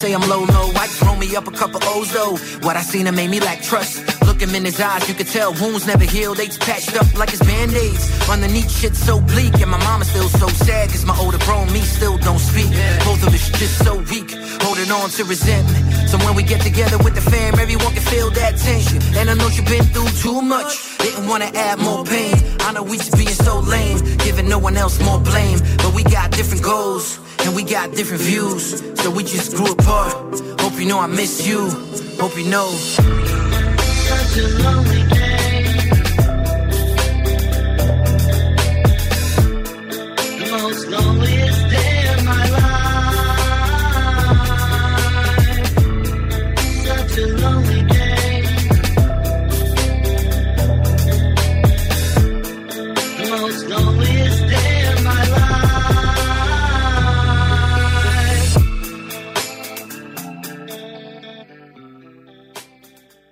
Say I'm low, low, white, throw me up a couple O's though. What I seen it made me lack trust. Look him in his eyes, you could tell wounds never healed. They patched up like his band-aids. Underneath shit so bleak, and my mama still so sad. Cause my older bro and me still don't speak. Both of us just so weak, holding on to resentment. So when we get together with the fam, everyone can feel that tension. And I know you've been through too much. Didn't wanna add more pain. I know we just being so lame, giving no one else more blame. But we got different goals. And we got different views, so we just grew apart. Hope you know I miss you. Hope you know.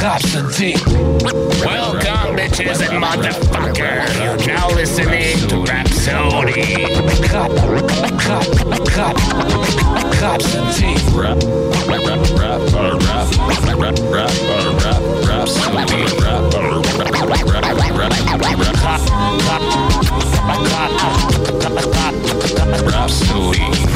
Cops and tea. Welcome, bitches and motherfuckers. You're now listening to Rhapsody. Cops and tea. Rap, rap, rap, rap, rap, rap, rap, rap. Rap, rap, rap, rap, rap, rap, rhapsody.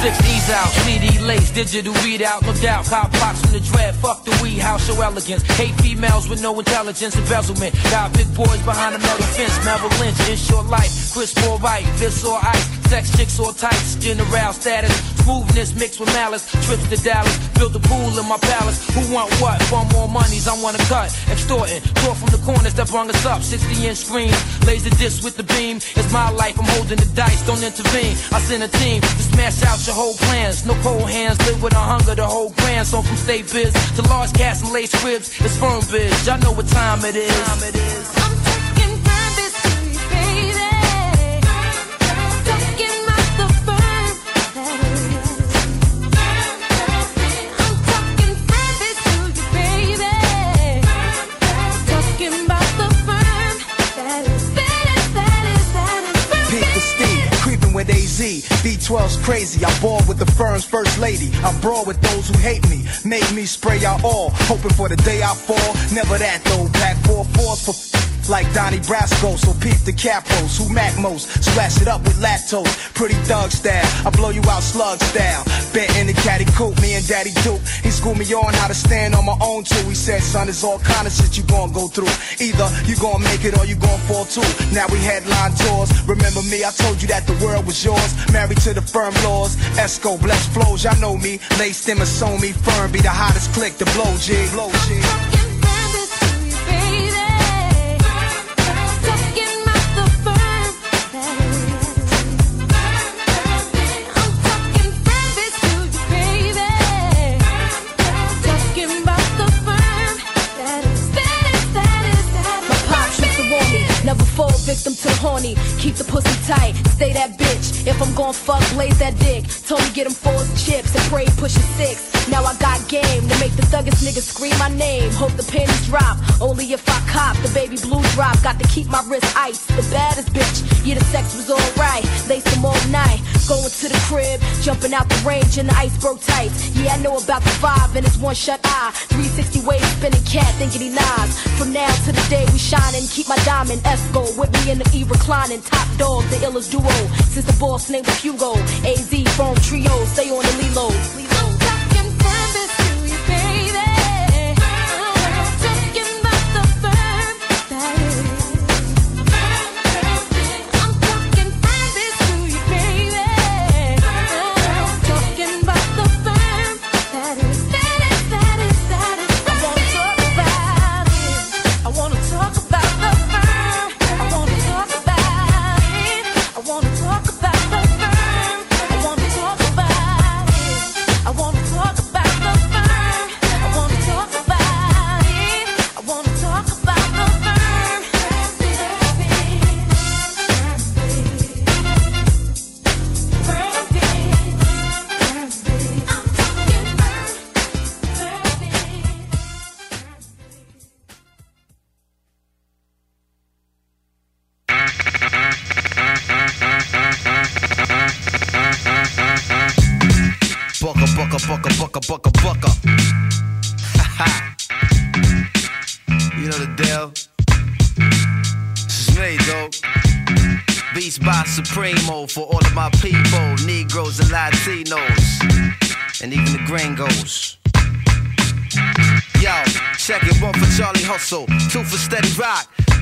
60s out, CD lace, digital readout, no doubt. pop pops from the dread, fuck the weed, house show elegance. Hate females with no intelligence, embezzlement. Got big boys behind a metal fence, Melvin, Lynch, it's your life. Chris Paul right, this or ice sex chicks or tights, general status. Smoothness mixed with malice, trips to Dallas, build a pool in my palace. Who want what? For more monies, I wanna cut. Extorting, tore from the corners that brung us up. 60 inch screen, laser disc with the beam. It's my life, I'm holding the dice, don't intervene. I send a team to smash out your whole plans. No cold hands, live with a hunger, the whole grand. So from state biz to large cats and lace cribs, it's firm biz. Y'all know what time it is. Time it is. B12's crazy. I ball with the firm's first lady. I brawl with those who hate me. Made me spray out all. Hoping for the day I fall. Never that though. Pack four fours for like Donnie Brasco. So peep the capos who mac most. Splash it up with lactose. Pretty thug style. I blow you out slug style. Bet in the caddy coupe. Me and Daddy Duke. He schooled me on how to stand on my own too. He said, son, it's all kind of shit you gon' go through. Either you gon' make it or you gon' fall too. Now we headline tours. Remember me? I told you that the world was yours. Married to the firm laws. Esco, bless flows. Y'all know me. Laced them and sew me firm. Be the hottest click to blow jig. Blow jig. Victim to horny. Keep the pussy tight, stay that bitch. If I'm gon' fuck, blaze that dick. Told me get him four chips and pray push a six. Now I got game to make the thuggest niggas scream my name. Hope the pennies drop. Only if I cop the baby blue drop. Got to keep my wrist ice. The baddest bitch. Yeah, the sex was alright. Laced them all night. Going to the crib, jumping out the range in the ice iceberg tights. Yeah, I know about the five and it's one shut eye. 360 waves spinning cat, thinking he lies. From now to the day we shining, keep my diamond Esco with me in the E reclining. Top dog, the illest duo. Since the boss name Hugo. AZ, firm trio, stay on the Lilo. Hustle, two for Steady Rock,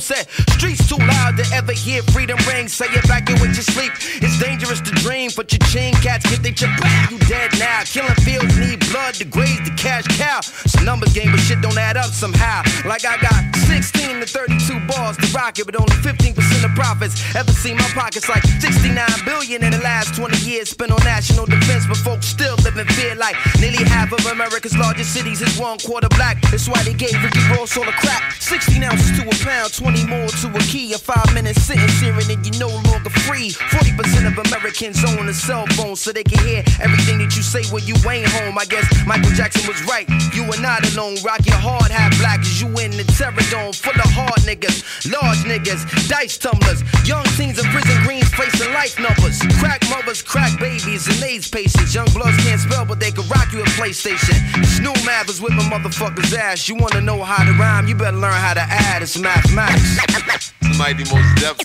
set. Streets too loud to ever hear freedom ring. Say it back in with your sleep. It's dangerous to dream, but your chin cats get they chip. You dead now. Killing fields need blood to graze the cash cow. It's a numbers game, but shit don't add up somehow. Like I got 16 to 32 bars to rock it, but only 15% of profits. Ever seen my pockets like 69 billion in the last 20 years spent on national defense, but folks still live in fear like nearly half of America's largest cities is one quarter black. That's why they gave Ricky Ross all the crap. 16 ounces to a pound, 20 more to a key. A five minute sentence here and you're no longer free. 40% of Americans own a cell phone so they can hear everything that you say when you ain't home. I guess Michael Jackson was right. You are not alone. Rock your hard hat black as you in the terror dome full of hard niggas, large niggas, dice tumblers, young teens in prison greens facing life numbers. Crack mothers, crack babies, and AIDS patients. Young bloods can't spell, but they can rock you a PlayStation. Snoop math is my motherfuckers' ass. You wanna know how to rhyme? You better learn how to add. It's mathematics. Mighty most def.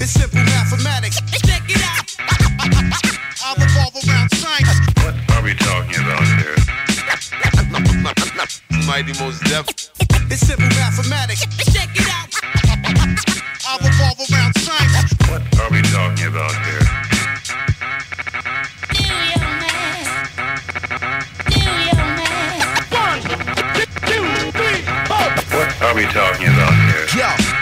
It's simple mathematics. Check it out. I revolve around science. What are we talking about here? Mighty most def. It's simple mathematics. Check it out. I revolve around science. What are we talking about here? What are we talking about here? Yo,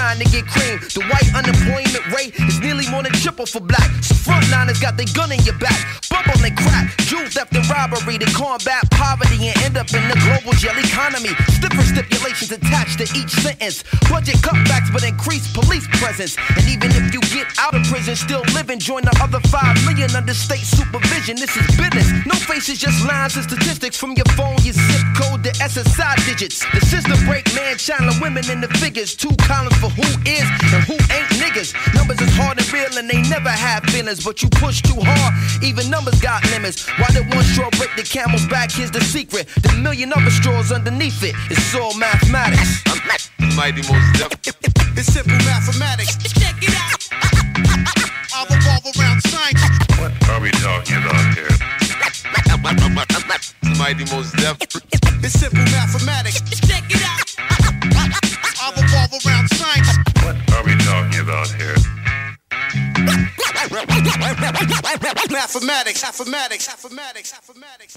to get cream. The white unemployment rate is nearly more than triple for black. So frontliners got their gun in your back. Bubble and crack, jewel theft and robbery to combat poverty and end up in the global jail economy. Stiffer stipulations attached to each sentence. Budget cutbacks, but increased police presence. And even if you get out of prison, still living, join the other five million under state supervision. This is business. No faces, just lines and statistics from your phone, your zip code, the SSI digits. The system break man, child, and women in the figures. Two columns for who is and who ain't niggas. Numbers is hard and real, and they never have feelings. But you push too hard, even numbers got limits. Why did one straw break the camel's back? Here's the secret. The million other straws underneath it. It's all mathematics. The mighty most def. It's simple mathematics. Check it out. I revolve around science. What are we talking about here? The mighty most def. It's simple mathematics. Check it out. I revolve around science. What are we talking about here? Mathematics, mathematics, mathematics, mathematics.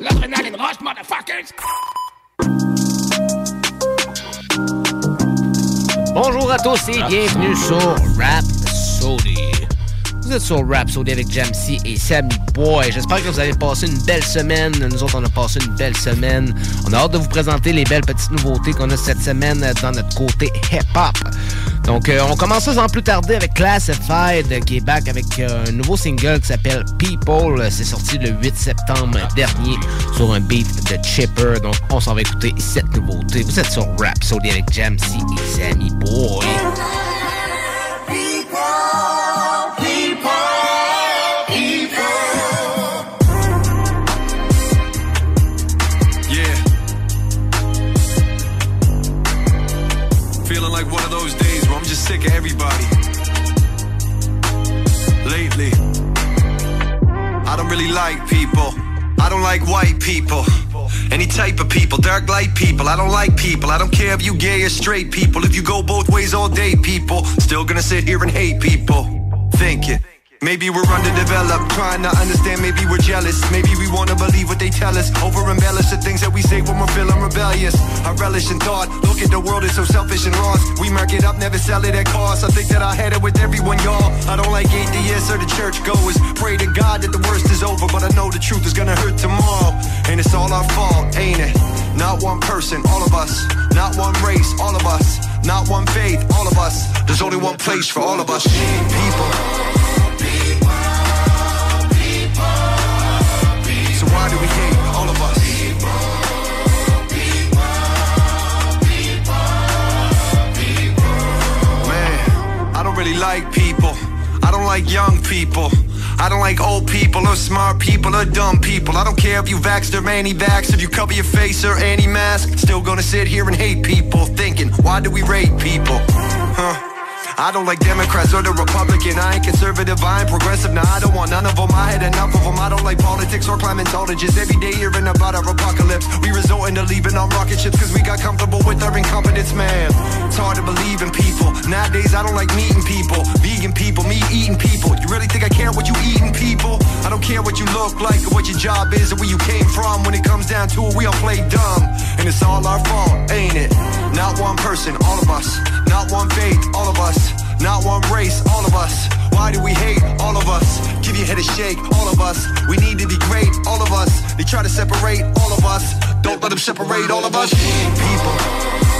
L'adrénaline rush, motherfuckers! Bonjour à tous et bienvenue sur Rap Sody. Vous êtes sur Rap Sody avec Jamsey et Sammy Boy. J'espère que vous avez passé une belle semaine. Nous autres, on a passé une belle semaine. On a hâte de vous présenter les belles petites nouveautés qu'on a cette semaine dans notre côté hip-hop. Donc, euh, on commence sans plus tarder avec Classified euh, qui est back avec euh, un nouveau single qui s'appelle People. C'est sorti le 8 septembre dernier sur un beat de Chipper. Donc, on s'en va écouter cette nouveauté. Vous êtes sur Rap Sody avec Jamsey et Sammy Boy. Like people. I don't like white people. Any type of people, dark light people. I don't like people. I don't care if you gay or straight people. If you go both ways all day, people. Still gonna sit here and hate people. Thinking. Maybe we're underdeveloped, trying to understand, maybe we're jealous. Maybe we wanna believe what they tell us. Over embellish the things that we say when we're feeling rebellious. I relish in thought, look at the world, it's so selfish and lost. We mark it up, never sell it at cost. I think that I had it with everyone, y'all. I don't like atheists or the churchgoers. Pray to God that the worst is over, but I know the truth is gonna hurt tomorrow. And it's all our fault, ain't it? Not one person, all of us. Not one race, all of us. Not one faith, all of us. There's only one place for all of us. People. Like people. I don't like young people. I don't like old people or smart people or dumb people. I don't care if you vaxxed or anti-vax, if you cover your face or anti-mask. Still gonna sit here and hate people, thinking, why do we rate people? Huh? I don't like Democrats or the Republican. I ain't conservative, I ain't progressive. Nah, I don't want none of them. I had enough of them. I don't like politics or climatologists. Every day hearing about our apocalypse. We resorting to leaving on rocket ships because we got comfortable with our incompetence, man. It's hard to believe in people. Nowadays, I don't like meeting people. Vegan people, me eating people. You really think I care what you eating, people? I don't care what you look like or what your job is or where you came from. When it comes down to it, we all play dumb. And it's all our fault, ain't it? Not one person, all of us. Not one faith, all of us. Not one race, all of us. Why do we hate all of us? Give your head a shake, all of us. We need to be great, all of us. They try to separate all of us. Don't let them separate all of us. People.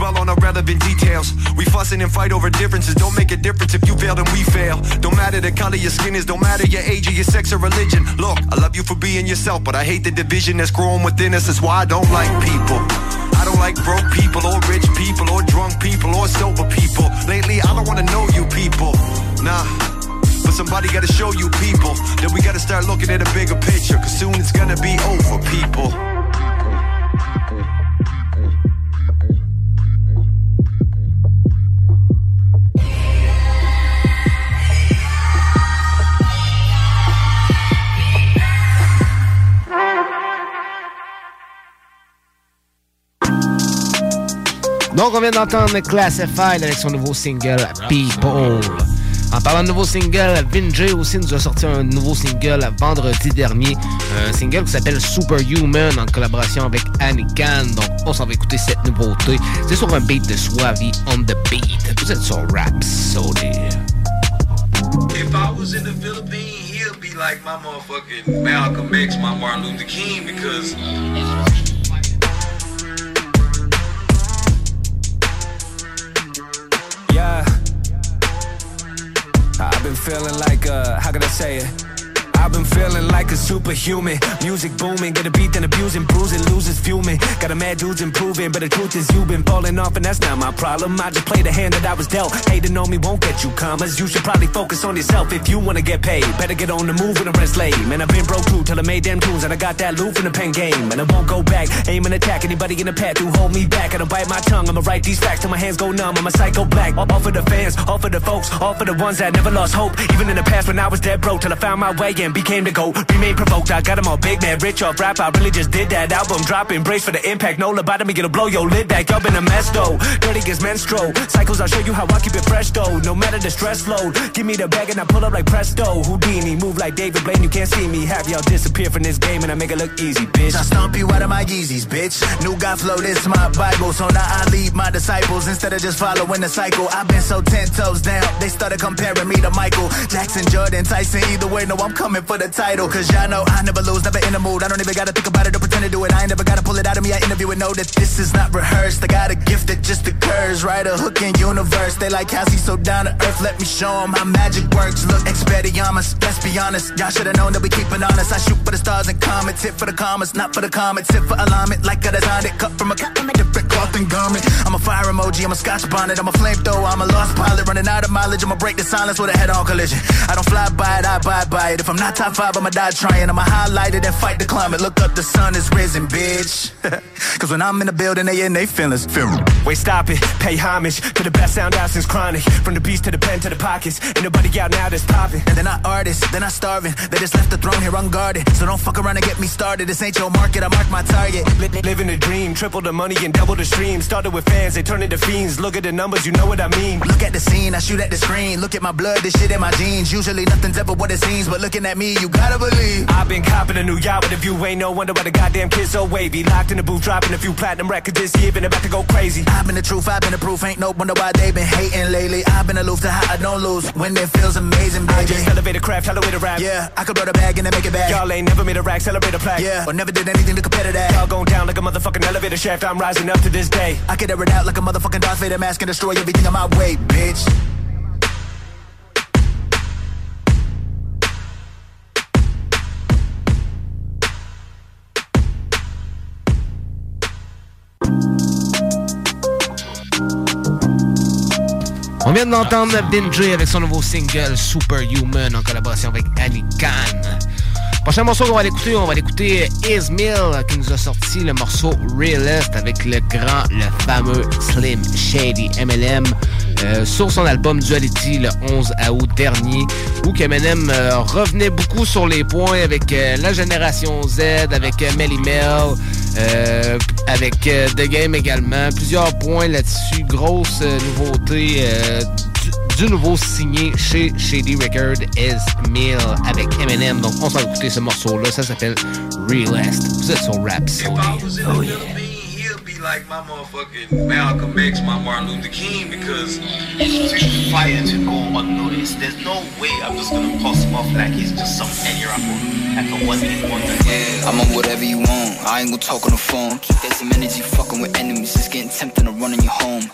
Dwell on irrelevant details? We fussing and fight over differences. Don't make a difference if you fail, then we fail. Don't matter the color your skin is, don't matter your age or your sex or religion. Look, I love you for being yourself, but I hate the division that's growing within us. That's why I don't like people. I don't like broke people or rich people or drunk people or sober people. Lately, I don't wanna know you people. Nah. But somebody gotta show you people that we gotta start looking at a bigger picture. Cause soon it's gonna be over, people. Donc, on vient d'entendre Classified avec son nouveau single People. En parlant de nouveau single, Vinjay aussi nous a sorti un nouveau single vendredi dernier. Un single qui s'appelle Superhuman en collaboration avec Annie Khan. Donc on s'en va écouter cette nouveauté. C'est sur un beat de Suavi on the beat. Vous êtes sur Rhapsody. If I was in the Philippines, he'll be like my motherfucking Malcolm X, my Martin Luther King, because feeling like, uh, how can I say it? I've been feeling like a superhuman. Music booming, get a beat then abusing, bruising, losers fuming. Got a mad dudes improving, but the truth is you've been falling off, and that's not my problem. I just play the hand that I was dealt. Hating on me won't get you commas. You should probably focus on yourself if you wanna get paid. Better get on the move when the rest lame. Man, I've been broke too till I made them tunes, and I got that loop in the pen game. And I won't go back, aim and attack anybody in the path who hold me back. I don't bite my tongue, I'ma write these facts till my hands go numb. I'm a psycho black. All all for the fans, all for the folks, all for the ones that never lost hope. Even in the past when I was dead broke, till I found my way and became the GOAT. Remain provoked, I got 'em all big man, rich off rap. I really just did that album dropping. Brace for the impact, no lobotomy, gonna blow your lid back. Y'all been a mess though. Dirty gets menstrual. Cycles, I'll show you how I keep it fresh though. No matter the stress load. Give me the bag and I pull up like presto. Houdini, move like David Blaine, you can't see me. Have y'all disappear from this game and I make it look easy, bitch. I stomp you out of my Yeezys, bitch. New God flow, this my Bible. So now I lead my disciples instead of just following the cycle. I've been so ten toes down, they started comparing me to Michael Jackson, Jordan, Tyson. Either way, no, I'm coming for the title. Cause y'all know I never lose, never in the mood. I don't even gotta think about it or pretend to do it. I ain't never gotta pull it out of me. I interview and know that this is not rehearsed. I got a gift that just occurs, right? A hook in universe. They like how's he so down to earth. Let me show 'em how magic works. Look, Expelliarmus, let's be honest. Y'all should've known that we keep it honest. I shoot for the stars and comets, hit for the commas, not for the comets, hit for alignment. Like I designed it, cut from a cut, I'm a different cloth and garment. I'm a fire emoji, I'm a scotch bonnet, I'm a flamethrower, I'm a lost pilot, running out of mileage. I'ma break the silence with a head-on collision. I don't fly by it, I abide by it. If I'm not top five, I'ma die trying. I'ma highlight it and fight the climate. Look up, the sun is risen, bitch. Cause when I'm in the building, they in they feelings. Feel? Wait, stop it. Pay homage to the best sound out since chronic. From the beast to the pen to the pockets. Ain't nobody out now that's popping. And they're not artists, they're not starving. They just left the throne here unguarded. So don't fuck around and get me started. This ain't your market, I mark my target. Li- living a dream, triple the money and double the stream. Started with fans, they turn into fiends. Look at the numbers, you know what I mean. Look at the scene, I shoot at the screen. Look at my blood, this shit in my jeans. Usually nothing's ever what it seems, but looking at me, you gotta believe. I've been copping a new yacht with a view. Ain't no wonder why the goddamn kids so wavy. Locked in the booth, dropping a few platinum records this year. Been about to go crazy. I've been the truth, I've been the proof. Ain't no wonder why they been hating lately. I've been aloof to how I don't lose. When it feels amazing, baby. I just elevate a craft, elevate a rap. Yeah, I could blow the bag and then make it back. Y'all ain't never made a rack, celebrate a plaque. Yeah, but never did anything to compare to that. Y'all going down like a motherfucking elevator shaft. I'm rising up to this day. I could air it out like a motherfucking Darth Vader mask and destroy everything on my way, bitch. On vient d'entendre Benji avec son nouveau single Superhuman en collaboration avec Annie Khan. Prochain morceau qu'on va l'écouter, on va l'écouter Ismail qui nous a sorti le morceau Realist avec le grand, le fameux Slim Shady MLM euh, sur son album Duality le 11 août dernier où Eminem euh, revenait beaucoup sur les points avec euh, la génération Z, avec Melly Mel, avec The Game également. Plusieurs points là-dessus. Grosse nouveauté du, nouveau signé chez Shady Record Ismail avec Eminem. Donc on s'en va écouter ce morceau-là. Ça s'appelle Realist. Vous êtes sur Rhapsody. Oh yeah. he'll be like my motherfucking Malcolm X, my Martin Luther King, because It's too fire to go unnoticed. There's no way I'm just gonna pass him off like he's just some any rapper, like a one hit wonder. Yeah, I'm on whatever you want. I ain't gonna talk on the phone. Keep that some energy fucking with enemies. It's getting tempting to run in your home.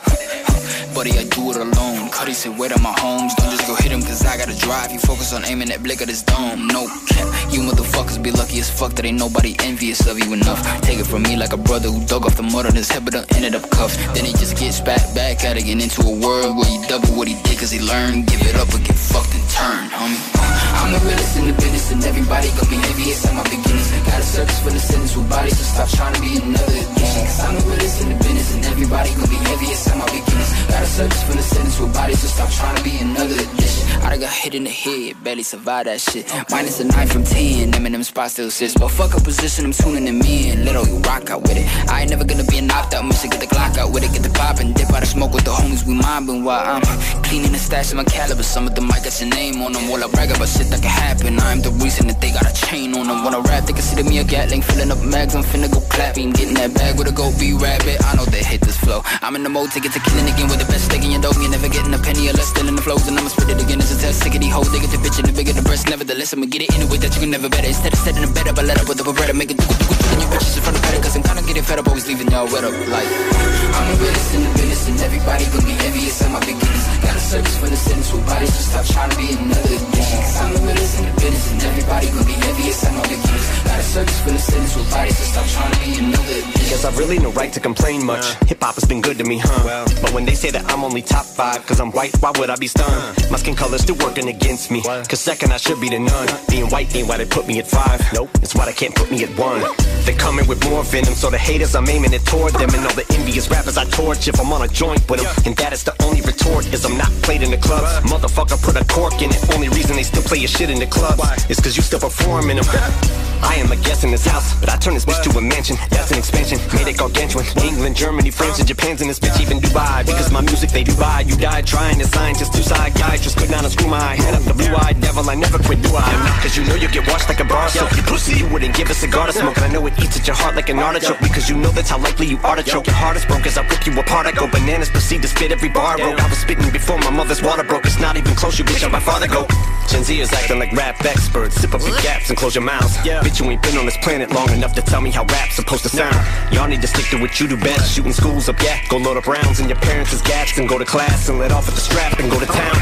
Buddy, I do it alone. Cuddy said, wait at my homes. Don't just go hit him, cause I gotta drive. You focus on aiming that blick at his dome. No cap. You motherfuckers be lucky as fuck that ain't nobody envious of you enough. Take it from me like a brother who dug off the mud on his head, but done ended up cuffed. Then he just gets back, back at get into a world where he double what he did cause he learned. Give it up or get fucked and turn, homie. I'm the realest in the business and everybody gon' be envious at my beginnings. Got a service for the sentence with bodies, so stop trying to be another addiction. Cause I'm the realest in the business and everybody gon' be envious at my beginnings. Got service for the sentence with bodies, so stop trying to be another addition. I I got hit in the head, barely survived that shit. Minus a 9 from 10, Eminem spot still sits. But fuck a position, I'm tuning him in. Little, you rock out with it. I ain't never gonna be a knocked out, mission, get the Glock out with it, get the poppin'. Dip out of smoke with the homies, we mobbing while I'm cleaning the stash of my caliber. Some of them might got your name on them, while I brag about shit that can happen. I'm the reason that they got a chain on them. When I rap, they consider me a gatling, filling up mags, I'm finna go clapping. Getting that bag with a go be rabbit. I know they hate this flow. I'm in the mode to get to killing again with the best in your dope. You never getting a penny or less than in the flows, and I'ma spit it again. It's a test, sick of these hoes. They get the bitch and the bigger the breast. Nevertheless, I'ma get it in a way that you can never better. Instead of setting a up, I let up with the beretta, make it do do do your bitches in front of better. Cause I'm kinda getting fed up, always leaving y'all wet up. Like, I'm the realest in the business, and everybody gonna be envious of my beginnings. Got a service for the sentence with bodies, just stop trying to be another addiction. Cause I'm the realest in the business, and everybody gonna be envious of my beginnings. Got a service for the sentence with bodies, just stop trying to be another addiction. Cause I've really no right to complain much. Hip hop has been good to me, huh? But when they say that I'm only top five, cause I'm white, why would I be stunned? My skin color's still working against me. Cause second, I should be the none. Being white ain't why they put me at five. Nope, it's why they can't put me at one. They coming with more venom, so the haters, I'm aiming it toward them. And all the envious rappers I torch if I'm on a joint with them. And that is the only retort, is I'm not played in the clubs. Motherfucker put a cork in it. Only reason they still play your shit in the clubs is cause you still perform in them. I am a guest in this house, but I turn this bitch to a mansion. That's an expansion, made it gargantuan. England, Germany, France, and Japan's in this bitch, even Dubai. Because my music they do buy. You died trying to sign just two psychiatrists. Could not unscrew my head up the blue eyed devil. I never quit, do I? Not cause you know you get washed like a bar soap. You pussy, you wouldn't give a cigar to smoke. And I know it eats at your heart like an artichoke. Because you know that's how likely you are to choke. Your heart is broke as I rip you apart. I go bananas, proceed to spit every bar I. I was spitting before my mother's water broke. It's not even close, you bitch, how my father go. Gen Z is acting like rap experts. Sip up your gaps and close your mouths. Bitch, you ain't been on this planet long enough to tell me how rap's supposed to sound. Y'all need to stick to what you do best. Shooting schools up, yeah. Go load up rounds in your parents' and go to class and let off at the strap and go to town.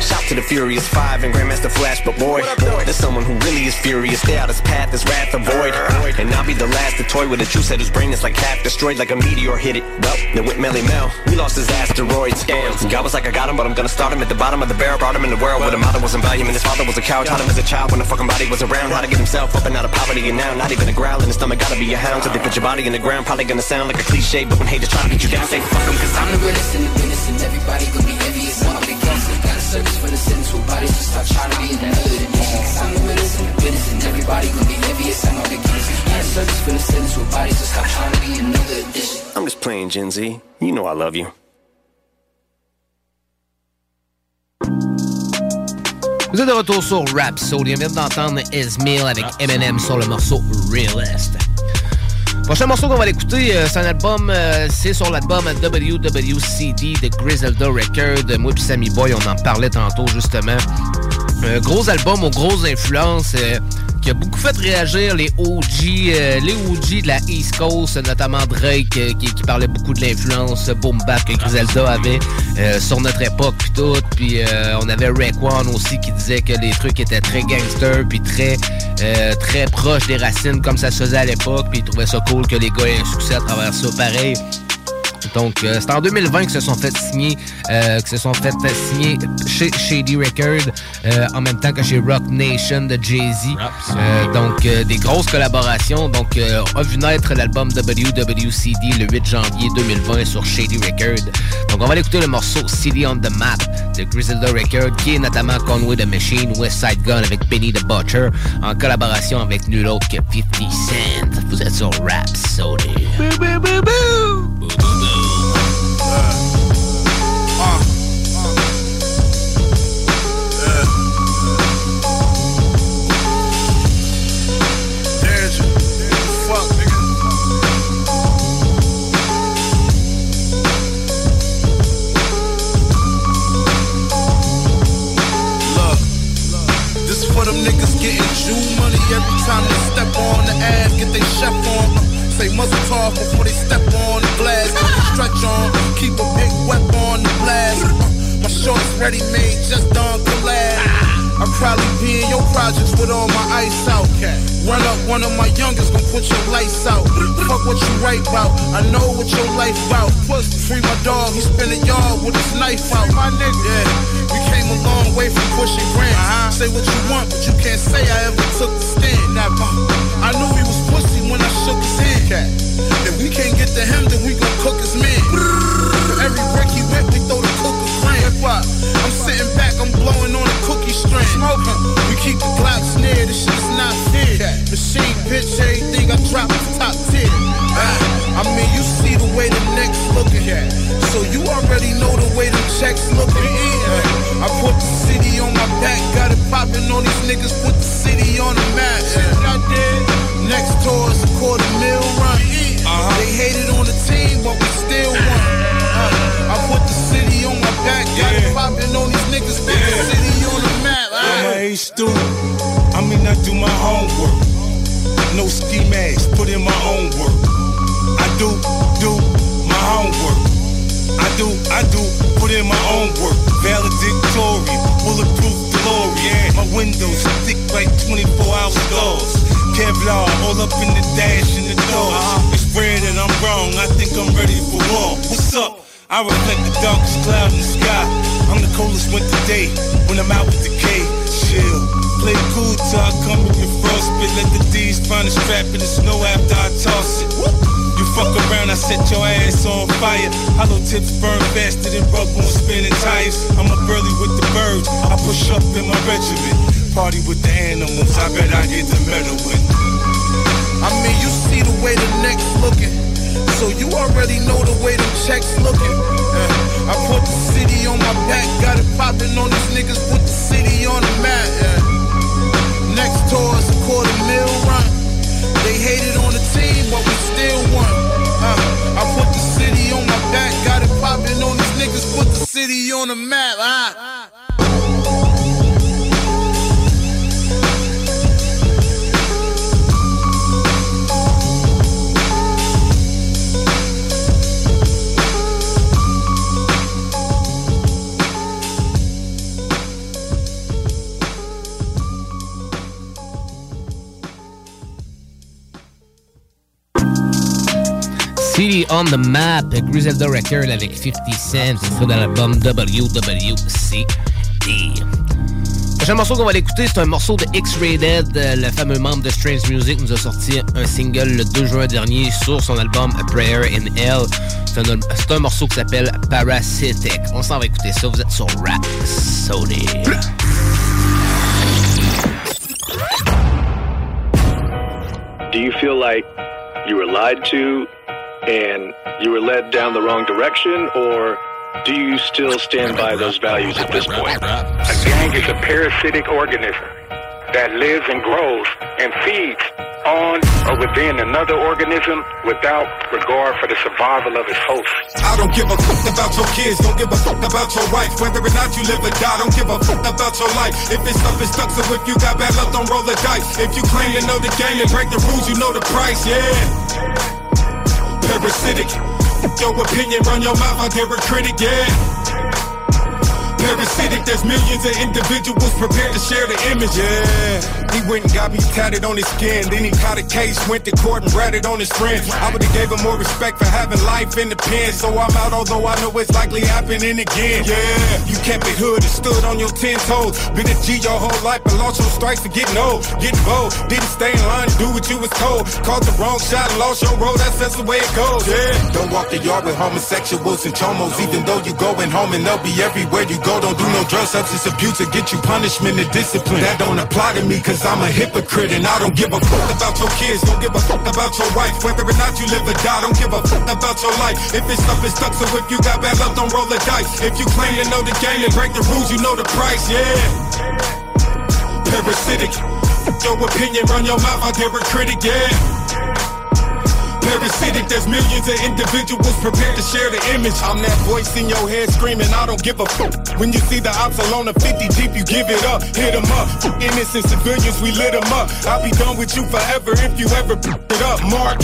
Shout to the Furious Five and Grandmaster Flash, but boy, there's someone who really is furious. Stay out his path, his wrath avoid. And I'll be the last to toy with a true set whose brain is like half destroyed, like a meteor hit it. Well, then went Melly Mel. We lost his asteroids. Damn. God was like, I got him, but I'm gonna start him at the bottom of the barrel. Brought him in the world where the mother wasn't value, and his father was a coward. Taught him as a child when the fucking body was around. How to get himself up and out of poverty, and now not even a growl in his stomach. Gotta be a hound. So they put your body in the ground. Probably gonna sound like a cliche, but when haters try to get you down, say fuck him, cause I'm I'm the realest in the business, and everybody gonna be envious of my beginnings. Got a service for the sentence with bodies, just stop trying to be another addiction. Cause I'm the realest in the business, and everybody gonna be envious of my beginnings. Got a service for the sentence with bodies, just stop trying to be another addiction. I'm just playing Gen Z. You know I love you. Vous êtes de retour sur Rhapsody. On vient d'entendre Esmil avec Eminem sur le morceau Realist. Prochain morceau qu'on va l'écouter, euh, c'est un album, euh, c'est sur l'album WWCD de Griselda Record. Moi et Sammy Boy, on en parlait tantôt justement. Gros album aux grosses influences euh, qui a beaucoup fait réagir les OG, euh, les OG de la East Coast, notamment Drake euh, qui, parlait beaucoup de l'influence boom bap que Griselda avait euh, sur notre époque puis tout. Puis on avait Raekwon aussi qui disait que les trucs étaient très gangster puis très très proches des racines comme ça se faisait à l'époque. Puis il trouvait ça cool que les gars aient un succès à travers ça pareil. Donc, euh, c'est en 2020 que se sont fait signer, euh, que se sont fait signer chez Shady Record, euh, en même temps que chez Rock Nation de Jay-Z. Euh, donc, euh, des grosses collaborations. Donc, euh, a vu naître l'album WWCD le 8 janvier 2020 sur Shady Record. Donc, on va aller écouter le morceau City on the Map de Griselda Record, qui est notamment Conway the Machine, West Side Gun avec Benny the Butcher, en collaboration avec nul autre que 50 Cent. Vous êtes sur Rhapsody. Boo, boo, boo, boo. For them niggas getting money every time they step on the ass, get they chef on. Say muzzle talk before they step on the glass. Stretch on, keep a big weapon on the blast. Uh, My shorts ready made, just done collab. I probably be in your projects with all my ice out. Run up one of my youngest, gon' put your lights out. Fuck what you write about, I know what your life about. Free my dog, he spin a yard with his knife out. My nigga, yeah. A long way from pushing grants. Uh-huh. Say what you want, but you can't say I ever took the stand. Never. I knew he was pussy when I shook his hand. If we can't get to him, then we gon' cook his man. For every brick he whip, we throw the cook up. I'm sitting back, I'm blowing on a cookie string. Smoking. We keep the Glocks near, this shit is not fear. Machine bitch, everything I drop is top tier. Ah, I mean, you see the way the neck's looking. At. So you already know the way the checks looking. I put the city on my back, got it popping on these niggas, put the city on the map. I did. Next tour is a quarter mil run. They hated on the team, but we still won. Uh, I put the city on back, got popping on these niggas, put the city on the map. I'm a student. I mean, I do my homework. No ski mask, put in my own work. I do, do my homework. I do, I do, put in my own work. Valedictorian, bulletproof DeLorean. My windows thick like 24 hour stars. Kevlar all up in the dash uh-huh. and the doors. It's rare that I'm wrong, I think I'm ready for war. What's up? I reflect the darkest cloud in the sky. I'm the coldest winter day when I'm out with the K. Chill. Play cool I come in your frostbite. Let the D's find a strap in the snow after I toss it. You fuck around, I set your ass on fire. Hollow tips burn faster than rubber on spinning tires. I'm up early with the birds. I push up in my regiment. Party with the animals. I bet I get the medal with. I mean, you see the way the neck's looking. So you already know the way them checks looking. Uh, I put the city on my back, got it popping on these niggas, put the city on the map. Yeah. Next tour is a quarter mil run. They hated on the team, but we still won. Uh, I put the city on my back, got it popping on these niggas, put the city on the map. Ah. On the Map, Griselda Record avec 50 Cent, c'est dans l'album WWCD. Le prochain morceau qu'on va l'écouter, c'est un morceau de X-Rated, euh, le fameux membre de Strange Music, nous a sorti un single le 2 juin dernier sur son album A Prayer in Hell. C'est un, un morceau qui s'appelle Parasitic. On s'en va écouter ça, vous êtes sur Rap Sony. Do you feel like you were lied to and you were led down the wrong direction, or do you still stand by those values at this point? A gang is a parasitic organism that lives and grows and feeds on or within another organism without regard for the survival of its host. I don't give a fuck about your kids, don't give a fuck about your wife. Whether or not you live or die, don't give a fuck about your life. If it's stuck, it's stuck, so if you got bad luck, don't roll the dice. If you claim to know the game and break the rules, you know the price, yeah. Parasitic, your opinion, run your mouth, I dare a critic, yeah. Parasitic, there's millions of individuals prepared to share the image. Yeah, he went and got me tatted on his skin. Then he caught a case, went to court and ratted on his friends. I would've gave him more respect for having life in the pen. So I'm out, although I know it's likely happening again. Yeah, you kept it hood and stood on your ten toes. Been a G your whole life, but lost your stripes for getting old, getting bold. Didn't stay in line, do what you was told. Caught the wrong shot and lost your road. That's just the way it goes. Yeah, don't walk the yard with homosexuals and chomos. Even though you going home and they'll be everywhere you go. Don't do no drug substance abuse to get you punishment and discipline. That don't apply to me cause I'm a hypocrite and I don't give a fuck about your kids. Don't give a fuck about your wife. Whether or not you live or die, don't give a fuck about your life. If it's stuck, it's stuck. So if you got bad luck, don't roll the dice. If you claim to know the game and break the rules, you know the price. Yeah. Parasitic. Your opinion, run your mouth, I dare a critic, yeah. Parasitic, there's millions of individuals prepared to share the image. I'm that voice in your head screaming, I don't give a fuck. When you see the ops alone a 50 deep, you give it up, hit 'em up. Innocent civilians, we lit 'em up. I'll be done with you forever if you ever it up, Mark.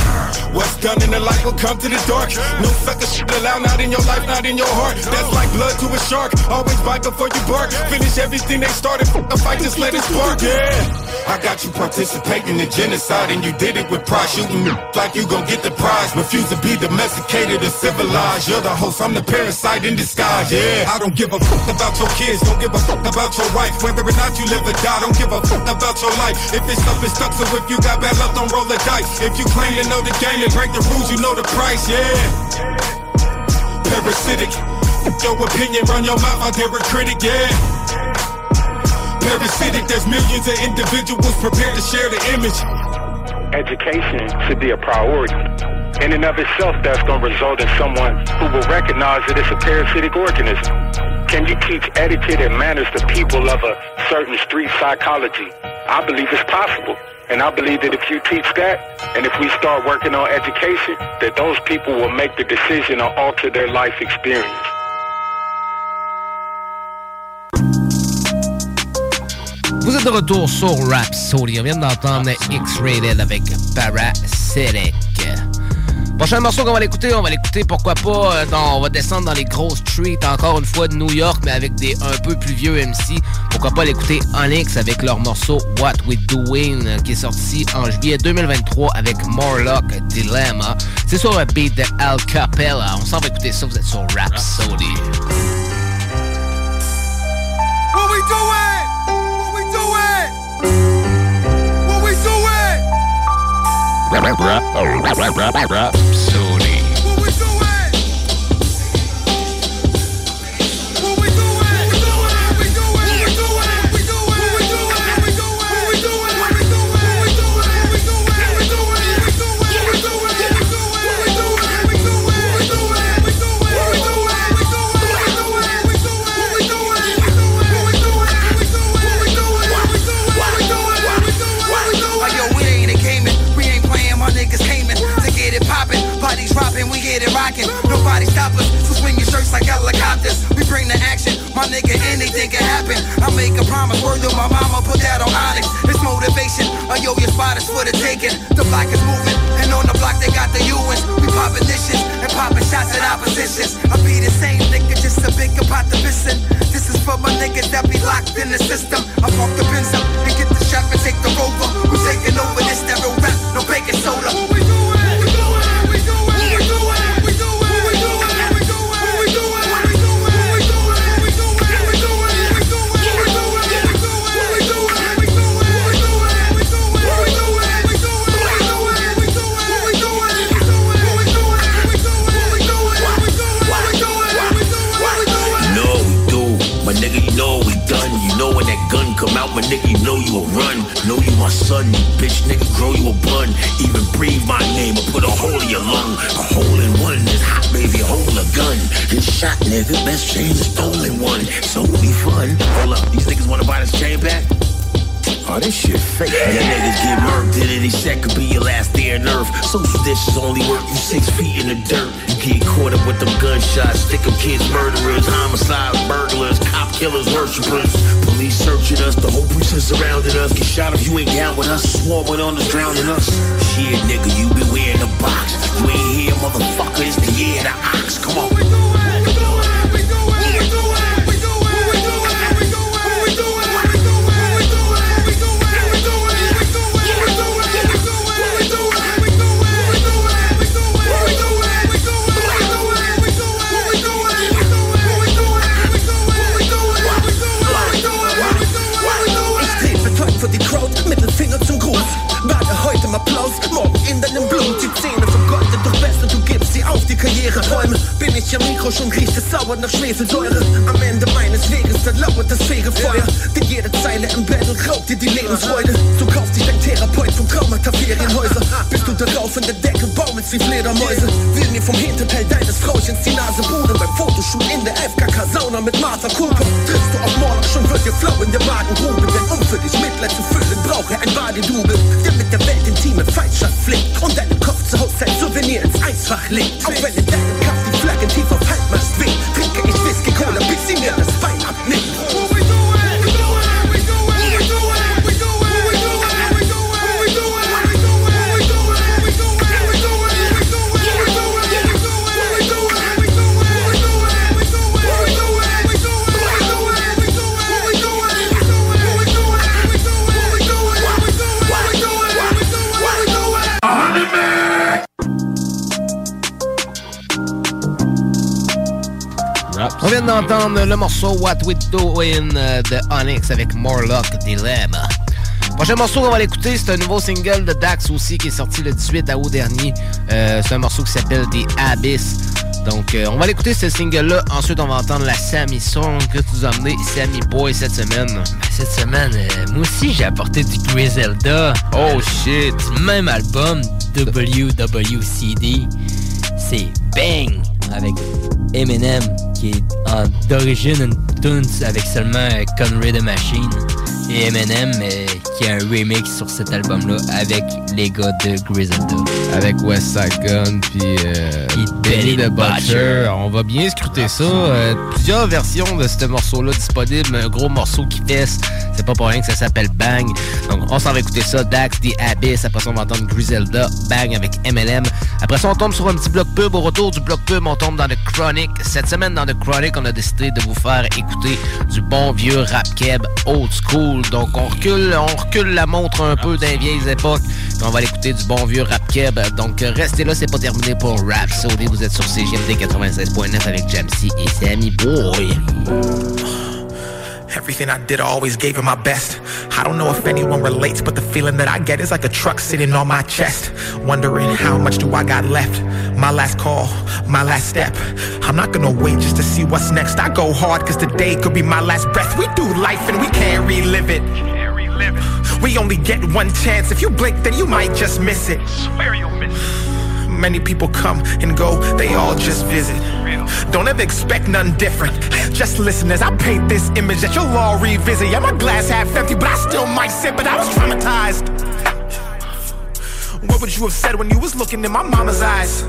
What's done in the light will come to the dark. No sucker shit allowed, not in your life, not in your heart. That's like blood to a shark. Always bite before you bark. Finish everything they started. Fuck the fight, just let it spark. Yeah. I got you participating in genocide, and you did it with pride. Shooting like you gon' get get the prize. Refuse to be domesticated or civilized. You're the host, I'm the parasite in disguise. Yeah, I don't give a fuck about your kids. Don't give a fuck about your wife. Whether or not you live or die, don't give a fuck about your life. If it's up, it's stuck. So if you got bad luck, don't roll the dice. If you claim to know the game and break the rules, you know the price. Yeah, parasitic. Your opinion, run your mouth out there a critic. Yeah parasitic. There's millions of individuals prepared to share the image education should be a priority. In and of itself, that's going to result in someone who will recognize that it's a parasitic organism. Can you teach etiquette and manners to people of a certain street psychology? I believe it's possible. And I believe that if you teach that, and if we start working on education, that those people will make the decision to alter their life experience. de retour sur Rhapsody. On vient d'entendre X-Rated avec Parasitic. Prochain morceau qu'on va l'écouter, on va l'écouter pourquoi pas. Euh, dans, on va descendre dans les grosses streets encore une fois de New York, mais avec des un peu plus vieux MC. Pourquoi pas l'écouter Onyx avec leur morceau What We Doing euh, qui est sorti en juillet 2023 avec Morlock Dilemma. C'est sur un beat de Al Capella. On s'en va écouter ça, vous êtes sur rap What? What we doing? rap. Bring the action. My nigga, anything can happen. I make a promise, word to my mama, put that on Onyx. It's motivation. I yo, your spot is for the taking. The block is moving, and on the block they got the U's. We popping dishes and popping shots at oppositions. I be the same nigga, just a bigger pot to missing. This is for my niggas that be locked in the system. I walk the pins up and get the shop and take the rover. We taking over this never rap, no baking soda. My nigga. You know you a run. Know you my son, bitch nigga. Grow you a bun. Even breathe my name or put a hole in your lung. A hole in one is hot, baby. Hold a gun. This shot, nigga. Best chain, the stolen one. So we fun. Hold up, these niggas wanna buy this chain back? Oh, this shit fake. Yeah, niggas get murked in any second, be your last day on earth. Social dishes only work you six feet in the dirt. Get caught up with them gunshots, stick 'em kids, murderers, homicides, burglars, cop killers, worshipers. Police searching us, the whole precinct surrounding us. Get shot if you ain't down with us, swarming on us, drowning us. Shit, nigga, you be wearing the box. You ain't here, motherfucker, it's the year of the ox. Come on. die Karriere träumen ich am Mikro, schon riecht es sauer nach Schwefelsäure. Am Ende meines Weges, da lauert das Fegefeuer. Denn jede Zeile im Battle raubt dir die Lebensfreude. So kauft sich dein Therapeut vom Traumata Ferienhäuser. Bist du darauf in der Decke, baumelst wie Fledermäuse. Will mir vom Hinterteil deines Frauchens die Nase bude. Beim Fotoshoot in der FKK-Sauna mit Martha Cooper. Triffst du auf Morlock, schon wird dir flau in der Magengrube. Denn um für dich Mitleid zu füllen, brauche ein Badedubel. Der mit der Welt intime Feindschaft flickt. Und deinen Kopf zu Hause sein Souvenir ins Eisfach legt. Auch wenn in deinem Kampf Tag in tiefer Faltmast winkt, trinke ich Whisky Cola, bis sie mir das Feind d'entendre le morceau What We Doing euh, de Onyx avec Morlock Dilemma. Prochain morceau qu'on va l'écouter, c'est un nouveau single de Dax aussi qui est sorti le 18 août dernier. Euh, c'est un morceau qui s'appelle The Abyss. Donc, euh, on va l'écouter ce single-là. Ensuite, on va entendre la Sammy Song que tu nous as amené, Sammy Boy, cette semaine. Ben, cette semaine, euh, moi aussi, j'ai apporté du Griselda. Oh shit! Même album, WWCD. C'est Bang! Avec Eminem, qui est en- d'origine une tune avec seulement Conway the Machine. Et Eminem, euh, qui a un remix sur cet album-là avec les gars de Griselda. Avec West Side Gun, puis euh, Benny the Butcher. On va bien scruter ça. Euh, plusieurs versions de ce morceau-là disponibles. Un gros morceau qui fesse. C'est pas pour rien que ça s'appelle Bang. Donc, on s'en va écouter ça. Dax, The Abyss. Après ça, on va entendre Griselda, Bang avec MLM. Après ça, on tombe sur un petit bloc pub. Au retour du bloc pub, on tombe dans The Chronic. Cette semaine, dans The Chronic, on a décidé de vous faire écouter du bon vieux rap keb old school. Donc, on recule, on recule la montre un peu d'un vieilles époques. On va aller écouter du bon vieux rap keb. Donc, restez là, c'est pas terminé pour Rap Saudi. Vous êtes sur CGMD 96.9 avec Jamsey et Sammy Boy. Everything I did, I always gave it my best. I don't know if anyone relates, but the feeling that I get is like a truck sitting on my chest. Wondering how much do I got left? My last call, my last step. I'm not gonna wait just to see what's next. I go hard cause today could be my last breath. We do life and we can't relive it. We only get one chance. If you blink, then you might just miss it. Swear you'll miss it. Many people come and go, they all just visit. Don't ever expect none different. Just listen as I paint this image that you'll all revisit. Yeah, my glass half empty, but I still might sip it. I was traumatized. What would you have said when you was looking in my mama's eyes?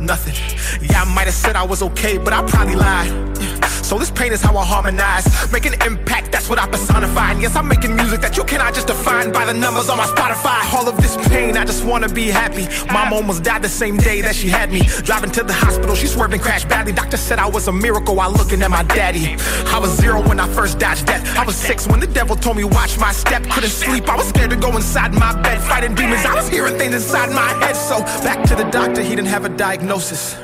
Nothing. Yeah, I might have said I was okay, but I probably lied. So this pain is how I harmonize. Make an impact, that's what I personify. And yes, I'm making music that you cannot just define by the numbers on my Spotify. All of this pain, I just wanna be happy. Mom almost died the same day that she had me. Driving to the hospital, she swerved and crashed badly. Doctor said I was a miracle while looking at my daddy. I was zero when I first dodged death. I was six when the devil told me watch my step. Couldn't sleep, I was scared to go inside my bed. Fighting demons, I was hearing things inside my head. So back to the doctor, he didn't have a diagnosis.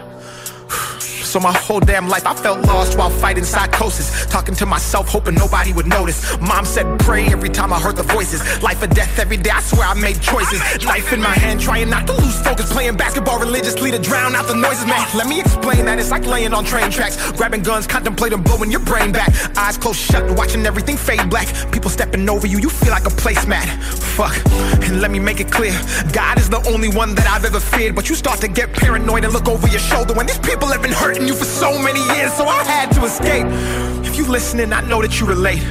So my whole damn life I felt lost while fighting psychosis. Talking to myself, hoping nobody would notice. Mom said pray every time I heard the voices. Life or death every day, I swear I made choices. Knife in my hand, trying not to lose focus. Playing basketball religiously to drown out the noises, man. Let me explain that it's like laying on train tracks. Grabbing guns, contemplating blowing your brain back. Eyes closed shut, watching everything fade black. People stepping over you, you feel like a placemat. Fuck. And let me make it clear God is the only one that I've ever feared. But you start to get paranoid and look over your shoulder when these people have been hurting you for so many years. So I had to escape. If you listening, I know that you relate.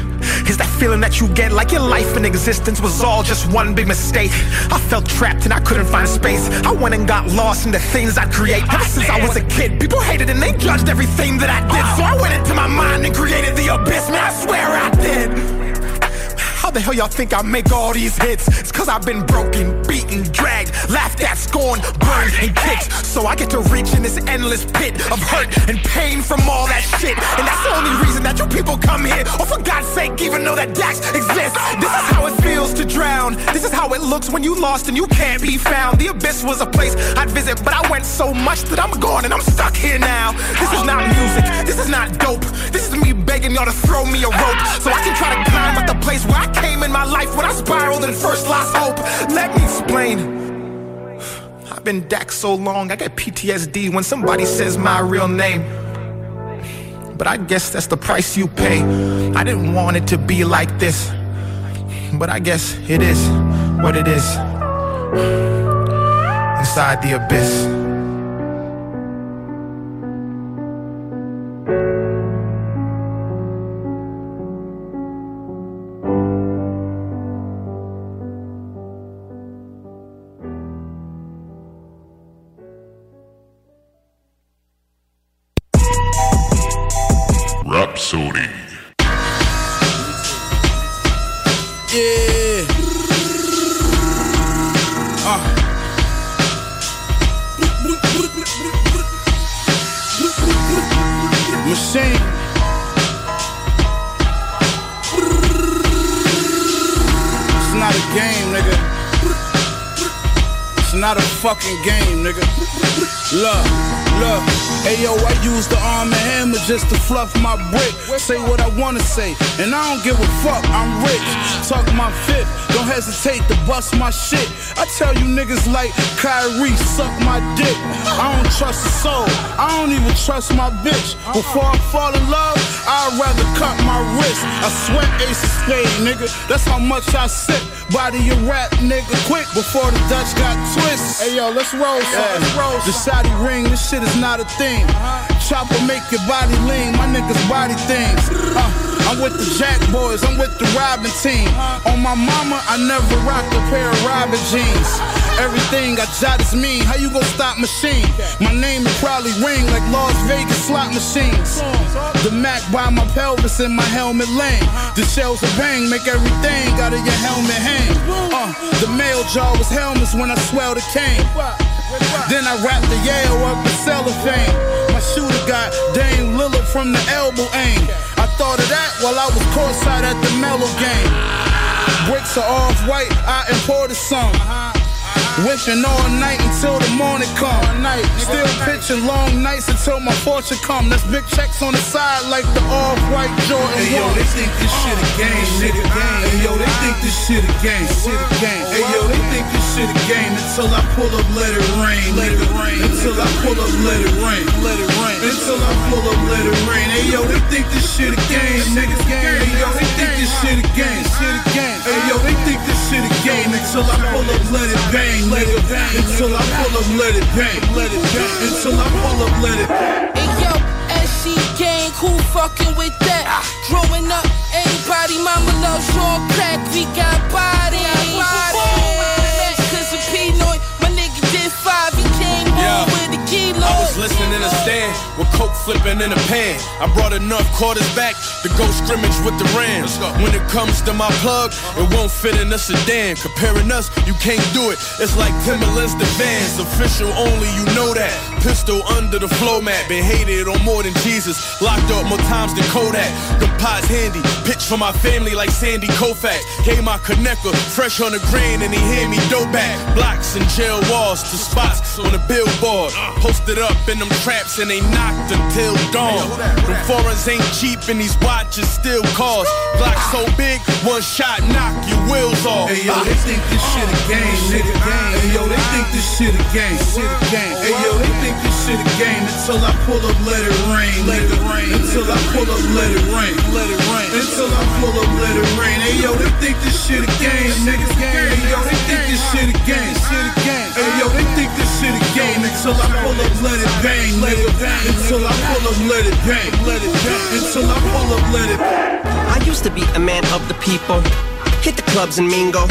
Is that feeling that you get like your life and existence was all just one big mistake? I felt trapped and I couldn't find space. I went and got lost in the things I'd create. Ever since I was a kid, people hated and they judged everything that I did. So I went into my mind and created the abyss. Man, I swear I the hell y'all think I make all these hits? It's cause I've been broken, beaten, dragged, laughed at, scorned, burned, and kicked. So I get to reach in this endless pit of hurt and pain from all that shit. And that's the only reason that you people come here. Oh, for God's sake, even know that Dax exists. This is how it feels to drown. This is how it looks when you lost and you can't be found. The abyss was a place I'd visit, but I went so much that I'm gone and I'm stuck here now. This is not music. This is not dope. This is me begging y'all to throw me a rope so I can try to climb up the place where I came in my life when I spiraled and first lost hope. Let me explain. I've been Dax so long, I get PTSD when somebody says my real name. But I guess that's the price you pay. I didn't want it to be like this. But I guess it is what it is. Inside the abyss. Hesitate to bust my shit. I tell you niggas like Kyrie, suck my dick. I don't trust a soul, I don't even trust my bitch. Before I fall in love, I'd rather cut my wrist. I sweat ace of spade, nigga. That's how much I sip. Body your rap, nigga, quick before the Dutch got twist. Hey yo, let's roll, son. Let's roll. The Saudi ring, this shit is not a thing. Chopper make your body lean, my niggas body things. Uh, I'm with the Jack Boys, I'm with the Robin team. On my mama, I never rocked a pair of Robin jeans. Everything I jot is mean. How you gon' stop machine? My name will probably ring like Las Vegas slot machines. The Mac by my pelvis and my helmet lane. The shells of bang make everything out of your helmet hang. Uh, the mail jar was helmets when I swell the cane. Then I wrapped the Yale up in cellophane. Got Dame Lillard from the elbow aim. I thought of that while I was courtside at the Mellow game. Bricks are off white, I imported some. Whipping all night until the morning come. Still pitching long nights until my fortune come. That's big checks on the side like the off-white Jordan. Hey yo, they think this shit a game, nigga. Hey yo, they think this shit a game. Shit a game. Hey yo, they think this shit a game until I pull up, let it rain, let it rain. Until I pull up, let it rain, let it rain. Until I pull up, let it rain. Hey yo, they think this shit a game, nigga. Hey yo, they think this shit a game, shit a game. Hey yo, they think this shit a game until I pull up, let it bang, let it bang. Until I pull up, let it bang, let it bang. Until I pull up, let it bang. Hey yo, SC gang, who fucking with that? Growing up, everybody, mama loves raw crack. We got body. Cause of Pinoy, my nigga did five. Listening in a stand with coke flipping in a pan. I brought enough quarters back to go scrimmage with the Rams. When it comes to my plug, it won't fit in a sedan. Comparing us, you can't do it. It's like Timberlands to Vans. Official only, you know that. Pistol under the flow mat. Been hated on more than Jesus. Locked up more times than Kodak. The pot's handy. Pitch for my family like Sandy Koufax. Gave my connector fresh on the grain and he hand me dope back. Blocks and jail walls to spots on the billboard. Posted up in them traps and they knocked until dawn. The foreigns ain't cheap and these watches still cost. Glock so big, one shot knock your wheels off. Hey yo, they think this shit a game, nigga. Hey yo, they think this shit a game, shit a game. Hey yo, they think this shit a game until I pull up, let it rain, let it rain. Until I pull up, let it rain, let it rain. Until I pull up, let it rain. Hey yo, they think this shit a game, nigga. Hey yo, they think this shit a game, shit a. Hey yo, they think this shit a game until I pull up, let it bang, let it bang. Until I pull up, let it bang, let it bang. Until I pull up, let it. I used to be a man of the people. Hit the clubs in Mingo.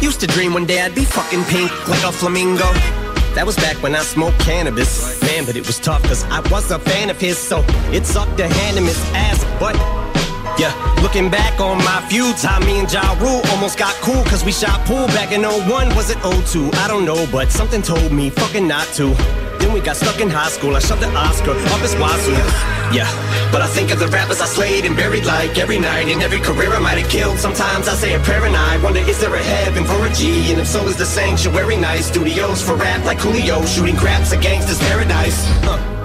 Used to dream one day I'd be fucking pink like a flamingo. That was back when I smoked cannabis. Man, but it was tough cause I was a fan of his, so it sucked to hand him his ass. But yeah, looking back on my feuds, how me and Ja Rule almost got cool cause we shot pool back in 01. Was it 02? I don't know, but something told me fucking not to. Then we got stuck in high school. I shoved the Oscar up his wazoo. Yeah, but I think of the rappers I slayed and buried like every night. In every career I might have killed. Sometimes I say a prayer and I wonder is there a heaven for a G? And if so, is the sanctuary nice? Studios for rap like Coolio, shooting craps, a gangster's paradise. Huh.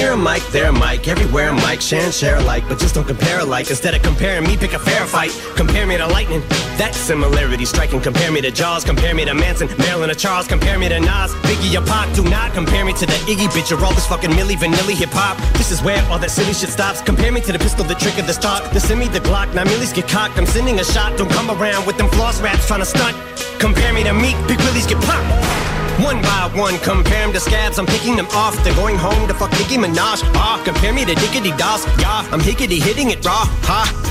Here a mic, there a mic, everywhere a mic, share and share alike, but just don't compare alike. Instead of comparing me, pick a fair fight. Compare me to lightning, that similarity striking. Compare me to Jaws, compare me to Manson, Marilyn or Charles, compare me to Nas, Biggie or Pac. Do not compare me to the Iggy bitch or all this fucking Milli Vanilli hip hop. This is where all that silly shit stops. Compare me to the pistol, the trigger, the stock, the semi, the Glock. Now millies get cocked. I'm sending a shot. Don't come around with them floss raps trying to stunt. Compare me to Meek, Big Willies get popped. One by one, compare them to scabs, I'm picking them off. They're going home to fuck Nicki Minaj. Ah, compare me to Diggity Doss. Yeah, I'm higgity hitting it raw. Ha.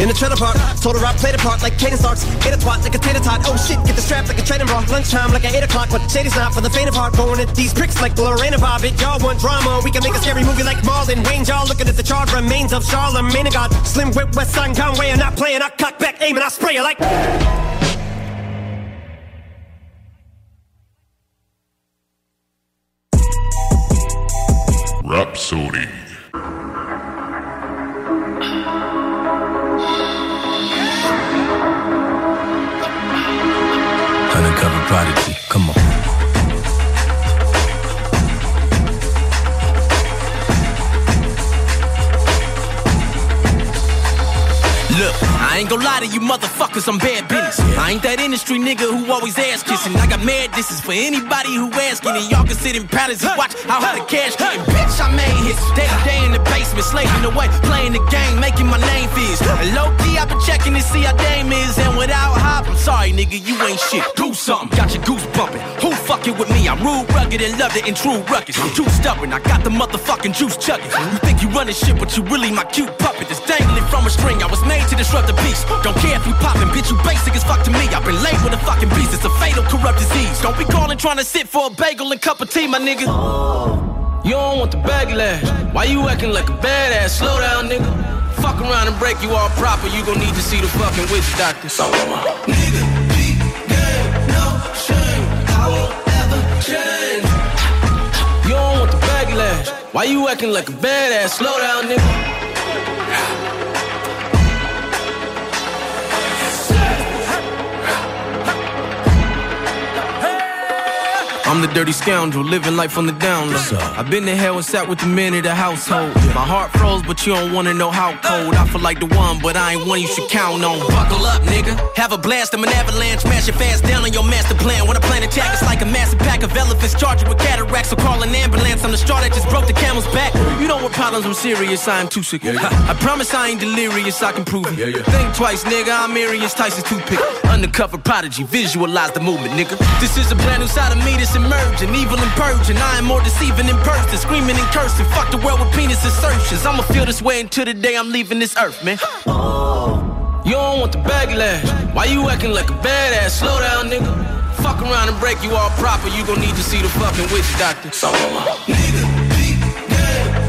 In the trailer park, told her I played a part like cadence arts. Hit a twat like a tater tot. Oh shit, get the strap like a training bra. Lunchtime like at 8 o'clock, but Shady's not for the faint of heart. Going at these pricks like Lorena Bobbitt. Y'all want drama, we can make a scary movie like Marlon Wayne. Y'all looking at the charred remains of Charlemagne and God. Slim Whip, West Side Conway, I'm not playing. I cock back, aim, and I spray you like. Sony. Undercover prodigy, come on. Look, I ain't gonna lie to you motherfuckers, I'm bad bitch. I ain't that industry nigga who always ass kissing. I got mad this is for anybody who asking. And y'all can sit in palace and watch how hard the cash getting. Bitch, I made hits. Day to day in the basement, slaving away, playing the game, making my name fizz. And low key, I've been checking to see how Dame is. And without hop, I'm sorry, nigga, you ain't shit. Do something. Got your goose bumping. Who fucking with me? I'm rude, rugged, and loved it in true ruckus. I'm too stubborn. I got the motherfucking juice chugging. You think you running shit, but you really my cute puppet that's dangling from a string. I was made to disrupt the peace. Don't care if you poppin', bitch, you basic as fuck to me. I've been laid with a fucking beast. It's a fatal corrupt disease. Don't be calling trying to sit for a bagel and cup of tea, my nigga. You don't want the backlash. Why you acting like a badass? Slow down, nigga. Fuck around and break you all proper. You gon' need to see the fucking witch doctor. So, nigga, be no shame. I won't ever change. You don't want the. Why you acting like a badass? Slow down, nigga. I'm the dirty scoundrel, living life on the down low. I've been to hell and sat with the men of the household. My heart froze, but you don't wanna know how cold. I feel like the one, but I ain't one you should count on. Buckle up, nigga. Have a blast, I'm an avalanche. Mash it fast down on your master plan. When I plan attack, it's like a massive pack of elephants charged with cataracts. So call an ambulance. I'm the straw that just broke the camel's back. You know what problems I'm serious, I am too sick. I promise I ain't delirious, I can prove it. Yeah, Think twice, nigga. I'm Arius Tyson's toothpick. Undercover prodigy, visualize the movement, nigga. This is a brand new side of me that's emerging, evil and purging. I am more deceiving in person, screaming and cursing. Fuck the world with penis insertions. I'ma feel this way until the day I'm leaving this earth, man. You don't want the backlash. Why you acting like a badass? Slow down, nigga. Fuck around and break you all proper. You gon' need to see the fucking witch doctor. So, nigga, be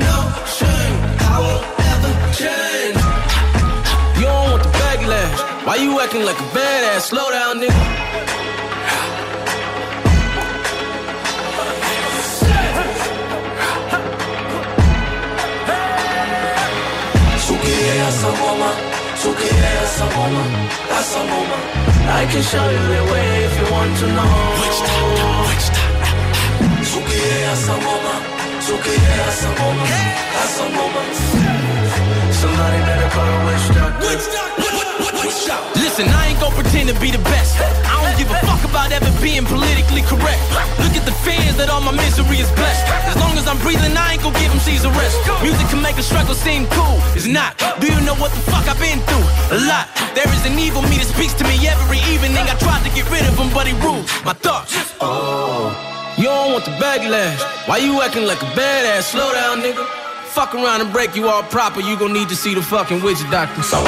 no shame. I won't ever change. You don't want the backlash. Why you acting like a badass? Slow down, nigga. That's a woman, that's a woman. I can show you the way if you want to know. Which time? Which time? So give me a moment, so give me a asaboma, That's a asaboma. Somebody better call a witch doctor. Witch doctor. Listen, I ain't gonna pretend to be the best. I don't give a fuck about ever being politically correct. Look at the fears that all my misery is blessed. As long as I'm breathing, I ain't gon' give them Caesar rest. Music can make a struggle seem cool. It's not. Do you know what the fuck I've been through? A lot. There is an evil me that speaks to me every evening. I tried to get rid of him, but he rules my thoughts. Oh. You don't want the backlash. Why you acting like a badass? Slow down, nigga. Fuck around and break you all proper. You gon' need to see the fucking witch doctor. So,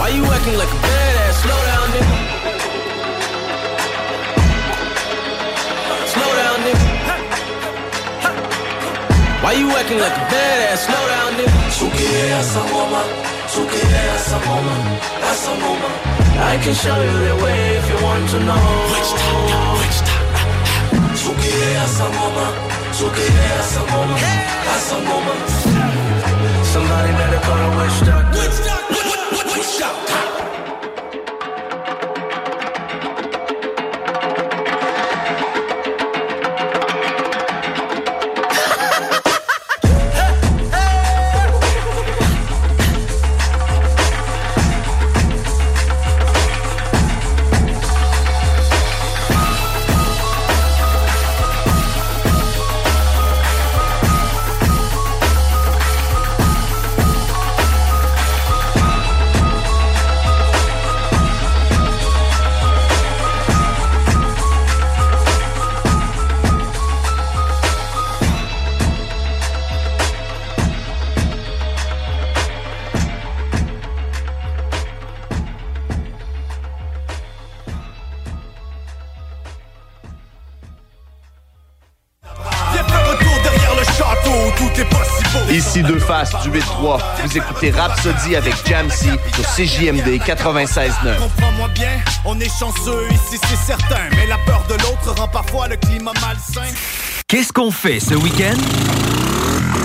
Why you acting like a badass? Slow down, nigga. Slow down, nigga. Why you acting like a badass? Slow down, nigga. Sukiye asa woman, Sukiye asa woman, asa woman. I can show you the way if you want to know. Which doctor, which doctor? Sukiye asa woman, Sukiye asa woman, asa woman. Somebody better call a witch doctor. Witch doctor, Shout, Ici deux faces du 8-3. Vous écoutez Rhapsody avec Jamsey sur CJMD 96.9. Comprends-moi bien, on est chanceux ici, c'est certain. Mais la peur de l'autre rend parfois le climat malsain. Qu'est-ce qu'on fait ce week-end?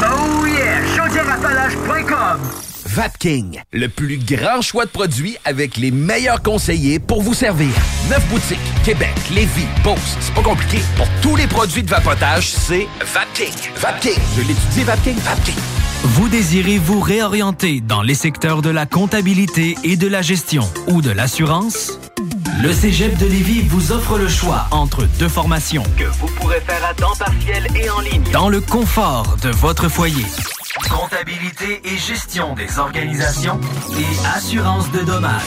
Oh yeah! Vapking, le plus grand choix de produits avec les meilleurs conseillers pour vous servir. Neuf boutiques, Québec, Lévis, Beauce, c'est pas compliqué. Pour tous les produits de vapotage, c'est Vapking. Vapking, je l'étudie, Vapking, Vapking. Vous désirez vous réorienter dans les secteurs de la comptabilité et de la gestion ou de l'assurance? Le Cégep de Lévis vous offre le choix entre deux formations que vous pourrez faire à temps partiel et en ligne dans le confort de votre foyer. Comptabilité et gestion des organisations et assurance de dommages.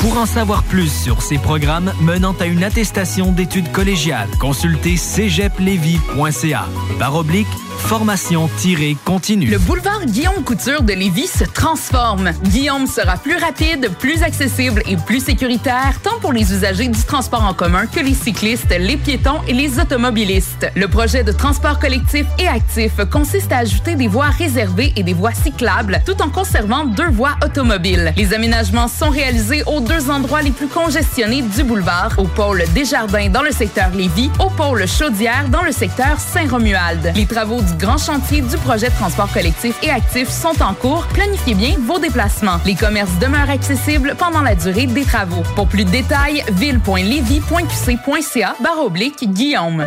Pour en savoir plus sur ces programmes menant à une attestation d'études collégiales, consultez cégeplevy.ca. Barre oblique, formation-continue. Le boulevard Guillaume Couture de Lévis se transforme. Guillaume sera plus rapide, plus accessible et plus sécuritaire, tant pour les usagers du transport en commun que les cyclistes, les piétons et les automobilistes. Le projet de transport collectif et actif consiste à ajouter des voies réservées et des voies cyclables, tout en conservant deux voies automobiles. Les aménagements sont réalisés aux deux endroits les plus congestionnés du boulevard, au pôle Desjardins dans le secteur Lévis, au pôle Chaudière dans le secteur Saint-Romuald. Les travaux du grand chantier du projet de transport collectif et actif sont en cours. Planifiez bien vos déplacements. Les commerces demeurent accessibles pendant la durée des travaux. Pour plus de détails, ville.levy.qc.ca barre oblique Guillaume.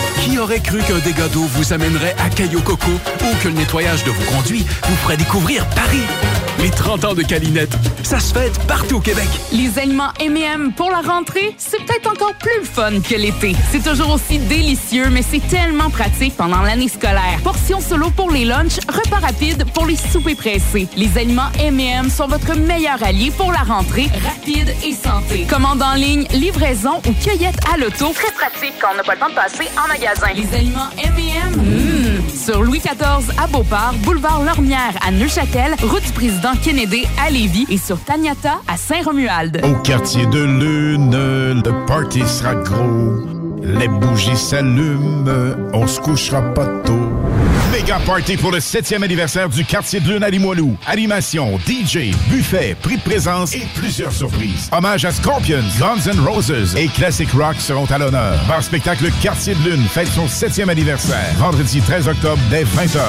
Qui aurait cru qu'un dégât d'eau vous amènerait à Caillou Coco ou que le nettoyage de vos conduits vous ferait découvrir Paris? Les 30 ans de Calinette, ça se fête partout au Québec. Les aliments M&M pour la rentrée, c'est peut-être encore plus fun que l'été. C'est toujours aussi délicieux, mais c'est tellement pratique pendant l'année scolaire. Portions solo pour les lunchs, repas rapides pour les soupers pressés. Les aliments M&M sont votre meilleur allié pour la rentrée, rapide et santé. Commande en ligne, livraison ou cueillette à l'auto. Très pratique quand on n'a pas le temps de passer en magasin. Les aliments M&M, sur Louis XIV à Beauport, boulevard Lormière à Neuchâtel, route du président Kennedy à Lévis et sur Taniata à Saint-Romuald. Au quartier de Lune, le party sera gros. Les bougies s'allument, on se couchera pas tôt. Méga party pour le 7e anniversaire du quartier de Lune à Limoilou. Animation, DJ, buffet, prix de présence et plusieurs surprises. Hommage à Scorpions, Guns N' Roses et Classic Rock seront à l'honneur. Bar spectacle Quartier de Lune fête son 7e anniversaire. Vendredi 13 octobre dès 20h.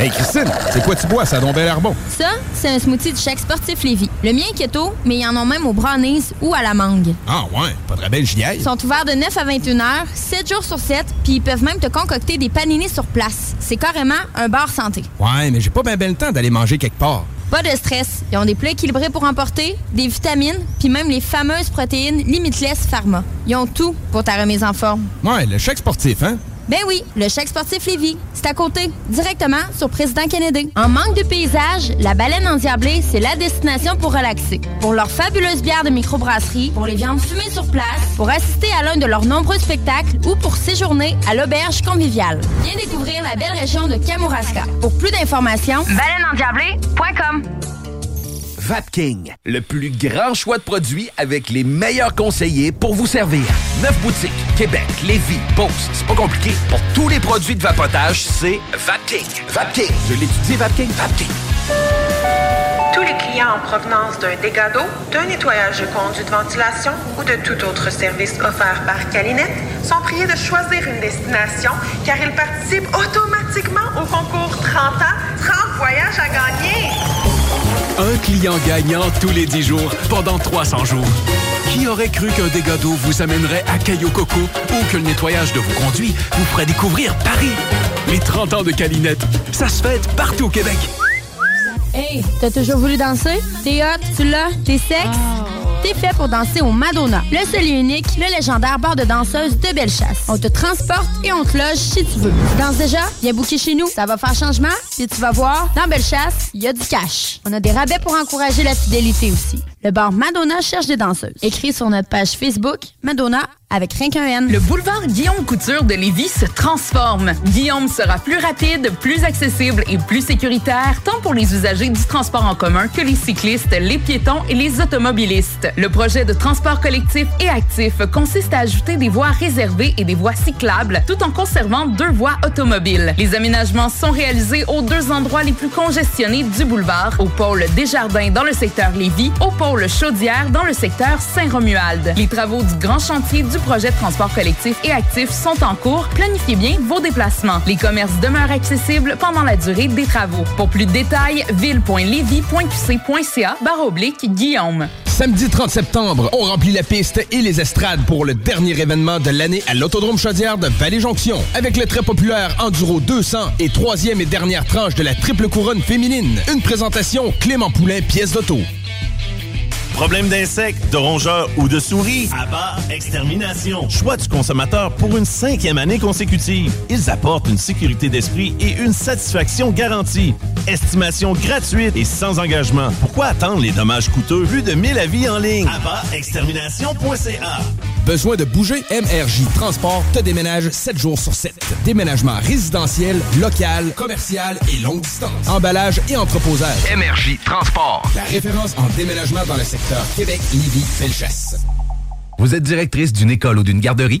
Hey Christine, c'est quoi tu bois, ça donc bel bon? Ça, c'est un smoothie du chèque sportif Lévis. Le mien est keto, mais ils en ont même au brownies ou à la mangue. Ah ouais, pas très belle giaille. Ils sont ouverts de 9 à 21 heures, 7 jours sur 7, puis ils peuvent même te concocter des paninis sur place. C'est carrément un bar santé. Ouais, mais j'ai pas bien ben le temps d'aller manger quelque part. Pas de stress. Ils ont des plats équilibrés pour emporter, des vitamines, puis même les fameuses protéines Limitless Pharma. Ils ont tout pour ta remise en forme. Ouais, le chèque sportif, hein? Ben oui, le chèque sportif Lévis. C'est à côté, directement sur Président Kennedy. En manque de paysage, la baleine endiablée, c'est la destination pour relaxer. Pour leur fabuleuse bière de microbrasserie, pour les viandes fumées sur place, pour assister à l'un de leurs nombreux spectacles ou pour séjourner à l'auberge conviviale. Viens découvrir la belle région de Kamouraska. Pour plus d'informations, baleineendiablée.com. Vapking, le plus grand choix de produits avec les meilleurs conseillers pour vous servir. Neuf boutiques, Québec, Lévis, Beauce, c'est pas compliqué. Pour tous les produits de vapotage, c'est Vapking. Vapking, je l'étudie, Vapking, Vapking. Tous les clients en provenance d'un dégât d'eau, d'un nettoyage de conduits de ventilation ou de tout autre service offert par Calinette sont priés de choisir une destination car ils participent automatiquement au concours 30 ans, 30 voyages à gagner. Un client gagnant tous les 10 jours pendant 300 jours. Qui aurait cru qu'un dégât d'eau vous amènerait à Caillou Coco ou que le nettoyage de vos conduits vous ferait découvrir Paris? Les 30 ans de Calinette, ça se fête partout au Québec. Hey, t'as toujours voulu danser? T'es hot, tu l'as, t'es sexe? T'es fait pour danser au Madonna, le seul et unique, le légendaire bar de danseuse de Bellechasse. On te transporte et on te loge si tu veux. Tu danses déjà? Viens booker chez nous. Ça va faire changement, puis tu vas voir, dans Bellechasse, il y a du cash. On a des rabais pour encourager la fidélité aussi. Le bar Madonna cherche des danseuses. Écris sur notre page Facebook Madonna avec rien qu'un N. Le boulevard Guillaume Couture de Lévis se transforme. Guillaume sera plus rapide, plus accessible et plus sécuritaire, tant pour les usagers du transport en commun que les cyclistes, les piétons et les automobilistes. Le projet de transport collectif et actif consiste à ajouter des voies réservées et des voies cyclables, tout en conservant deux voies automobiles. Les aménagements sont réalisés aux deux endroits les plus congestionnés du boulevard, au pôle Desjardins dans le secteur Lévis, au pôle Chaudière dans le secteur Saint-Romuald. Les travaux du grand chantier du projet de transport collectif et actif sont en cours. Planifiez bien vos déplacements. Les commerces demeurent accessibles pendant la durée des travaux. Pour plus de détails, ville.levy.qc.ca barre oblique Guillaume. Samedi 30 septembre, on remplit la piste et les estrades pour le dernier événement de l'année à l'Autodrome Chaudière de Vallée-Jonction. Avec le très populaire Enduro 200 et troisième et dernière tranche de la triple couronne féminine. Une présentation Clément Poulain, pièce d'auto. Problème d'insectes, de rongeurs ou de souris? Abba Extermination. Choix du consommateur pour une cinquième année consécutive. Ils apportent une sécurité d'esprit et une satisfaction garantie. Estimation gratuite et sans engagement. Pourquoi attendre les dommages coûteux? Vu de 1000 avis en ligne? Extermination.ca Besoin de bouger? MRJ Transport te déménage 7 jours sur 7. Déménagement résidentiel, local, commercial et longue distance. Emballage et entreposage. MRJ Transport. La référence en déménagement dans le secteur Québec. Vous êtes directrice d'une école ou d'une garderie?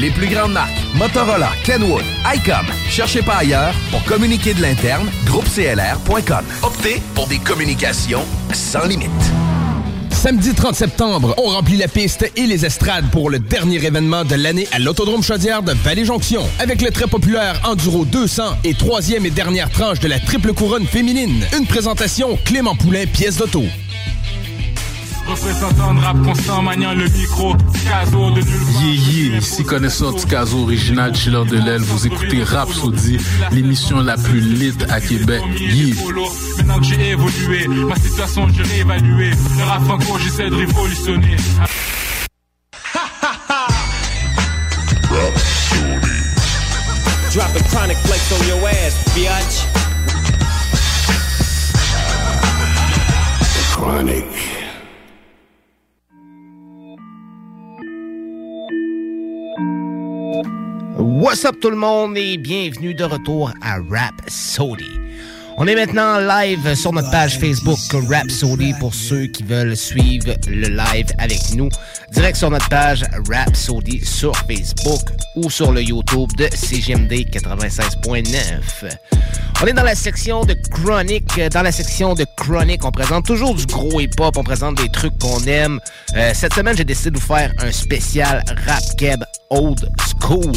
Les plus grandes marques, Motorola, Kenwood, ICOM. Cherchez pas ailleurs pour communiquer de l'interne, groupeclr.com. Optez pour des communications sans limite. Samedi 30 septembre, on remplit la piste et les estrades pour le dernier événement de l'année à l'Autodrome Chaudière de Vallée-Jonction. Avec le très populaire Enduro 200 et troisième et dernière tranche de la triple couronne féminine. Une présentation Clément Poulain, pièce d'auto. Représentant de rap constant, maniant le micro, Ticazo de nulle Yeah, yeah, ici connaisseur Ticazo original, chiller de l'aile. Vous écoutez Rap Saudi, l'émission la plus lit à Québec. Yeah. Maintenant que j'ai évolué, ma situation j'ai réévalué. Le rap franco, j'essaie de révolutionner. Dropping chronic flakes on your ass, bitch. What's up tout le monde et bienvenue de retour à Rap Sody. On est maintenant live sur notre page Facebook Rap Sody pour ceux qui veulent suivre le live avec nous. Direct sur notre page Rap Sody sur Facebook ou sur le YouTube de CGMD 96.9. On est dans la section de Chronic. Dans la section de Chronic, on présente toujours du gros hip-hop, on présente des trucs qu'on aime. Euh, cette semaine, j'ai décidé de vous faire un spécial rap keb old school.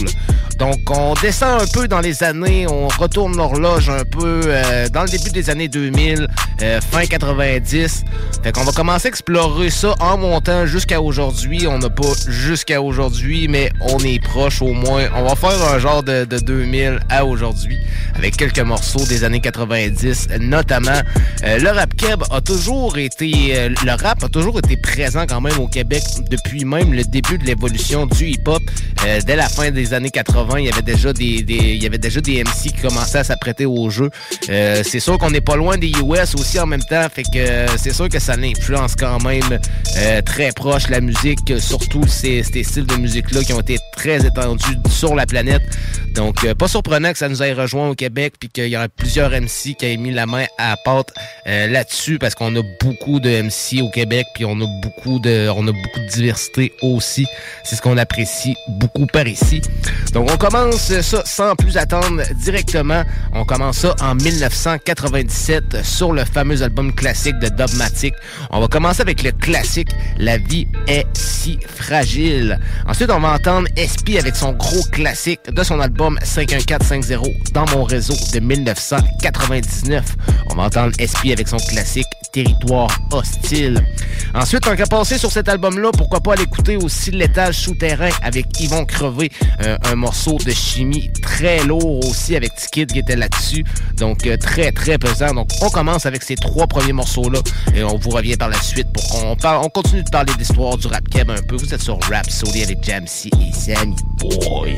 Donc, on descend un peu dans les années, on retourne l'horloge un peu euh, dans le début des années 2000, euh, fin 90. Fait qu'on va commencer à explorer ça en montant jusqu'à aujourd'hui. On n'a pas jusqu'à aujourd'hui, mais on est proche au moins. On va faire un genre de, de 2000 à aujourd'hui avec quelques morceaux des années 90, notamment. Euh, le rap keb a toujours été, euh, le rap a toujours été présent quand même au Québec depuis même le début de l'évolution du hip-hop dès la fin des années 80. 80, il y avait déjà des, il y avait déjà des MC qui commençaient à s'apprêter au jeu. Euh, c'est sûr qu'on n'est pas loin des US aussi en même temps, fait que euh, c'est sûr que ça influence quand même euh, très proche la musique, surtout ces, ces styles de musique-là qui ont été très étendus sur la planète. Donc, pas surprenant que ça nous ait rejoint au Québec, puis qu'il y aurait plusieurs MC qui aient mis la main à la pâte là-dessus, parce qu'on a beaucoup de MC au Québec, puis on a beaucoup de, on a beaucoup de diversité aussi. C'est ce qu'on apprécie beaucoup par ici. Donc, on commence ça sans plus attendre directement. On commence ça en 1997 sur le fameux album classique de Dogmatic. On va commencer avec le classique La vie est si fragile. Ensuite, on va entendre SP avec son gros classique de son album 51450 dans mon réseau de 1999. On va entendre SP avec son classique Territoire hostile. Ensuite, on va passer sur cet album-là, pourquoi pas l'écouter aussi L'étage souterrain avec Yvon Crevé, euh, un morceau de chimie très lourd aussi avec Tikid qui était là-dessus. Donc euh, très très pesant. Donc on commence avec ces trois premiers morceaux-là et on vous revient par la suite pour qu'on parle, on continue de parler d'histoire du rap keb un peu. Vous êtes sur Rap Soli avec Jamsey et Sammy Boy.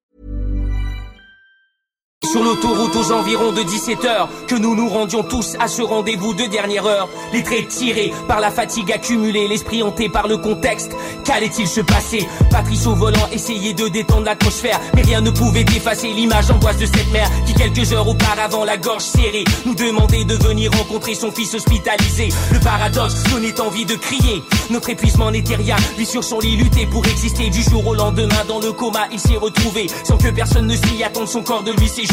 Sur l'autoroute aux environs de 17h, que nous nous rendions tous à ce rendez-vous de dernière heure. Les traits tirés par la fatigue accumulée, l'esprit hanté par le contexte. Qu'allait-il se passer? Patrice au volant essayait de détendre l'atmosphère, mais rien ne pouvait effacer l'image angoisse de cette mère qui quelques heures auparavant, la gorge serrée, nous demandait de venir rencontrer son fils hospitalisé. Le paradoxe, donnait envie de crier. Notre épuisement n'était rien, lui sur son lit luttait pour exister du jour au lendemain. Dans le coma, il s'est retrouvé sans que personne ne s'y attende. Son corps de lui s'est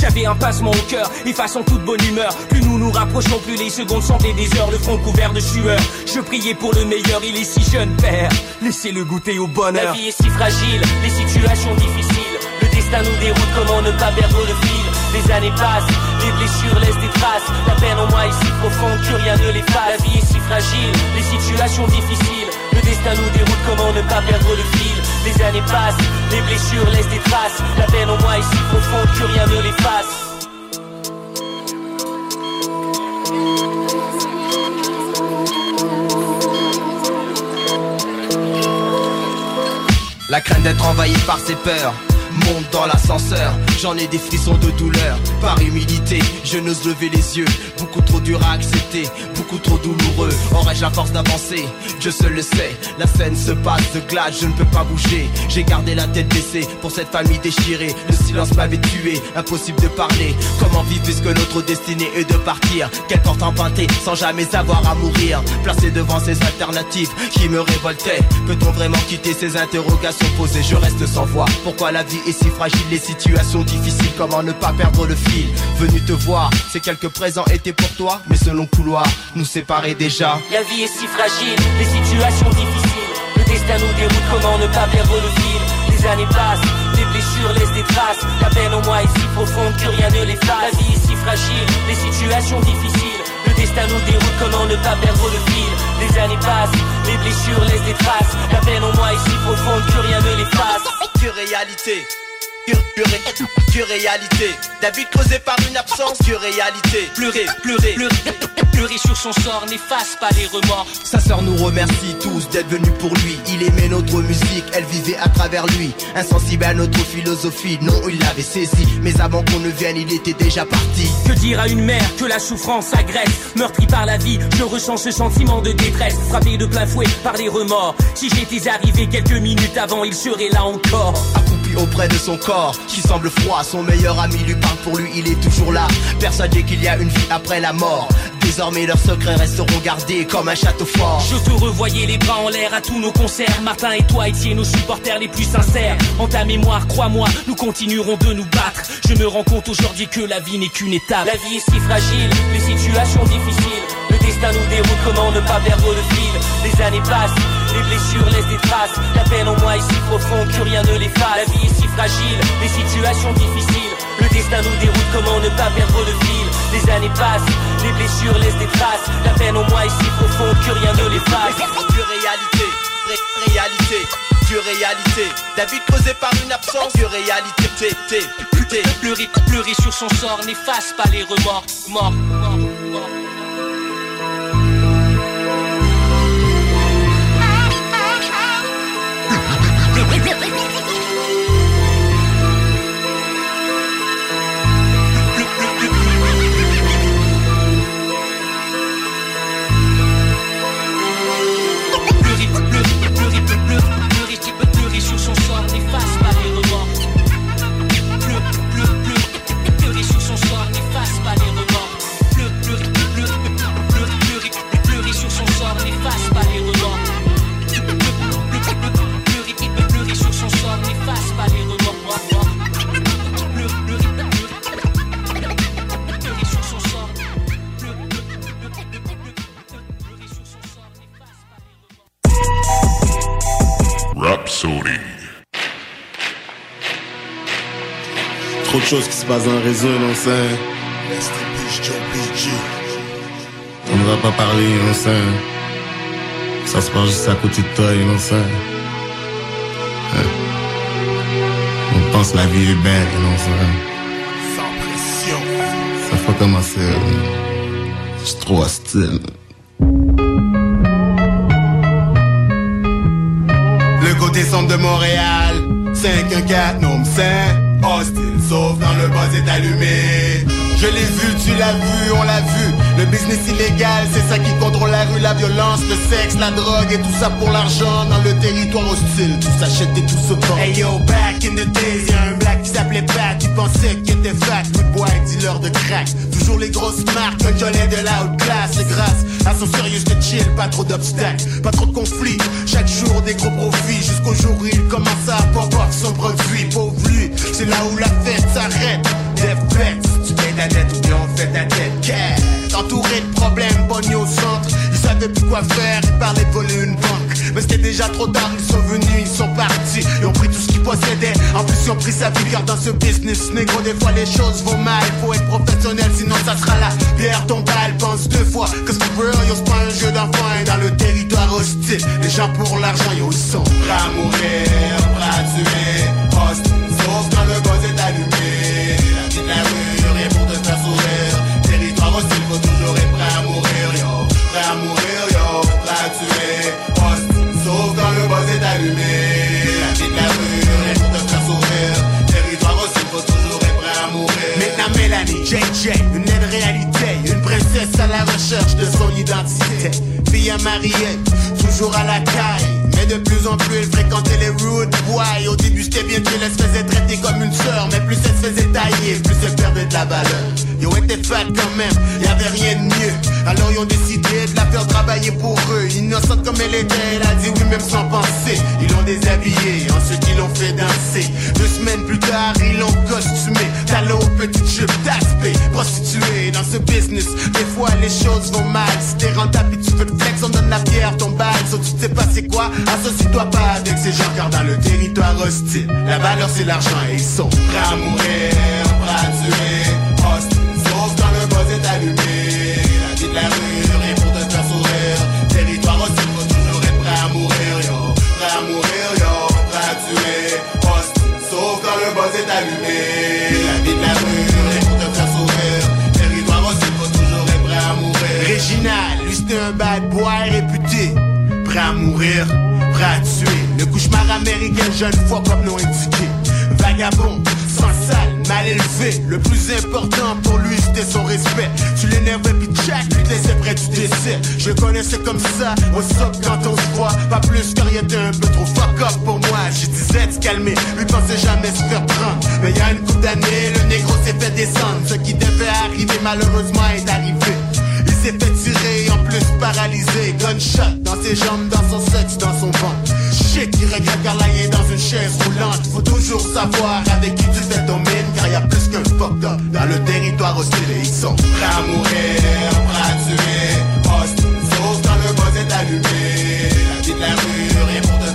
J'avais un passement au cœur, et face en toute bonne humeur. Plus nous nous rapprochons, plus les secondes semblaient des heures, le front couvert de sueur. Je priais pour le meilleur, il est si jeune, père. Laissez-le goûter au bonheur. La vie est si fragile, les situations difficiles. Le destin nous déroute, comment ne pas perdre le fil Les années passent, les blessures laissent des traces. La peine en moi est si profonde que rien ne l'efface. La vie est si fragile, les situations difficiles. Le destin nous déroute, comment ne pas perdre le fil Les années passent, les blessures laissent des traces. La peine en moi est si profonde que rien ne l'efface. La crainte d'être envahi par ses peurs monte dans l'ascenseur, j'en ai des frissons de douleur. Par humilité, je n'ose lever les yeux. Beaucoup trop dur à accepter, beaucoup trop douloureux. Aurais-je la force d'avancer? Je seul le sais. La scène se passe de glace, je ne peux pas bouger. J'ai gardé la tête baissée pour cette famille déchirée. Le silence m'avait tué, impossible de parler. Comment vivre puisque notre destinée est de partir? Quelle porte empruntée sans jamais avoir à mourir Placé devant ces alternatives qui me révoltaient. Peut-on vraiment quitter ces interrogations posées? Je reste sans voix. Pourquoi la vie est si fragile, les situations difficiles, comment ne pas perdre le fil? Venu te voir, ces quelques présents étaient pour toi, mais ce long couloir nous séparait déjà. La vie est si fragile, les situations difficiles. Le destin nous déroute, comment ne pas perdre le fil? Les années passent, les blessures laissent des traces. La peine en moi est si profonde que rien ne l'efface. La vie est si fragile, les situations difficiles. Destin nous déroute, comment ne pas perdre le fil Les années passent, les blessures laissent des traces. La peine en moi est si profonde que rien ne l'efface. Que réalité que réalité. David creusé par une absence, que réalité. Pleurer, pleurer, pleurer. Pleurer sur son sort n'efface pas les remords. Sa sœur nous remercie tous d'être venus pour lui. Il aimait notre musique, elle vivait à travers lui. Insensible à notre philosophie, non, il l'avait saisi. Mais avant qu'on ne vienne, il était déjà parti. Que dire à une mère que la souffrance agresse? Meurtri par la vie, je ressens ce sentiment de détresse. Frappé de plein fouet par les remords. Si j'étais arrivé quelques minutes avant, il serait là encore. Auprès de son corps, qui semble froid. Son meilleur ami lui parle pour lui, il est toujours là. Persuadé qu'il y a une vie après la mort. Désormais leurs secrets resteront gardés comme un château fort. Je te revoyais les bras en l'air à tous nos concerts. Martin et toi étiez nos supporters les plus sincères. En ta mémoire, crois-moi, nous continuerons de nous battre. Je me rends compte aujourd'hui que la vie n'est qu'une étape. La vie est si fragile, les situations difficiles. Le destin nous déroule, comment ne pas perdre le fil? Les années passent, les blessures laissent des traces. La peine en moi est si profonde que rien ne l'efface. La vie est si fragile, les situations difficiles. Le destin nous déroule, comment ne pas perdre le fil? Les années passent, les blessures laissent des traces. La peine en moi est si profonde que rien ne l'efface. Que réalité, ré- réalité, que réalité. David creusé par une absence, que réalité, t'es, t'es, t'es. Pleurer, pleurer sur son sort n'efface pas les remords. Mort. Trop de choses qui se passent dans le réseau, non c'est. On ne va pas parler, non c'est. Ça se passe juste à côté de toi, non c'est. Hein. On pense la vie est belle, non c'est. Sans pression. Ça faut commencer. euh, C'est trop hostile. Le de Montréal, 514, nom saint. Hostile, sauf quand le buzz est allumé. Je l'ai vu, tu l'as vu, on l'a vu. Le business illégal, c'est ça qui contrôle la rue, la violence, le sexe, la drogue et tout ça pour l'argent dans le territoire hostile. Tout s'achète et tout se vend. Hey yo, back in the days, y'a un black qui s'appelait Pat, qui pensait qu'il était fat, good boy, dealer de crack. Les grosses marques, un jolet de la haute classe. Et grâce à son sérieux de chill, pas trop d'obstacles, pas trop de conflits. Chaque jour des gros profits, jusqu'au jour où il commence à off son produit. Pauvre lui, c'est là où la fête s'arrête. Death bets, tu payes ta dette ou bien on fait ta tête. Quête, entouré de problèmes, bonnier au centre. Ils savaient plus quoi faire, ils parlaient de voler une banque. Mais c'était déjà trop tard, ils sont venus, ils sont partis. Ils ont pris tout ce qu'ils possédaient. En plus, ils ont pris sa vie dans ce business, négro, des fois les choses vont mal. Faut être professionnel, sinon ça sera la bière ton balle. Pense deux fois que real, yo, c'est pas un jeu d'enfant. Et dans le territoire hostile, les gens pour l'argent, yo, ils sont prêts mourir, tuer. Quand le JJ, une aide réalité. Une princesse à la recherche de son identité. Fille à marier, toujours à la caille. Mais de plus en plus, elle fréquentait les rude. Au début, c'était bien qu'elle se faisait traiter comme une sœur. Mais plus elle se faisait tailler, plus elle perdait de la valeur. Yo, était fat quand même, y'avait rien de mieux. Alors, ils ont décidé de la faire travailler pour eux. Innocente comme elle était, elle a dit oui, même sans penser. Ils l'ont déshabillée, ensuite ils l'ont fait danser. Deux semaines plus tard, ils l'ont costumé. Talon aux petites jupes d'aspect, prostituée dans ce business. Des fois, les choses vont mal. Si t'es rentable et tu veux le flex, on donne la pierre, ton balle. So, tu sais pas c'est quoi, associe-toi pas avec ces gens, car dans le territoire hostile, la valeur c'est l'argent et ils sont prêts à mourir, prêts à tuer la vie de la rue, et pour te faire sourire, territoire aussi pour toujours être prêt à mourir, yo, prêt à mourir, yo, prêt à tuer, sauf quand le boss est allumé, la vie de la rue, et pour te faire sourire, territoire aussi pour toujours être prêt à mourir. Réginal, lui c'était un bad boy réputé, prêt à mourir, prêt à tuer, le cauchemar américain, jeune fois comme non indiqué, vagabond, sans sac mal élevé. Le plus important pour lui, c'était son respect. Tu l'énervais, puis Jack lui laissait près du décès. Je connaissais comme ça, au soc quand on se voit. Pas plus que rien d'un peu trop fuck up pour moi. Je disais de se calmer, lui pensait jamais se faire prendre. Mais y a une couple d'années, le négro s'est fait descendre. Ce qui devait arriver, malheureusement, est arrivé. Il s'est fait tirer, en plus paralysé. Gunshot dans ses jambes, dans son sexe, dans son ventre. Shit, il regrette est dans une chaise roulante. Faut toujours savoir avec qui tu ton mine, car y a plus qu'un fucked up dans le territoire hostile. Et ils sont prêts à mourir, prêts à tuer. Le buzz est allumé. La vie de la rue, rien pour te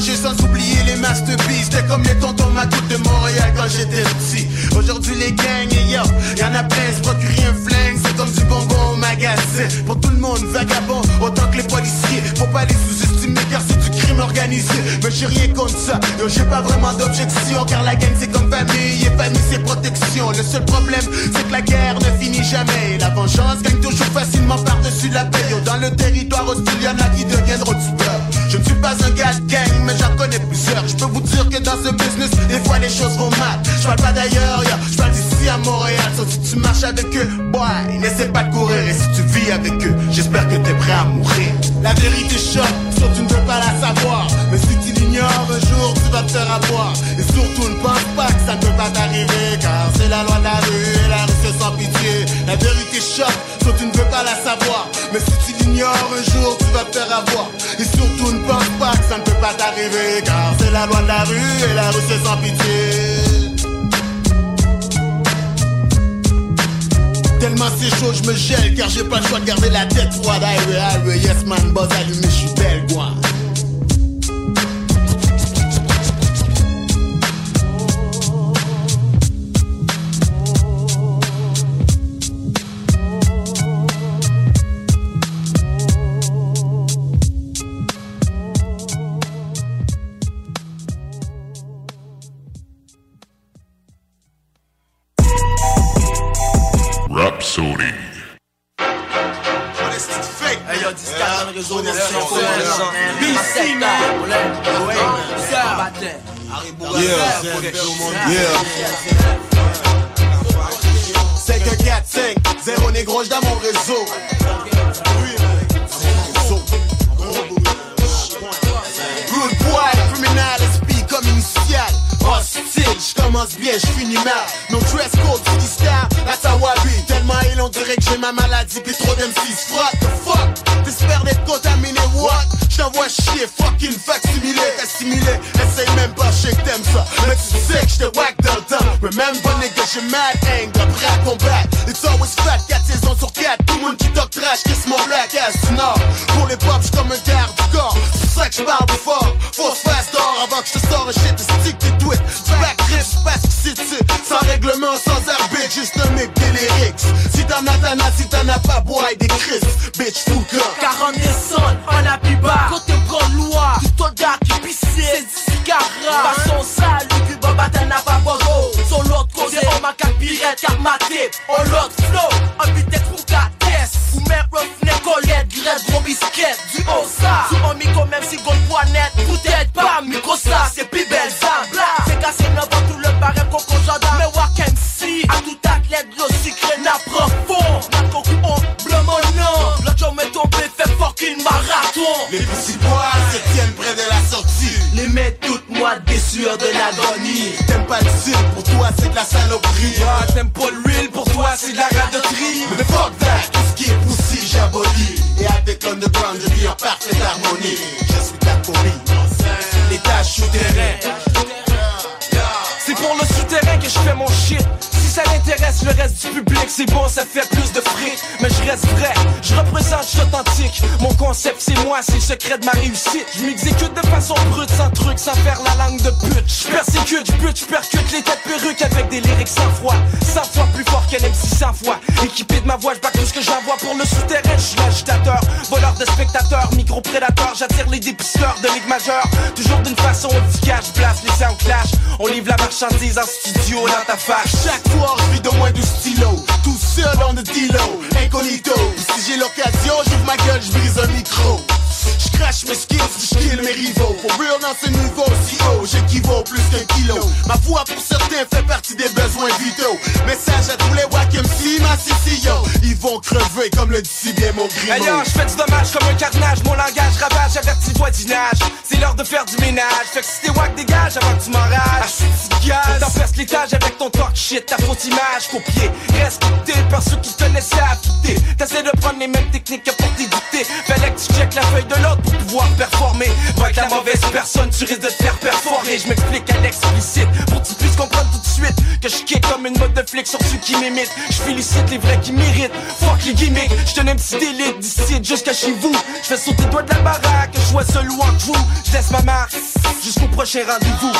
mélangés sans oublier les masterpieces. C'était comme les tontons Macoute de Montréal quand j'étais petit. Aujourd'hui les gangs, et yo, y'en a plein, se procurer un flingue, c'est comme du bonbon au magasin. Pour tout le monde, vagabond, autant que les policiers. Faut pas les sous-estimer Mais j'ai rien contre ça, yo, j'ai pas vraiment d'objection. Car la gang c'est comme famille, et famille c'est protection. Le seul problème, c'est que la guerre ne finit jamais. La vengeance gagne toujours facilement par-dessus la paix. Dans le territoire hostile, y'en a qui deviendront du peur. Je ne suis pas un gars de gang, mais j'en connais plusieurs. Je peux vous dire que dans ce business, des fois les choses vont mal. Je parle pas d'ailleurs, je parle à. Sauf si tu marches avec eux, boy, n'essaie pas de courir. Et si tu vis avec eux, j'espère que t'es prêt à mourir. La vérité choque, sauf tu ne veux pas la savoir. Mais si tu l'ignores, un jour tu vas te faire avoir. Et surtout ne pense pas que ça ne peut pas t'arriver. Car c'est la loi de la rue et la rue c'est sans pitié. La vérité choque, sauf tu ne veux pas la savoir. Mais si tu l'ignores, un jour tu vas te faire avoir. Et surtout ne pense pas que ça ne peut pas t'arriver. Car c'est la loi de la rue et la rue c'est sans pitié. Tellement c'est chaud, je me gèle car j'ai pas le choix de garder la tête froide. Highway, highway, yes man, buzz allumé, je suis belle, quoi. 10 dans le réseau, BC, man. C'est que 4, 5, 0 négro, dans mon réseau. Je commence bien, je finis mal. No dress code, du star, that's how I be. Tellement il on dirait que j'ai ma maladie, puis trop d'M6. What the fuck? T'espères d'être contaminé, what? J't'envoie chier, fucking facsimilé, assimilé. Essaye même pas, je que t'aimes ça. Mais tu sais que j'te whack dans le temps. Remember, nigga, j'ai mad anger, prêt à combattre. It's always fat, 4 saisons sur 4. Tout le monde qui talk trash, kiss mon black ass du. Pour les pop, j'suis comme un garde du corps. C'est ça que j'parle fort. Se fast d'or avant que je te sors un shit, stick tes tweets. Back ici, dessus. Sans règlement, sans arbitre, juste un mec lyrics. Si t'en as, t'en as, si t'en as pas, bois des Chris. Bitch, gun. 40 descentes, on a plus bas Côté grande loi, du soldat qui pissait C'est du cigarat Façon sale, du cuba n'a pas bogo Sur l'autre côté, on m'a quatre pirettes, quatre matés On l'autre flow, un vitesse pour quatre tests Ou même roughneck, colette, grève, gros biscuit Du haut ça, sous un micro même si gold poignette Peut-être pas, micro ça, c'est plus belle neuf ans, tout le barème, coco jardin Mais walk MC, à tout athlète, l'eau sucré, n'apprend fond. N'a coco, on bleu mon nom L'autre jour m'est tombé, fait fucking marathon. Les petits bois se tiennent près de la sortie. Les mets toutes moi des sueurs de l'agonie. T'aimes pas le style, pour toi c'est de la saloperie. Ah, t'aimes pas le real, pour toi c'est de la radoterie. Mais fuck that, tout ce qui est poussi, j'abolis. Et avec l'underground, je vis en parfaite harmonie. Je suis ta pour le souterrain que je fais mon shit ça l'intéresse le reste du public, c'est bon, ça fait plus de fric mais je reste vrai. Je représente, je suis authentique. Mon concept, c'est moi, c'est le secret de ma réussite. Je m'exécute de façon brute, sans truc, sans faire la langue de pute. Je persécute, je bute, je percute les têtes perruques avec des lyrics sans froid. 100 fois plus fort qu'un MC 100 fois. Équipé de ma voix, je tout ce que j'envoie pour le souterrain. Je suis l'agitateur, voleur de spectateurs, micro-prédateur. J'attire les dépisteurs de ligue majeure. Toujours d'une façon efficace, je place les sound clash. On livre la marchandise en studio dans ta face. Chaque je vis de moins du stylo. Tout seul en de dilo, incognito. Si j'ai l'occasion, j'ouvre ma gueule, je brise un micro. Je crache mes skills, je kill mes rivaux. Pour real dans ce niveau si haut, j'équivaut plus qu'un kilo. Ma voix pour certains fait partie des besoins vitaux. Message à tous les wack MC, ma yo. Ils vont crever comme le dit si bien mon grimo. Ailleurs, je fais du dommage comme un carnage. Mon langage ravage, averti voisinage. C'est l'heure de faire du ménage. Fait que si t'es wack, dégage avant que tu m'enrages. Ah, T'en perces l'étage avec ton talk shit, ta fausse image copiée. Respecté par ceux qui te connaissaient affûter. T'essaies de prendre les mêmes techniques que pour t'éditer. Fallait que tu checkes la feuille de l'autre pour pouvoir performer. Va avec la mauvaise personne, tu risques de te faire performer. Je m'explique à l'explicite pour que tu puisses comprendre tout de suite que je kick comme une mode de flic sur ceux qui m'imitent. Je félicite les vrais qui méritent. Fuck les gimmicks, je te un petit délite d'ici jusqu'à chez vous. Je fais sauter doigt de la baraque, je vois seul ou en crew. Je laisse ma marque jusqu'au prochain rendez-vous.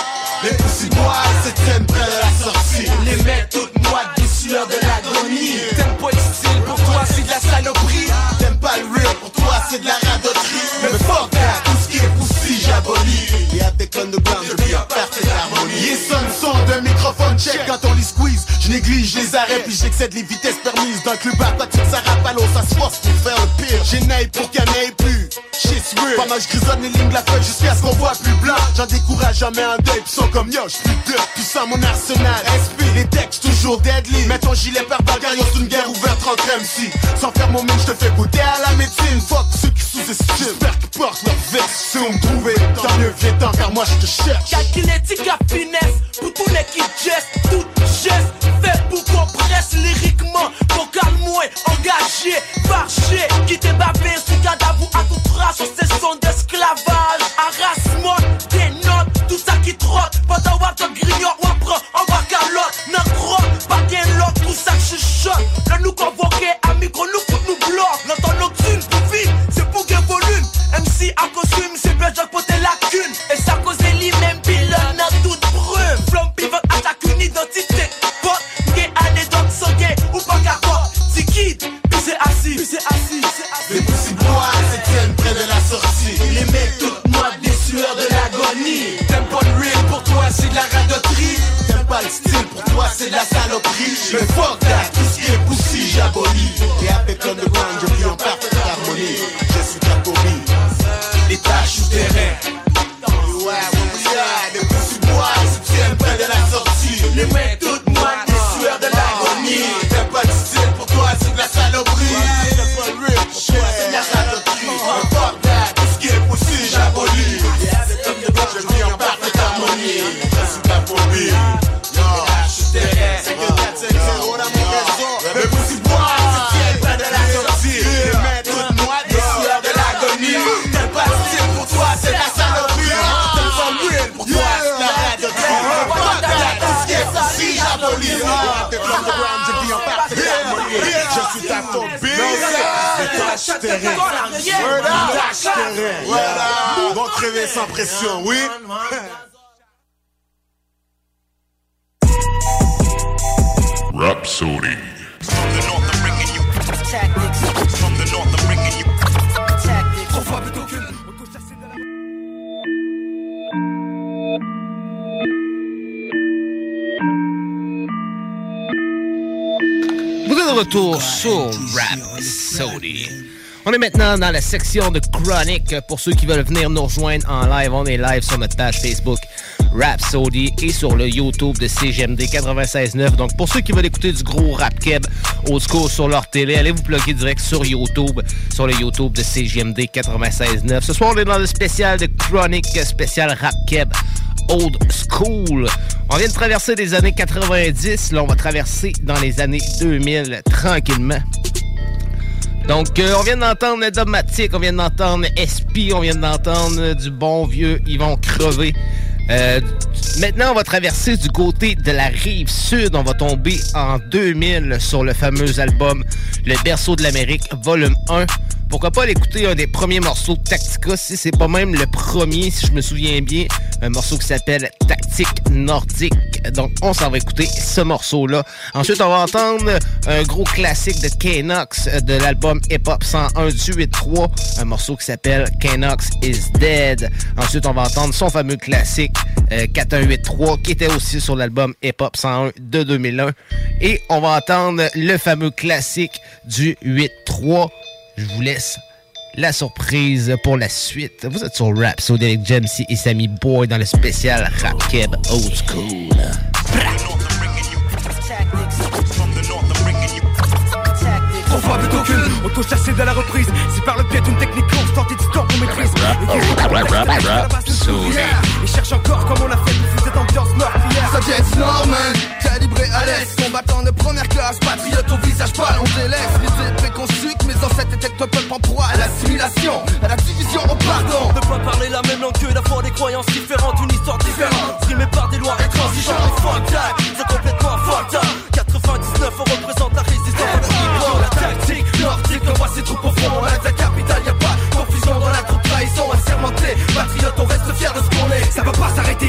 Les poussées bois, c'est traîne près de la sortie. Les mecs toutes moites des sueurs de l'agonie. T'aimes pas le style, pour toi c'est de la saloperie. C'est de la radoterie. Mais fuck that, tout ce qui est poussi, j'abolis. Et à tes connes de blanc, je vis en parfaite harmonie. Et sonne son d'un microphone check quand on les squeeze. Je néglige les arrêts, puis j'excède les vitesses permises. D'un club aquatique, ça l'eau, ça se force pour faire le pire. J'ai naï pour en ait plus. Shit's real. Pendant que je grisonne les lignes de la feuille jusqu'à ce qu'on voit plus blanc. J'en décourage jamais un deuil, pis sont comme yo, j'suis plus. Puis sans mon arsenal, SP, les textes toujours deadly. Mets ton gilet par bagarre, c'est une guerre ouverte Sans faire mon mine, je te fais goûter à la médecine. Fuck ceux qui sous-estiment. J'espère qu'ils portent leur veste. Si on me trouvait, tant mieux, viens tant, car moi je te cherche. Calculétique à finesse, pour tous les qui geste, tout geste, fait pour qu'on presse lyriquement, vocal moins engagé, marché, qui t'est bavé sous cadavre à tout trace, sur ces sons d'esclavage, harassement, des notes, tout ça qui trotte, pendant wap te grignote, à micro, nous fout nous bloque, l'entend nos thunes pour vivre, c'est pour gain volume, MC à costume, c'est bien Jack pour tes lacunes, et ça cause les même pilon dans toute brume, flamme pivot attaque une identité, pote, gay anecdote, sans gay, ou pas capote, c'est kid, puis c'est assis, puis c'est assis, Les bois, c'est traîne près de la sortie. les mecs toutes moi des sueurs de l'agonie, t'aimes pas le real, pour toi c'est de la radoterie, T'aimes pas le style, pour toi c'est de la saloperie. Mais fuck that, Voilà. Vont crever sans pression, oui. Rhapsody. Vous êtes de retour sur Rhapsody. On est maintenant dans la section de chronique. Pour ceux qui veulent venir nous rejoindre en live, on est live sur notre page Facebook Rhapsody et sur le YouTube de CGMD 96.9. Donc pour ceux qui veulent écouter du gros rap keb old school sur leur télé, allez vous plugger direct sur YouTube, sur le YouTube de CGMD 96.9. Ce soir, on est dans le spécial de chronique spécial rap keb old school. On vient de traverser les années 90, là on va traverser dans les années 2000 tranquillement. Donc, euh, on vient d'entendre Dogmatic, on vient d'entendre SP, on vient d'entendre du bon vieux Ils vont crever. Euh, maintenant, on va traverser du côté de la rive sud. On va tomber en 2000 sur le fameux album Le berceau de l'Amérique, volume 1. Pourquoi pas l'écouter un des premiers morceaux de Tactica, si c'est pas même le premier, si je me souviens bien, un morceau qui s'appelle Tactique Nordique. Donc, on s'en va écouter ce morceau-là. Ensuite, on va entendre un gros classique de K-Nox de l'album Hip Hop 101 du 8-3, un morceau qui s'appelle K-Nox is Dead. Ensuite, on va entendre son fameux classique euh, 4183 qui était aussi sur l'album Hip Hop 101 de 2001. Et on va entendre le fameux classique du 8-3. Je vous laisse la surprise pour la suite. Vous êtes sur Rap, so avec Jamesy et Sammy Boy dans le spécial Rap Keb Old School. Qu'une Auto-chassé de la reprise. C'est par le biais d'une technique constante et du temps qu'on maîtrise Et cherche encore comme on a fait pour cette ambiance meurtrière. Ça vient de Norman, calibré à l'est Combattant de première classe, patriote au visage pâle On délaisse. L'idée préconçue que mes ancêtres étaient un peuple en proie à l'assimilation À la division au pardon. Ne pas parler la même langue que d'avoir des croyances différentes Une histoire différente, trimée par des lois intransigeantes Fuck that,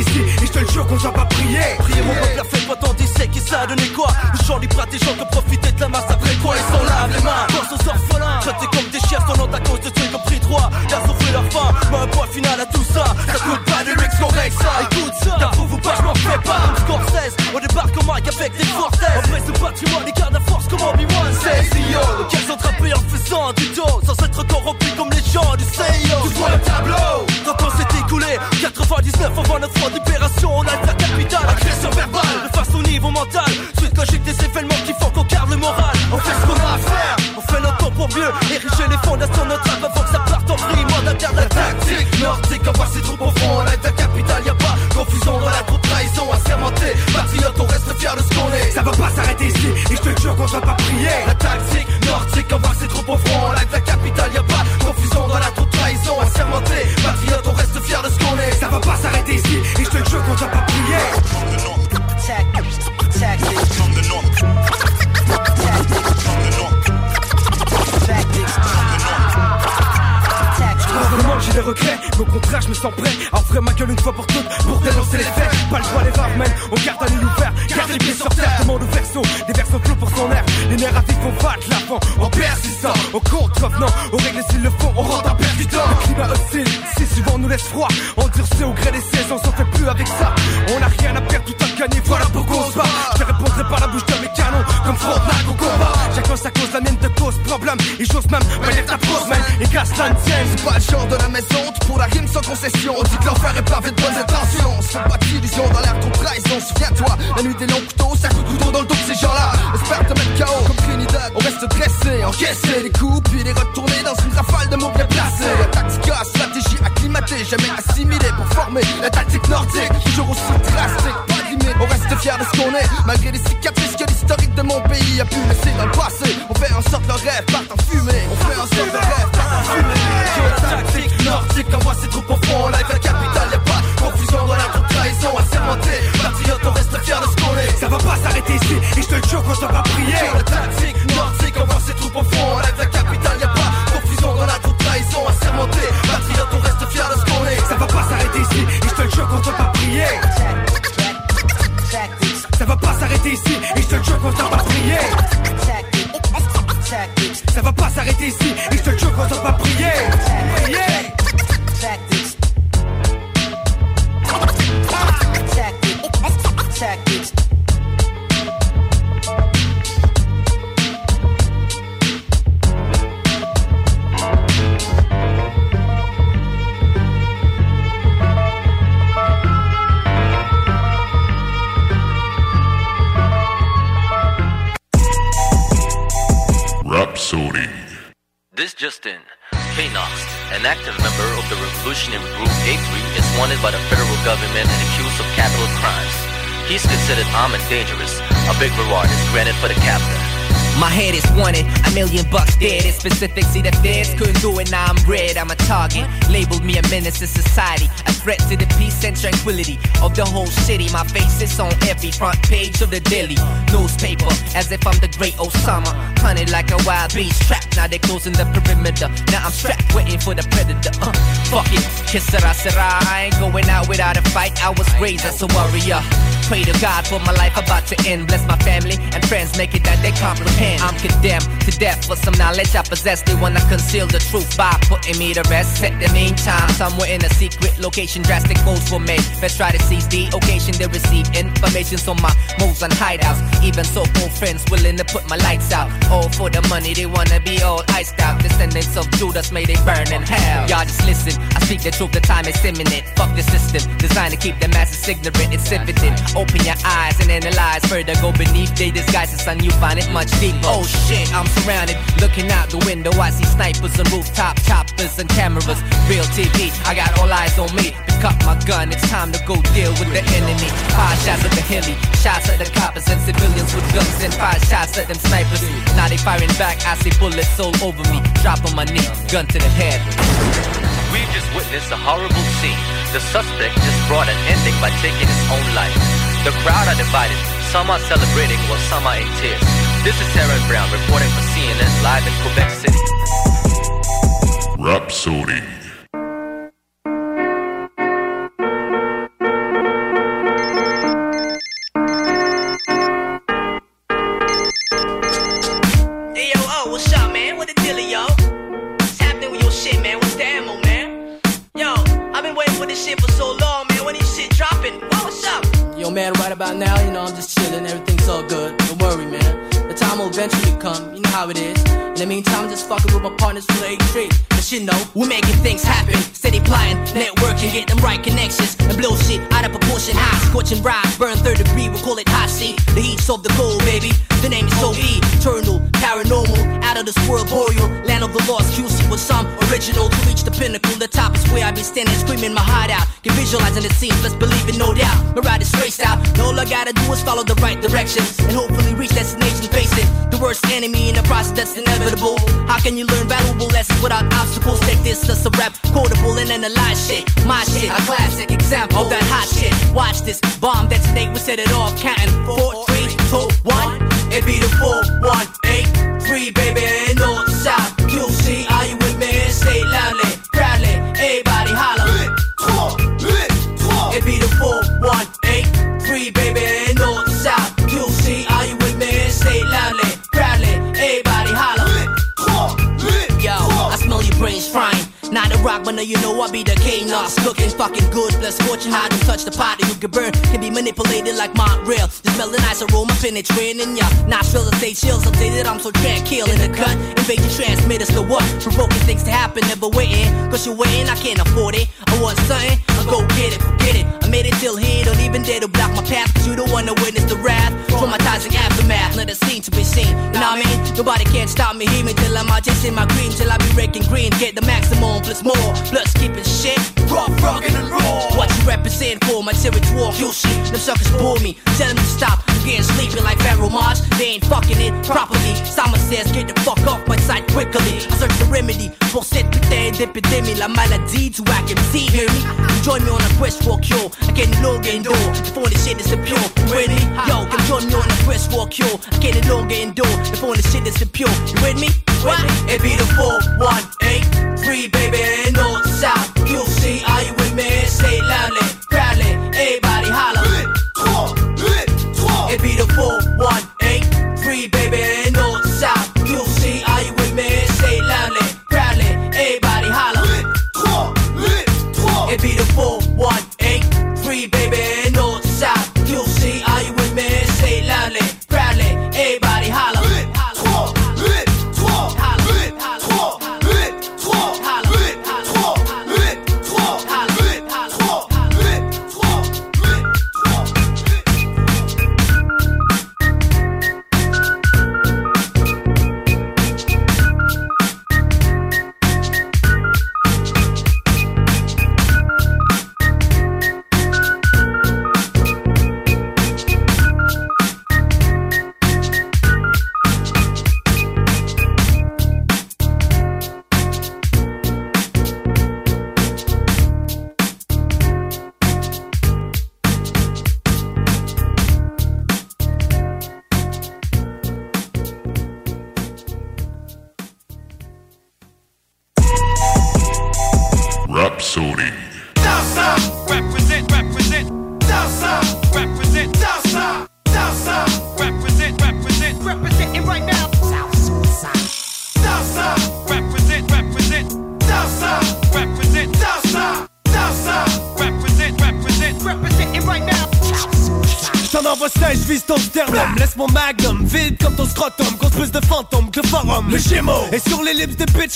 ici. Et je te le jure qu'on va pas prier. Priez mon peuple a fait pas tant d'essais qui ça. A donné quoi? Le champ libre à des gens qui ont profité de la masse après quoi? Ils s'en lavent les mains, pense aux orphelins. Traités comme des chefs en à cause de ceux qui ont pris droit ont souffert leur faim, mais un point final à tout ça. Ça coûte pas de correct ça. Écoute ça, t'approuves ou pas je m'en fais pas. Scorsese, on débarque au mic avec des forces On presse le patrimoine, les gardes à force comme Obi-Wan. C'est CEO, lequel sont trappés en faisant du dos? Sans être corrompu comme les gens du CEO Tu vois le tableau 99 avant notre d'opération. On a la capitale, agression verbale. De au niveau mental, suite logique des événements qui font qu'on garde le moral. On fait ce qu'on a à faire On fait notre temps pour mieux ériger les fondations de notre rap avant que ça parte en vrille. Moi la La tactique nordique envoie ses troupes au front. À la capitale y'a pas confusion dans la troupe. Trahison assermentée Patriote on reste fier de ce qu'on est. Ça va pas s'arrêter ici Et je te jure qu'on va pas prier La tactique nordique envoie ses troupes j'ai regrets, mais au contraire je me sens prêt à offrir ma gueule une fois pour toutes pour dénoncer les faits. Pas le droit les rares, man, on garde un œil ouvert, les pieds sur terre, demande au verso, des versos clos pour son air. Les nerfs à vif on battre l'avant, en persistant, au contrevenant, on règle s'il le faut, on rentre en percutant. Le climat hostile, si souvent nous laisse froid, endurci au gré des saisons, on s'en fait plus avec ça. On a rien à perdre, tout à gagner, voilà pourquoi on se bat. Je répondrai par la bouche de mes canons, comme Frontenac au combat. Chacun sa cause, la mienne de cause, problème, et j'ose même, manière ta pause, man, et casse la tienne. C'est pas le genre de la maison, pour la rime sans concession. On dit que l'enfer est pavé de bonnes intentions. Fait pas d'illusions dans l'air contre trahison. Souviens-toi, la nuit des longs couteaux, ça couteau dans le dos de ces gens-là. Espère te mettre KO comme Trinidad. On reste dressé, encaisser les coups, puis les retourner dans une rafale de mots bien placés. La tactique, stratégie acclimatée, jamais assimilée pour former la tactique nordique. Toujours aussi drastique, pas limite. On reste fier de ce qu'on est, malgré les cicatrices que l'historique de mon pays a pu laisser dans le passé. On fait en sorte le rêve parte en fumée. On fait en sorte le rêve parte en fumée. Tactique nordique envoie ses troupes au front. Live la capitale, y'a pas de confusion dans la troupe trahison assermentée. Patriote, on reste fier de ce qu'on est. Ça va pas s'arrêter ici, et je te jure qu'on va pas prier. La tactique nordique envoie ses troupes au front. Live la capitale, y'a pas confusion dans la troupe trahison assermentée. Patriote, on reste fier de ce qu'on est. Ça va pas s'arrêter ici, et je te jure qu'on va pas prier. Ça va pas s'arrêter ici, et je te jure qu'on va pas prier. Ça va pas s'arrêter ici, et je te jure qu'on va pas prier. Prier. Rhapsody. This just in. Knox, an active member of the revolutionary group A3, is wanted by the federal government and accused of capital crimes. He's considered armed and dangerous. A big reward is granted for the captain. My head is wanted, a million bucks dead. It's specific, see the feds couldn't do it, now I'm red. I'm a target. Labeled me a menace to society, a threat to the peace and tranquility of the whole city. My face is on every front page of the daily newspaper, as if I'm the great Osama. Hunted like a wild beast, trapped. Now they're closing the perimeter. Now I'm strapped, waiting for the predator. Uh, fuck it, kiss sera, sera. I ain't going out without a fight. I was raised as a warrior. Pray to God for my life about to end. Bless my family and friends, make it that they comprehend. I'm condemned to death for some knowledge I possess. They wanna conceal the truth by putting me to rest. Set the meantime, somewhere in a secret location, drastic moves were made. Let's try to seize the occasion to receive information so my moves on hideouts. Even so-called friends willing to put my lights out. All for the money, they wanna be all iced out. Descendants of Judas, may they burn in hell. Y'all just listen, I speak the truth, the time is imminent. Fuck the system, designed to keep the masses ignorant. It's evident. Open your eyes and analyze further. Go beneath their disguises, and you find it much deeper. Oh shit, I'm surrounded. Looking out the window, I see snipers and rooftop choppers and cameras. Real TV, I got all eyes on me. Pick up my gun, it's time to go deal with the enemy. Five shots at the hilly, shots at the coppers and civilians with guns, and five shots at them snipers. Now they firing back, I see bullets all over me. Drop on my knee, gun to the head. We've just witnessed a horrible scene. The suspect just brought an ending by taking his own life. The crowd are divided. Some are celebrating while some are in tears. This is Aaron Brown reporting for CNN live in Quebec City. Rhapsody. Eventually come. You know how it is. In the meantime, I'm just fucking with my partners the A3. But you know, We're making things happen, steady plotting, networking, get them right connections, and blow shit out of proportion. High, scorching rise, burn third degree, we call it hot seat. The heat's of the cold, baby. The name is so eternal, paranormal, of this world, boreal, land of the lost. QC was some original to reach the pinnacle. The top is where I be standing, screaming my heart out. Get visualizing the scenes, let's believe it, no doubt. My ride is raced out, and all I gotta do is follow the right direction, and hopefully reach destination facing the worst enemy in the process that's inevitable. How can you learn valuable lessons without obstacles? Take this as a rap, quotable and analyze shit. My shit, a classic example of that hot shit. Watch this bomb detonate, we set it off, counting four, three, two, one. It be the four, one, eight, three, baby, Not a rock, but now you know I be the king. Us cooking fucking good, plus fortune. hot. Don't touch the pot, you can burn. Can be manipulated like Montreal. Just smell the nice aroma penetrating ya. Nostrils and stay chills. Updated, I'm so tranquil in the cut. Invade your transmitters to what? Provoking things to happen, never waiting. Cause you're waiting, I can't afford it. I want something, I go get it, forget it. I made it till here, don't even dare to block my path. Cause you don't wanna witness the wrath. Traumatizing aftermath, not a scene to be seen. What I mean? Nobody can stop me, hear me till I'm out chasing my green. Till I be raking green, get the maximum plus more. Plus keeping shit rough, rugged and raw. What you represent for my territory? You shit, them suckers bore me. Tell them to stop. I'm getting sleeping like Pharaoh Mars. They ain't fucking it properly. Simon says, get the fuck off my side quickly. I search the remedy pour cette putain d'épidémie. La maladie du whack MC, hear me? Join me on a quest for cure. I can no longer endure. Before this shit is pure. You? Yo, John Norton, Chris Cure. I get it all door before the shit is impure. You with me? What? It be the 418 3, baby.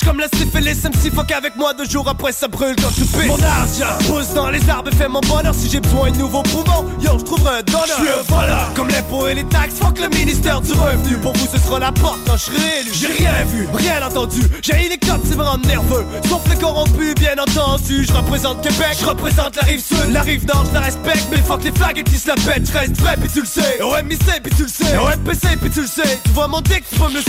Comme la syphilis MC fuck avec moi deux jours après ça brûle quand tu pisses. Mon argent pousse dans les arbres et fait mon bonheur. Si j'ai besoin de nouveaux poumons, yo j'trouverai un donneur. J'suis un voleur. Comme l'impôt et les taxes, fuck le ministère du revenu. Pour vous ce sera la porte quand j'serai élu. J'ai rien vu, rien entendu. J'ai les cops, c'est me rendre nerveux. Sauf les corrompus, bien entendu. Je représente Québec, je représente la rive sud. La rive nord, je la respecte. Mais fuck les flags et qui se la pètent. J'reste vrai pis tu le sais. Au MIC pis tu le sais. Au MPC pis tu le sais. Tu vois mon dick, tu peux me le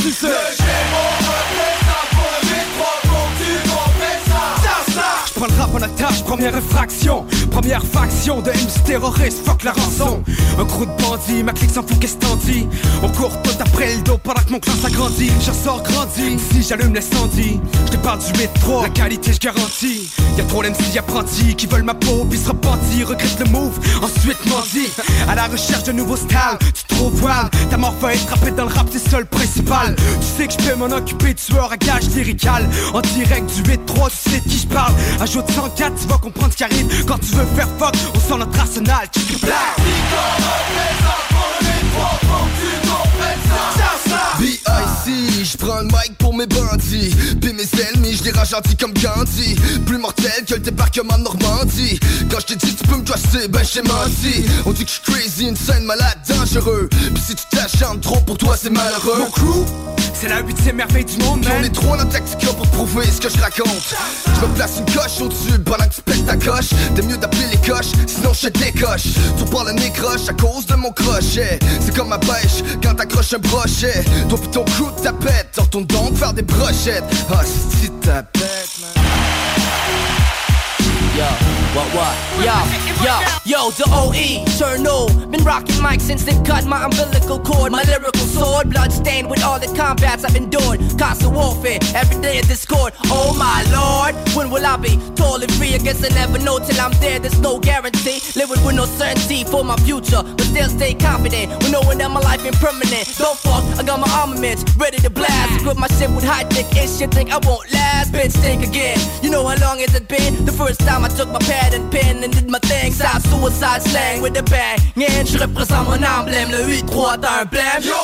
Stop! J'prends le rap en attache, première infraction. Première faction de MC terroristes, fuck la rançon. Un groupe de bandits, ma clique s'en fout qu'est-ce t'en dis? On court tout après le dos pendant que mon clan s'agrandit Je ressors grandi, si j'allume l'incendie Je te parle du métro, la qualité je garantis. Y'a trop d'MC apprentis qui veulent ma peau puis se repentir Regrette le move, ensuite mendie À la recherche de nouveaux styles, tu trouves wild. Ta mort va être dans le rap, c'est ça le principal. Tu sais que je peux m'en occuper, tueur à gage lyrical. En direct du 8-3, tu sais de qui je parle Ajoute 104, tu vas comprendre ce qui arrive. Quand tu veux faire fuck, on sent notre arsenal. Qui te B.I.C. Je prends le mic pour mes bandits. Puis mes ennemis, je les comme Gandhi. Plus mortel que le débarquement de Quand je te dis tu peux me dresser, ben j'ai menti On dit que je suis crazy, insane, malade, dangereux. Puis si tu t'acharnes trop pour toi c'est malheureux. Mon crew, c'est la huitième merveille du monde, Puis on man. est trop dans Tactica pour prouver ce que je raconte. Je me place une coche au-dessus pendant que tu pètes ta coche. T'es mieux d'appeler les coches, sinon je décoche. Tu parles le nez croche à cause de mon crochet. C'est comme ma pêche quand t'accroches un brochet. Toi pis ton crew de tapette, retourne donc faire des brochettes. Ah si tapette man Yo, what, what? Yo, yo, yo, the OE, sure no. Been rocking mic since they cut my umbilical cord. My lyrical sword, blood stained with all the combats I've endured. Constant warfare, every day a discord. Oh my lord, when will I be totally free? I guess I never know till I'm there. There's no guarantee. Living with no certainty for my future, but still stay confident. When knowing that my life ain't permanent. Don't fuck, I got my armaments ready to blast. Equip my shit with high tech ish. You think I won't last? Bitch, think again. You know how long has it been? The first time I took my pad and pen and did my thing. South suicide slang with a bang. Yeah, je représente mon emblème. Le 8-3, t'as un blême. Yo,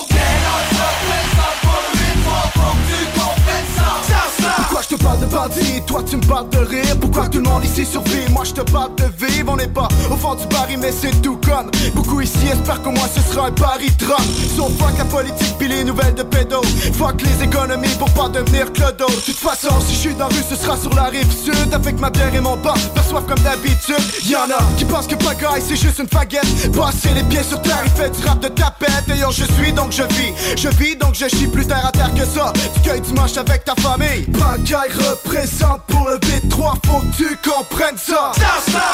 Pourquoi je te parle de bandit, toi tu me parles de rire. Pourquoi tout le monde ici survit, moi je te parle de vivre. On n'est pas au fond du baril mais c'est tout comme Beaucoup ici. Espèrent qu'au moins ce sera un pari drame So fuck la politique pis les nouvelles de pédo. Fuck les économies pour pas devenir clodo. De toute façon si je suis dans la rue ce sera sur la rive sud. Avec ma bière et mon bar, perçoivent comme d'habitude. Y'en a qui pensent que pagaille c'est juste une faguette. Passer les pieds sur terre, il fait du rap de tapette. Et yo je suis donc je vis, je vis donc je chie plus terre à terre que ça. Tu cueilles dimanche avec ta famille. Pagaille représente pour le B3, faut que tu comprennes ça.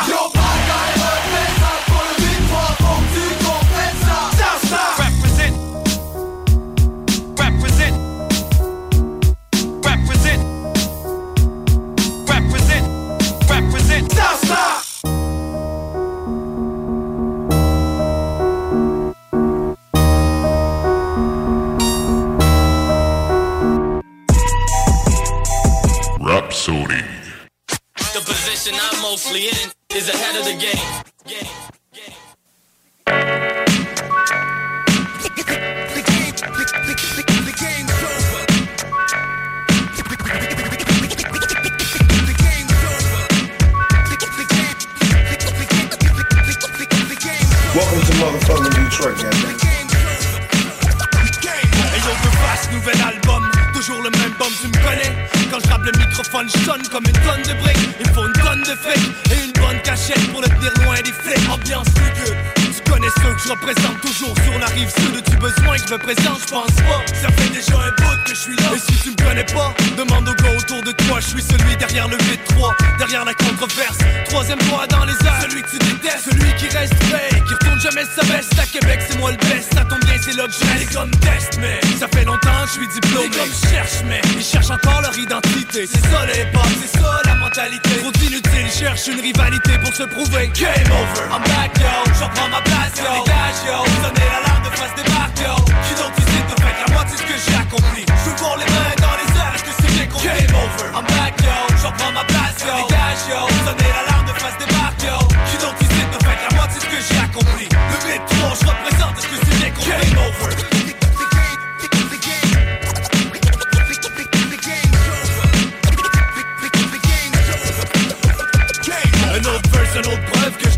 Yo représente Sony. The position I'm mostly in is ahead of the game. game. Welcome to motherfucking Detroit, goddamn. Ellos me fascinaron toujours le même bombe, tu me connais. Quand je le microphone, je sonne comme une tonne de briques. Il faut une tonne de fake et une bonne cachette pour le tenir loin des flics. Ambiance tu connais ceux que je représente. Toujours sur la rive sud As-tu besoin que je me présente, je pense pas. Ça fait déjà un bout que je suis là. Et si tu me connais pas, demande aux gars autour de toi. Je suis celui derrière le V3, derrière la controverse. Troisième doigt dans les airs, celui que tu détestes. Celui qui reste fake, qui retourne jamais sa veste. À Québec c'est moi le best, ça tombe bien c'est là que je comme test mais Ça fait longtemps que je suis diplômé. Les gars me cherchent mais ils cherchent encore leur identité. C'est ça les hip c'est ça la mentalité. Trop d'inutiles, cherche une rivalité pour se prouver. Game over, I'm back yo, j'en prends ma place yo. Dégage yo, sonnez l'alarme de face des marques yo. Qui donc tu sais de fait la moitié ce que j'ai accompli. Je voir les mains dans les airs, est-ce que c'est bien compris? Game over, I'm back yo, j'en prends ma place yo. Dégage yo, l'alarme de face des marques yo. Qui donc tu sais de fait la moitié ce que j'ai accompli. Le 8-3, je représente, est-ce que c'est bien compris? Game over. Un autre verse, une autre preuve que je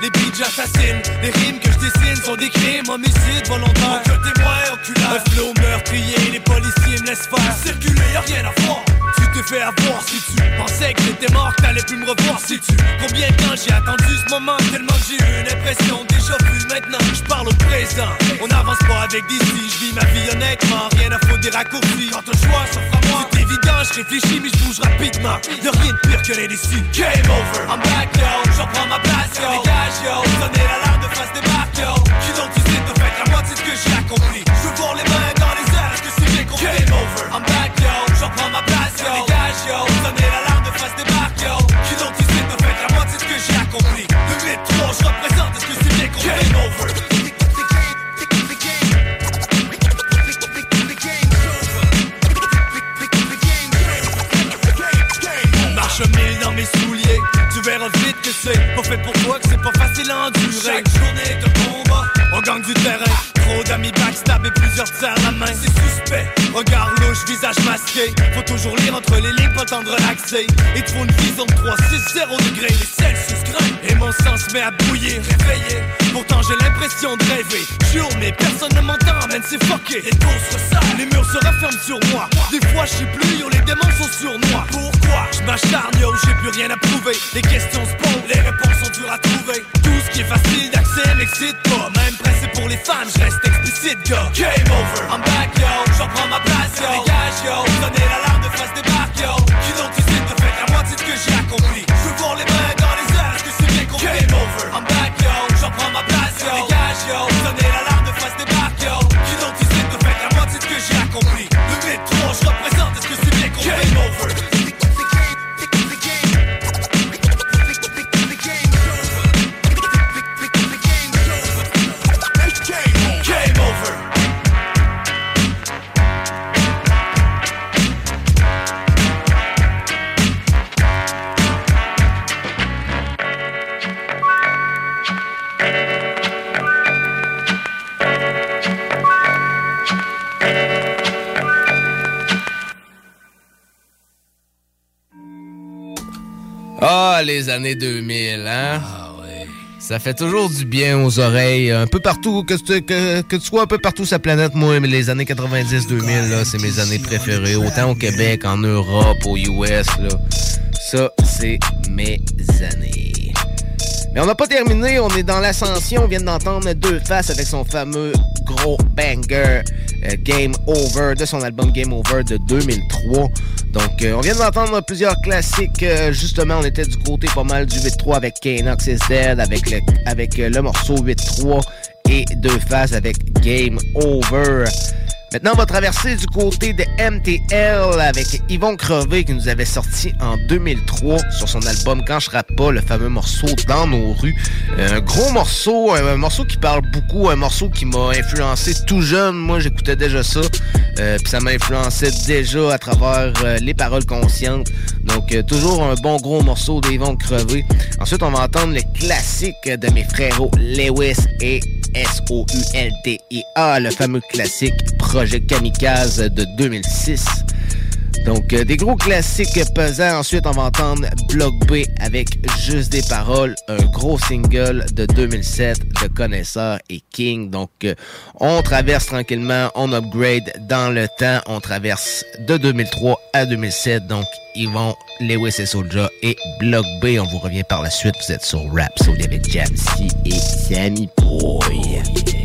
Les beats j'assassine, les rimes que je dessine sont des crimes, homicides volontaires Aucun témoin oculaire, un flow meurtrier Les policiers me laissent faire, circuler y'a rien à voir. Tu te fais avoir si tu pensais que j'étais mort, t'allais plus me revoir si tu. Combien de temps j'ai attendu ce moment tellement que j'ai eu une impression déjà vue Maintenant je parle au présent, on n'avance pas avec si Je vis ma vie honnêtement, rien à foutre des raccourcis. Quand un choix s'offre à moi, c'est évident, je réfléchis mais je bouge rapidement. Y'a rien de pire que l'indécis Game over, I'm back yo, j'en prends ma place yo Dégage yo, sonnez l'alarme de face des marques yo Qui donc tu sais de fait la moitié de ce que j'ai accompli. Je voir les mains dans les airs, est-ce que c'est bien compris Game over, I'm back yo, j'en prends ma place yo. Dégage yo, sonnez l'alarme de face des marques yo Qui donc tu sais de fait la moitié de ce que j'ai accompli. Le 8-3, je représente, est-ce que c'est bien compris Game over. Marche mille verras vite que c'est pas fait pour toi, que c'est pas facile à endurer. Chaque journée un combat, on gagne du terrain. Trop d'amis backstab et plusieurs tiers la main, c'est suspect. Regard louche, visage masqué. Faut toujours lire entre les lignes, pas de relaxer. Et faut une vision de 3, 6, 0 degrés, les Celsius grimpent. Et mon sang se met à bouillir, réveillé. Pourtant j'ai l'impression de rêver. Jure, mais personne ne m'entend, man, c'est fucké. Les tours se les murs se referment sur moi. Des fois, je sais plus, yo, les démons sont sur moi. Pourquoi Je m'acharne, yo, j'ai plus rien à prouver. Les réponses sont dures à trouver. Tout ce qui est facile d'accès m'excite pas. Même pressé pour les femmes, je reste explicite, gars. Game over, I'm back, yo, j'en prends ma place, yo. Dégage, yo, sonnez l'alarme de face des barques, yo. Qui donc tu sais de fait la moitié de ce que j'ai accompli. Je veux voir les mains dans les airs, est-ce que c'est bien compris? Game over, I'm back, yo, j'en prends ma place, yo. Dégage, yo, Ah, les années 2000, hein? Ah ouais. Ça fait toujours du bien aux oreilles, un peu partout, que tu, que, que tu sois un peu partout sur la planète, moi, mais les années 90-2000, là, c'est mes années préférées, autant au Québec, en Europe, aux US, là. Ça, c'est mes années. On n'a pas terminé, on est dans l'ascension. On vient d'entendre Deux Faces avec son fameux gros banger euh, Game Over de son album Game Over de 2003. Donc, euh, on vient d'entendre plusieurs classiques. Euh, justement, on était du côté pas mal du 8-3 avec Kanox is Dead, avec le, avec le morceau 8-3 et Deux Faces avec Game Over. Maintenant, on va traverser du côté de MTL avec Yvon Crevé qui nous avait sorti en 2003 sur son album Quand je rappe pas, le fameux morceau Dans nos rues. Euh, Un gros morceau, un, morceau qui parle beaucoup, un morceau qui m'a influencé tout jeune. Moi, j'écoutais déjà ça. Euh, Puis ça m'a influencé déjà à travers euh, les paroles conscientes. Donc, toujours un bon gros morceau d'Yvon Crevé. Ensuite, on va entendre le classique de mes frérots Lewis et S-O-U-L-T-I-A, le fameux classique Projet Kamikaze de 2006. Donc, euh, des gros classiques pesants. Ensuite, on va entendre Block B avec Juste des paroles, un gros single de 2007 de Connaisseur et King. Donc, euh, on traverse tranquillement, on upgrade dans le temps. On traverse de 2003 à 2007. Donc, Yvon, Lewis et Soulja et Block B. On vous revient par la suite. Vous êtes sur Rap Soul avec Jamsey et Sammy Boy.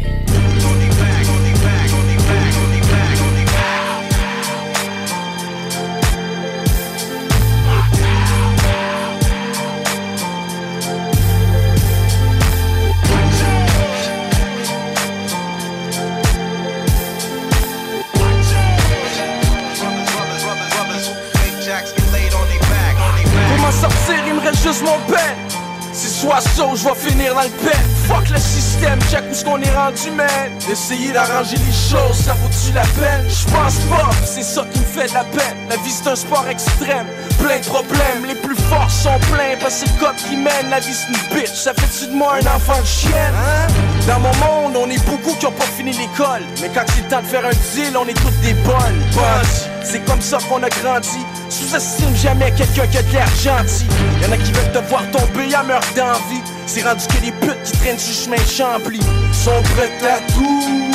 Juste mon. C'est soit ça ou je vais finir dans le pen. Fuck le système, check où ce qu'on est rendu, man. D'essayer d'arranger les choses, ça vaut-tu la peine? Je pense pas, c'est ça qui me fait de la peine. La vie c'est un sport extrême, plein de problèmes. Les plus forts sont pleins parce que c'est le cop qui mène. La vie c'est une bitch, ça fait-tu de moi un enfant de chienne? Dans mon monde, on est beaucoup qui ont pas fini l'école. Mais quand c'est le temps de faire un deal, on est toutes des bonnes. C'est comme ça qu'on a grandi. Sous-estime jamais quelqu'un qui a de l'air gentil. Y'en a qui veulent te voir tomber à meurtre d'envie. C'est rendu que les putes qui traînent sur chemin Chambly sont prêtes à tout.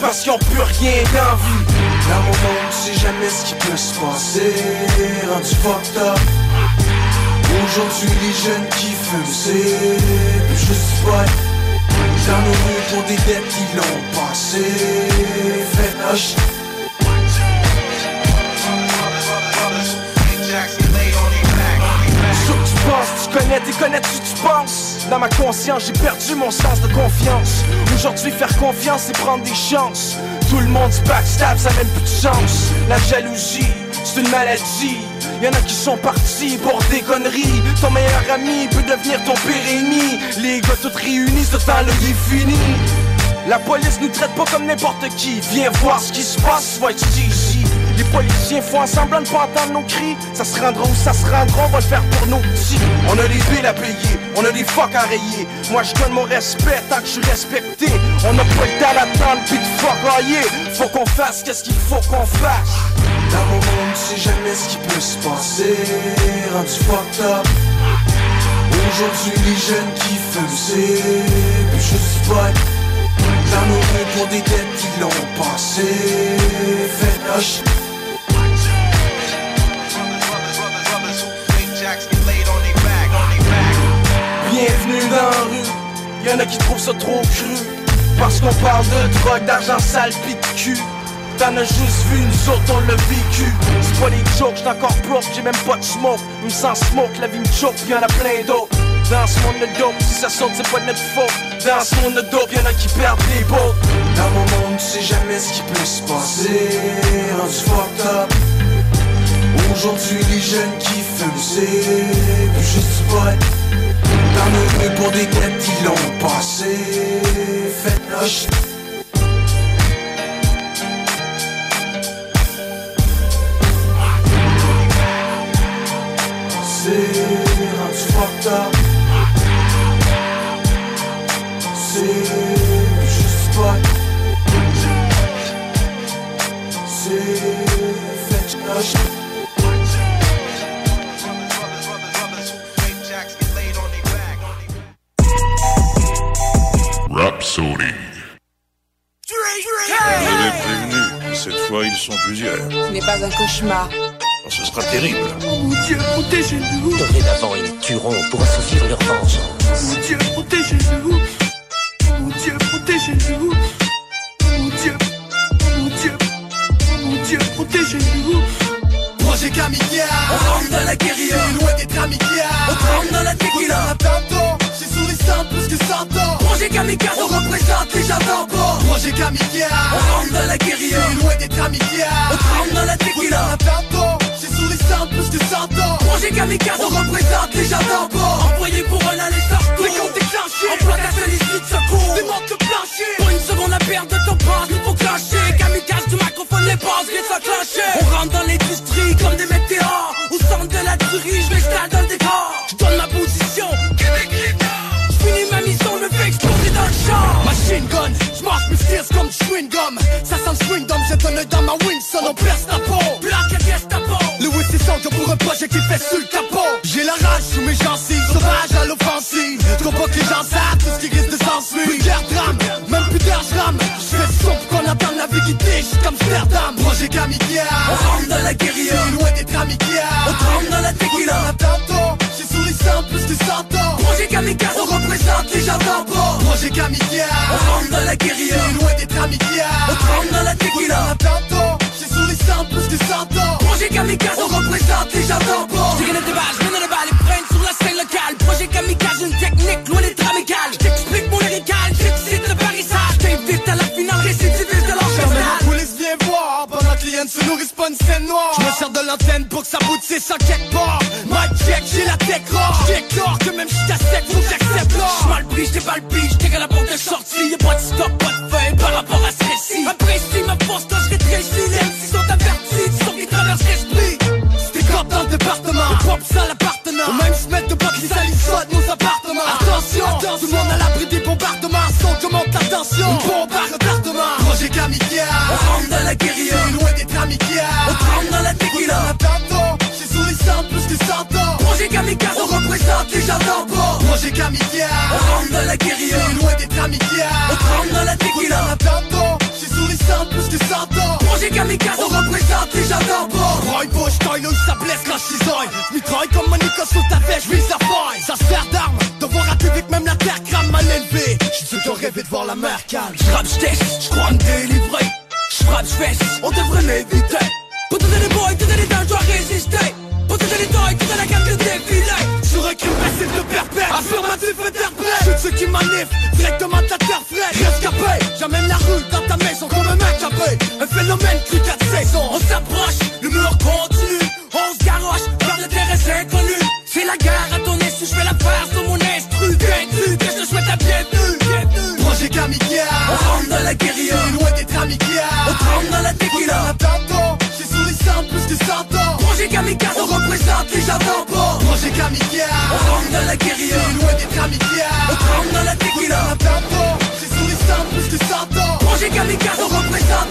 Parce qu'ils ont plus rien d'envie. Dans mon monde, tu sais jamais ce qui peut se passer. Rendu fucked up. Aujourd'hui, les jeunes qui fument, c'est plus juste pas. Dans nos rues pour des dettes qui l'ont passé. Fait que tu penses, tu connais, t'es connais tu penses. Dans ma conscience, j'ai perdu mon sens de confiance. Aujourd'hui, faire confiance, c'est prendre des chances. Tout le monde se backstab, ça même plus de sens La jalousie, c'est une maladie Y'en a qui sont partis pour des conneries. Ton meilleur ami peut devenir ton pire ennemi. Les gars tous réunis, ce temps-là est la police nous traite pas comme n'importe qui. Viens voir ce qui se passe, être ici? Les policiers font semblant de pas entendre nos cris. Ça se rendra où ça se rendra, on va le faire pour nos petits On a des billes à payer, on a des fuck à rayer. Moi je donne mon respect tant que je suis respecté. On a pas le temps d'attendre pis de fuck railler. Faut qu'on fasse qu'est-ce qu'il faut qu'on fasse. Dans mon monde, tu jamais ce qui peut se passer. Rendu fucked up. Aujourd'hui les jeunes qui fument c'est plus juste pas dans nos rues pour des dettes qui l'ont passé. Fait Bienvenue dans la rue. Y'en a qui trouvent ça trop cru. Parce qu'on parle de drogue, d'argent sale pis de cul. T'en as juste vu, nous autres on l'a vécu. C'est pas des jokes, j'suis encore broke, j'ai même pas de smoke. Me sans smoke, la vie me choke, y'en a plein d'autres. Dans ce monde de dope, si ça saute c'est pas de notre faute. Dans ce monde de dope, y'en a qui perdent les bottes. Dans mon monde, tu sais jamais ce qui peut se passer. Rendu fucked up. Aujourd'hui les jeunes qui fument c'est plus juste Dans rues pour des dettes qui l'ont passé Faites noche C'est fucked C'est juste pas C'est fait noche Rhapsody. J'avais prévenu, cette fois ils sont plusieurs. Ce n'est pas un cauchemar. Oh, ce sera terrible. Mon Dieu, protégez-nous. Dorénavant, ils tueront pour assouvir leur vengeance. Mon Dieu, protégez-nous. Mon Dieu, protégez-nous. Mon Dieu, mon Dieu, mon Dieu, protégez-nous. Projet Camilla On rentre dans la guérilla C'est loin d'être amical On trempe dans la tequila On a bientôt C'est sur les seins plus que 100 ans Projet Kamikaze. On représente les jardins bas. Projet Camilla On rentre dans la guérilla. C'est loin d'être amical On trempe dans la tequila. On a bientôt C'est sur les seins plus que 100 ans. Projet Kamikaze. On représente les jardins bas. Envoyé pour un aller sortout Les comptes déclenchés Emploi ta sollicite secours Des manques planchers Pour une seconde à perdre de ton passe Il faut clasher Kamikaze du microphone les bases Viens s'enclencher On rentre dans l'industrie comme des météores Machine gun. Je marche mes skills comme chewing gum. Ça sent le chewing gum Je donne dans ma Winston On perce ta peau. Black et Gestapo Louis c'est sang pour un projet qui fait sur le capot. J'ai la rage sous mes gencives Sauvage à l'offensive. Je comprends que les gens savent Tout ce qui risque de s'ensuivre. Plus d'air drame Même plus d'air je rame. Je fais son pour qu'on attende la vie qui tige Comme Amsterdam. Projet Kamikaze On rentre dans la guérilla. C'est loin d'être amical On trempe dans la tequila. On a bientôt J'ai les seins plus que 100 On représente les jardins bas. Projet Kamikaze On rentre dans la guérilla. C'est On trempe dans la tequila. On a bientôt J'ai sous les seins plus que 100 ans. Projet Kamikaze On représente les balles, scène. Je me sers de l'antenne pour que ça boutisse ça quelque part. My check, j'ai la tech rare. J'déclare que même si t'as sec, faut que j'accepte l'or. J'mal pris, j't'ai pas le pige, j't'ai qu'à la porte de sortie. Y'a pas de stop, pas de feuille par rapport à ce récit. Apprécie ma force quand j'rétrécis. Les MC sont avertis, tu sens qu'ils traversent l'esprit. C'était comme dans le département, le propre ça l'appartenant. Ou même se mettre de bloc, les salissottes, nos appartements. Attention, tout le monde à l'abri des bombardements. Son l'attention, une bombe à retardement. On rentre dans la guérilla. C'est loin d'être amical, on tremble dans la tequila. On tantôt, j'ai sous les plus que 100 ans. Projet kamikaze, on représente les gens bas. Projet kamikaze, on rentre dans la guérilla. C'est loin d'être amical, on tremble dans la tequila. On tantôt, j'ai sous les plus que 100 ans. Projet kamikaze, on représente les gens bas. Roy Bush, où ça blesse quand je cisaille. Mitraille comme Monica sous ta veste, j'vise la faille. Ça se sert d'arme, rêvé de voir la mer calme. J'rappe, j'teste, j'crois me délivrer. J'frappe, j'fesse, on devrait l'éviter. Pour tous les boys, tous les dents, je dois résister. Pour tous les tailles, toute la gamme de défilé. Sur un crime passif de perpète, affirmatif interprète. Ceux qui manifent, directement de la terre fraîche. Rescapé, j'amène la rue dans ta maison comme un mec. Un phénomène cru quatre saisons. On s'approche, la guérilla. C'est loin d'être amical, on tremble dans la tequila. On j'ai sous les plus que 100 ans. Projet kamikaze, on représente les gens bas. Projet kamikaze, on rentre dans la guérilla. C'est loin d'être amical, on tremble dans la tequila. On j'ai sous les plus que 100 ans. Projet kamikaze, on représente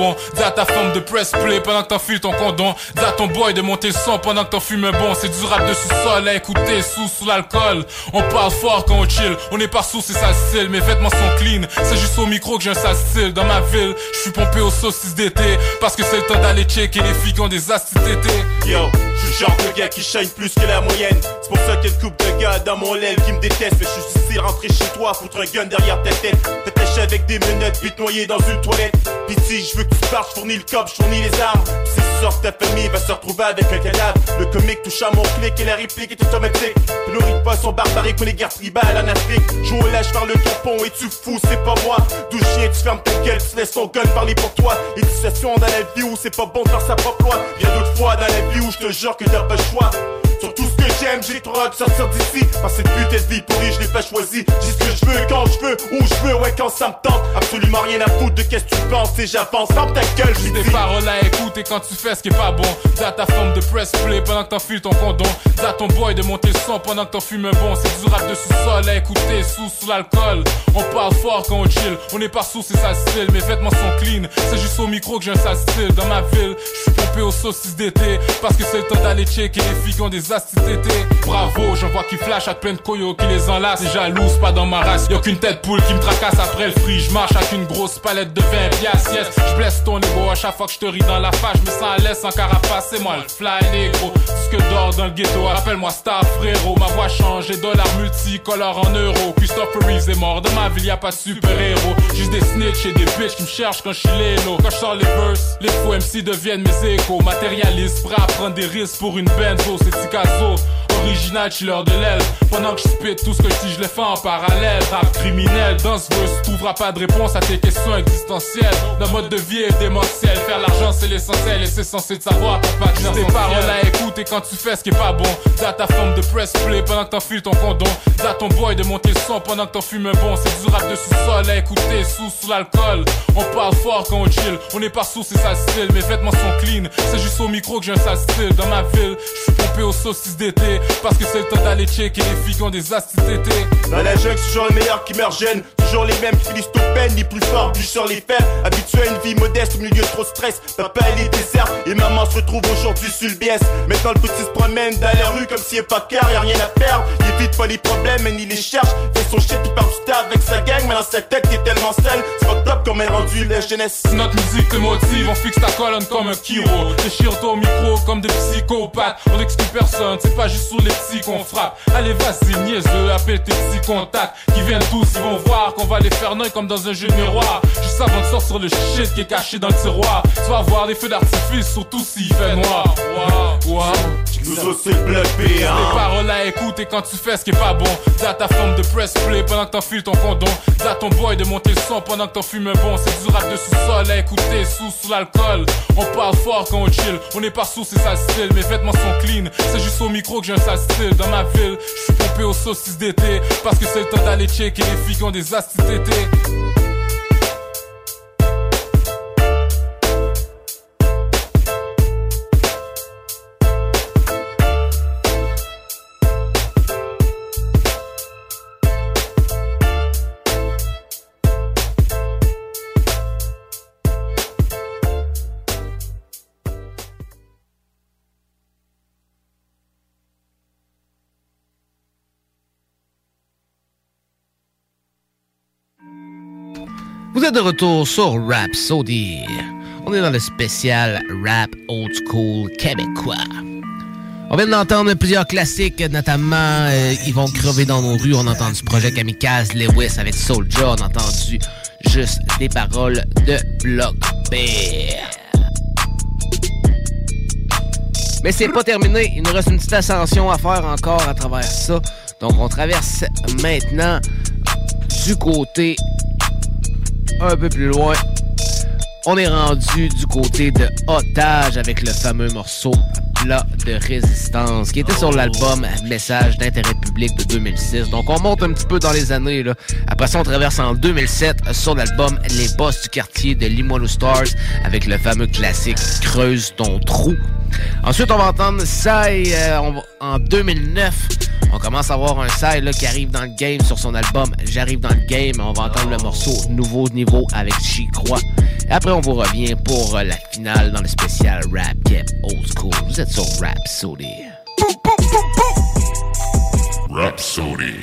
bon. Ta femme de press play pendant que t'enfiles ton condom. Dis ton boy de monter le son pendant que t'en fumes un bon. C'est du rap de sous-sol à écouter sous sous l'alcool. On parle fort quand on chill. On est pas sous, c'est ça le style. Mes vêtements sont clean. C'est juste au micro que j'ai un sale. Dans ma ville, je suis pompé aux saucisses d'été. Parce que c'est le temps d'aller checker les filles ont des astuces d'été. Yo, je suis le genre de gars qui shine plus que la moyenne. C'est pour ça qu'il y a une couple de gars dans mon l'aile qui me détestent. Mais je suis ici rentré chez toi, foutre un gun derrière ta tête. T'attaché avec des menottes, puis te dans une toilette. Pis si je veux que tu partes, je fournis le cop, je fournis les armes. Pis si tu sors ta famille va se retrouver avec un cadavre. Le comique touche à mon clic et la réplique est automatique. Nourrit pas son barbarique pour les guerres tribales en Afrique. Joue au lâche par le capon et tu fous, c'est pas moi. D'où chien, tu fermes ta gueule, tu laisses ton gun parler pour toi. Et situations dans la vie où c'est pas bon de faire sa propre loi. Y'a d'autres fois dans la vie où je te jure que t'as pas le choix. Ce que j'aime, j'ai trop hâte de sortir d'ici. Que cette putain de vie pourrie, je l'ai pas choisi. J'ai ce que je veux, quand je veux, où je veux, ouais, quand ça me tente. Absolument rien à foutre de qu'est-ce que tu penses. Et j'avance, ferme ta gueule, Juste des paroles à écouter quand tu fais ce qui est pas bon. Dis à ta femme de press play pendant que t'enfiles ton condom. Dis à ton boy de monter le son pendant que t'en fumes un bon. C'est du rap de sous-sol à écouter sous sous l'alcool. On parle fort quand on chill. On est pas sous, c'est ça le style. Mes vêtements sont clean. C'est juste au micro que j'ai un sale style. Dans ma ville, je suis pompé aux saucisses d'été. Parce que c'est le temps d'aller checker les filles qui ont des astuces d'été. Bravo, j'en vois qui flash à plein de coyotes qui les enlacent. C'est jaloux, c'est pas dans ma race. Y'a qu'une tête poule qui me tracasse après le free. Je marche avec une grosse palette de 20 piastres. Yes, je blesse ton ego à chaque fois que je te ris dans la face. Je me sens à l'aise sans carapace. C'est moi le fly négro. Disque d'or dans le ghetto. Rappelle-moi star frérot. Ma voix change. Les dollars multicolores en euros. Christopher Reeves est mort. Dans ma ville, y a pas de super héros. Juste des snitch et des bitches qui me cherchent quand je suis lélo. Quand je sors les verses, les faux MC deviennent mes échos. Matérialistes, prêts à des risques pour une benzo. C'est Ticazo. Original, chiller de l'aile. Pendant que je spit tout ce que je dis, je les fais en parallèle. Rap criminel, dans ce verse, tu trouveras pas de réponse à tes questions existentielles. Notre mode de vie est démentiel. Faire l'argent, c'est l'essentiel et c'est censé de savoir pas des paroles à écouter quand tu fais ce qui est pas bon. À ta femme de press play pendant que t'enfiles ton condom. À ton boy de monter le son pendant que t'en fumes un bon. C'est du rap de sous-sol à écouter sous sous l'alcool. On parle fort quand on chill. On est pas sous, c'est ça le style. Mes vêtements sont clean. C'est juste au micro que j'ai un sale style. Dans ma ville, je suis pompé aux saucisses d'été. Parce que c'est le temps d'aller checker les filles qui ont des astitétés. Dans la jungle, c'est toujours les meilleurs qui meurent jeunes. Toujours les mêmes qui finissent au peine, les plus forts, bûchent sur les fers. Habitués à une vie modeste au milieu de trop de stress. Papa, elle est désert et maman se retrouve aujourd'hui sur le BS. Maintenant, le petit se promène dans la rue comme s'il est pas car, y'a rien à faire. Il évite pas les problèmes, mais ni les cherche. Fait son shit, il part du tas avec sa gang. Mais dans sa tête, qui est tellement sale, c'est pas top comme elle rendu la jeunesse. Notre musique te motive, on fixe ta colonne comme un kiro. Déchire ton micro comme des psychopathes. On exclut personne, c'est pas juste les petits qu'on frappe. Allez, vas-y, niaiseux, appelle tes petits contacts. Qui viennent tous, ils vont voir qu'on va les faire noyer comme dans un jeu miroir. Juste avant de sortir le shit qui est caché dans le tiroir. Tu vas voir des feux d'artifice, surtout s'il fait noir. Wow, wow. Nous autres, c'est le Tes paroles à écouter quand tu fais ce qui est pas bon. À ta femme de press play pendant que t'enfiles ton condom. À ton boy de monter le son pendant que t'en fumes un bon. C'est du rap de sous-sol à écouter sous sous l'alcool. On parle fort quand on chill. On est pas sous, c'est ça le style. Mes vêtements sont clean. C'est juste au micro que j'ai un sale style. Dans ma ville, je suis pompé aux saucisses d'été. Parce que c'est le temps d'aller checker les filles qui ont des astitétés. Vous êtes de retour sur Rap Saudi. On est dans le spécial Rap Old School québécois. On vient d'entendre plusieurs classiques, notamment euh, Ils vont crever dans nos rues. On a entendu Projet Kamikaze, Lewis avec Soulja. On a entendu juste des paroles de Block Bear. Mais c'est pas terminé. Il nous reste une petite ascension à faire encore à travers ça. Donc on traverse maintenant du côté un peu plus loin. On est rendu du côté de Otage avec le fameux morceau Plat de résistance qui était sur l'album Message d'intérêt public de 2006. Donc on monte un petit peu dans les années. Là. Après ça, on traverse en 2007 sur l'album Les Boss du quartier de Limoilou Stars avec le fameux classique Creuse ton trou. Ensuite, on va entendre Sai euh, va- en 2009. On commence à avoir un Sai là, qui arrive dans le game sur son album J'arrive dans le game. On va entendre le morceau Nouveau Niveau avec J'y crois. Et après, on vous revient pour euh, la finale dans le spécial Rap Game Old School. Vous êtes sur Rap Sody. Rhapsody.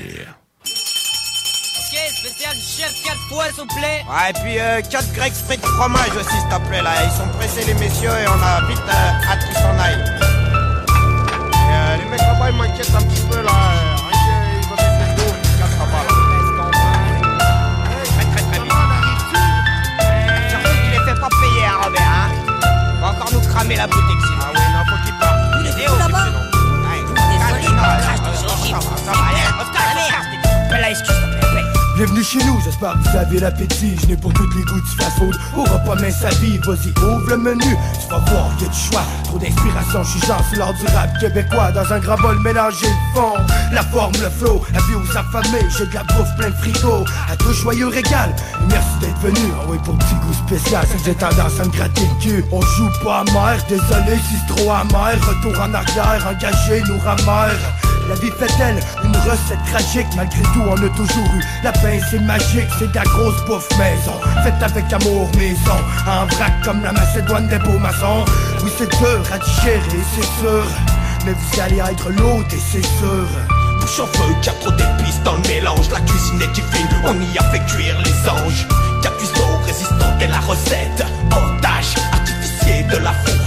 Ok, spécial chef 4 fois, s'il vous plaît. Ouais, et puis 4 grecs frites fromage aussi, s'il te plaît, là. Ils sont pressés, les messieurs, et on a vite euh, hâte qu'ils s'en aillent. Euh, les mecs là-bas, ils m'inquiètent un petit peu, là. Euh, qu'ils vont mettre le dos, ils se cassent là-bas, là. Très, très, très vite. Surtout qu'il les fait pas payer, hein, Robert, hein. Il va encore nous cramer la boutique, sinon. Ah oui, non, faut qu'il parte. Il est où, là-bas Désolé, on crache de son Ça va, ça va, allez, on se casse, on se casse. Fais la excuse, s'il te plaît, fais. Bienvenue chez nous, j'espère que vous avez l'appétit. Je n'ai pour toutes les goûts du fast-food. Au repas mince sa vie, vas-y, ouvre le menu. Tu vas voir y a du choix. Trop d'inspiration, je suis genre sur l'art du rap québécois. Dans un grand bol mélangé le fond, la forme, le flow. Avis aux affamés, j'ai de la bouffe plein de frigo. À tout joyeux régal. Merci d'être venu. Ah oui, pour petit goût spécial, si j'ai tendance à me gratter le cul. On joue pas amer, désolé si c'est trop amer. Retour en arrière, engagé, nous ramère. La vie fait-elle une recette tragique Malgré tout on a toujours eu La c'est magique, c'est de la grosse bouffe maison. Faite avec amour maison. En vrac comme la Macédoine des beaux maçons Oui c'est dur à digérer c'est sûr. Mais vous allez être l'autre c'est sûr. Bouche en feu, y'a trop d'épices dans le mélange. La cuisine est divine, on y a fait cuire les anges. Y'a cuistot résistant et la recette Otage, artificier de la fourchette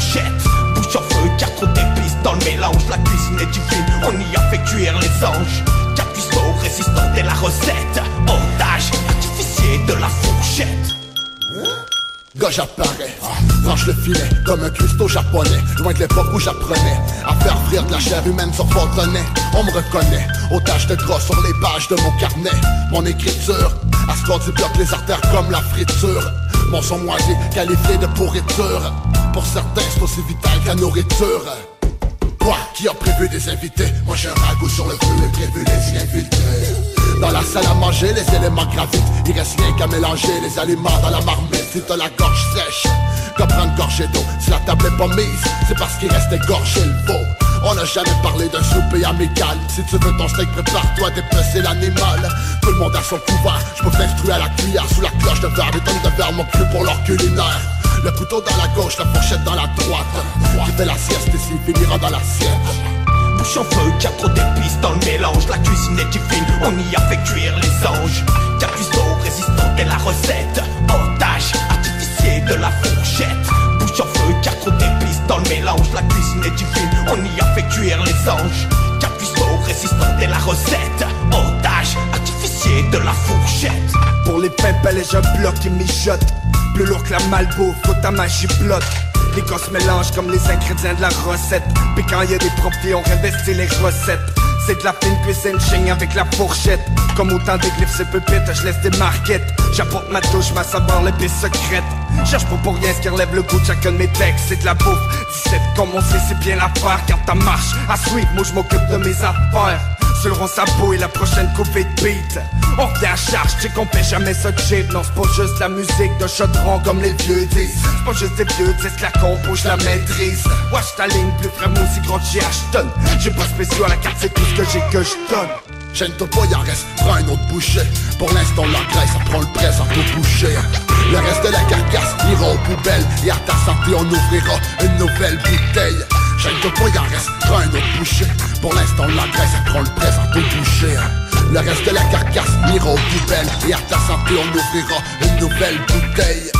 J'apparais, franche le filet comme un cuistot japonais. Loin de l'époque où j'apprenais à faire frire de la chair humaine sur nez On me reconnaît, aux taches de gras sur les pages de mon carnet. Mon écriture, à ce du bloc les artères comme la friture. Mon son moisi, qualifié de pourriture. Pour certains c'est aussi vital qu'à nourriture. Quoi Qui a prévu des invités? Moi j'ai un ragoût sur le feu et prévu les infiltrer Dans la salle à manger, les éléments gravitent. Il reste rien qu'à mélanger les aliments dans la marmite. Si la gorge sèche, comme prendre gorgée d'eau. Si la table est pas mise, c'est parce qu'il reste égorgé le veau. On n'a jamais parlé d'un souper amical. Si tu veux ton steak, prépare-toi d'épecer l'animal. Tout le monde a son couvert Je peux t'instruire à la cuillère Sous la cloche de verre Des tonnes de verre mon cul pour leur culinaire. Le couteau dans la gauche, la fourchette dans la droite. Qui fait la sieste ici finira dans l'assiette Bouche en feu, y'a trop d'épices dans le mélange. La cuisine est fine, on y a fait cuire les anges. Quatre cuistot résistante est la recette. Otage, artificier de la fourchette. Bouche en feu, y'a trop d'épices dans le mélange. La cuisine est fine, on y a fait cuire les anges. Quatre cuistot résistante est la recette. Otage, artificier de la fourchette. Pour les pimpelles, j'ai un bloc qui mijote. Plus lourd que la Malbo, faut ta magie blotte les gosses mélangent comme les ingrédients de la recette. Puis quand y a des profits on réinvestit les recettes. C'est de la fine cuisine, ching avec la fourchette. Comme autant d'églifs c'est pépites, je laisse des marquettes. J'apporte ma touche, ma saveur, l'épée secrète Cherche pas pour rien ce qui relève le goût de chacun de mes textes. C'est de la bouffe, 17 comme on sait c'est bien l'affaire Quand ta marche. À suivre, moi je m'occupe de mes affaires. Sur le sa peau et la prochaine coupée de beat. On revient à charge, tu qu'on jamais ça cheap Non c'est pas juste la musique de chaudron comme les vieux disent. C'est pas juste des vieux disent la compo, je la maîtrise. Watch ta ligne, plus vraiment aussi grande j'y achète J'ai pas spécial à la carte, c'est tout ce que j'ai que je donne Pas, y'en reste, prends un autre boucher. Pour l'instant la graisse, ça prend le présent tout boucher. Le reste de la carcasse ira aux poubelles. Et à ta santé on ouvrira une nouvelle bouteille. Pas, y'en reste, prends un autre boucher. Pour l'instant la graisse, ça prend le présent tout boucher. Le reste de la carcasse ira aux poubelles. Et à ta santé on ouvrira une nouvelle bouteille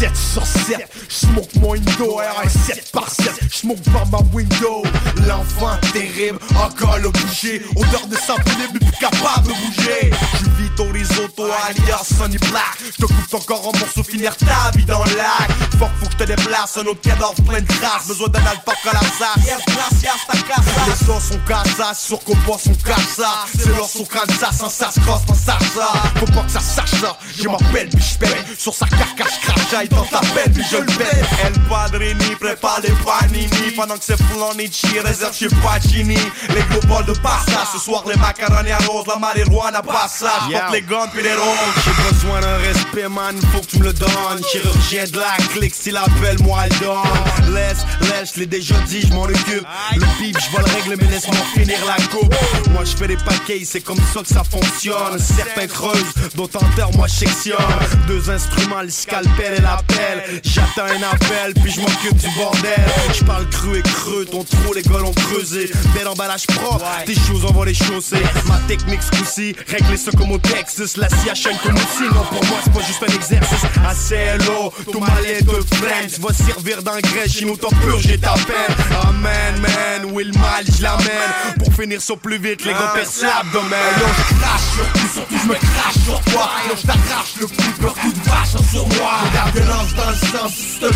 7 sur 7, smoke mon window, R 7 par 7, smoke par ma window. L'enfant terrible, encore le bouger, odeur de sang libre, plus capable de bouger. Je vis ton risotto alias Sonny Black, je te coupe ton corps en morceaux, finir ta vie dans le lac. Fuck, faut que je te déplace, un autre cadavre plein de traces, besoin d'un alpha à la salle. Yes, gracias, ta casa. Les sauces sont casa, sur qu'on boit son casa. C'est leur son ça, sans ça se crosse, sans ça. Faut pas que ça sache ça, je m'appelle, puis paye. Sur sa carcasse, crache, dans ta peine, puis je le. El Padrini prépare les panini, pendant que c'est Flonici réserve chez Pacini. Les gros bols de pasta, ce soir les macaronis à rose, la marijuana passa. J'porte les gants puis les roses. J'ai besoin d'un respect, man, faut que tu me le donnes. Chirurgien de la clique, s'il appelle moi, le donne. Laisse, laisse, je l'ai déjà dit, je m'en occupe. Le pip, je vais le régler, mais laisse-moi finir la coupe. Moi, je fais des paquets, c'est comme ça que ça fonctionne. Certains creusent, d'autres enterrent, moi, je sectionne. Deux instruments, le scalpel et la pelle. J'attends un puis je m'occupe du bordel. Je parle cru et creux, ton trou, les gars l'ont creusé. Bel emballage propre, tes choses, on va les chausser. Ma technique, ce coup-ci, régler ça comme au Texas. La à chaîne comme aussi, non, pour moi, c'est pas juste un exercice. ACLO, tout malais de friends. Va servir d'engrais, chez nous, t'en purger ta peine. Amen, man, oui, le mal, je l'amène. Pour finir ça plus vite, les gars percent l'abdomen. Yo, je crache sur tout, surtout je me crache sur toi. Yo, je t'arrache le plus peur coup de vache sur moi. La violence dans le sang,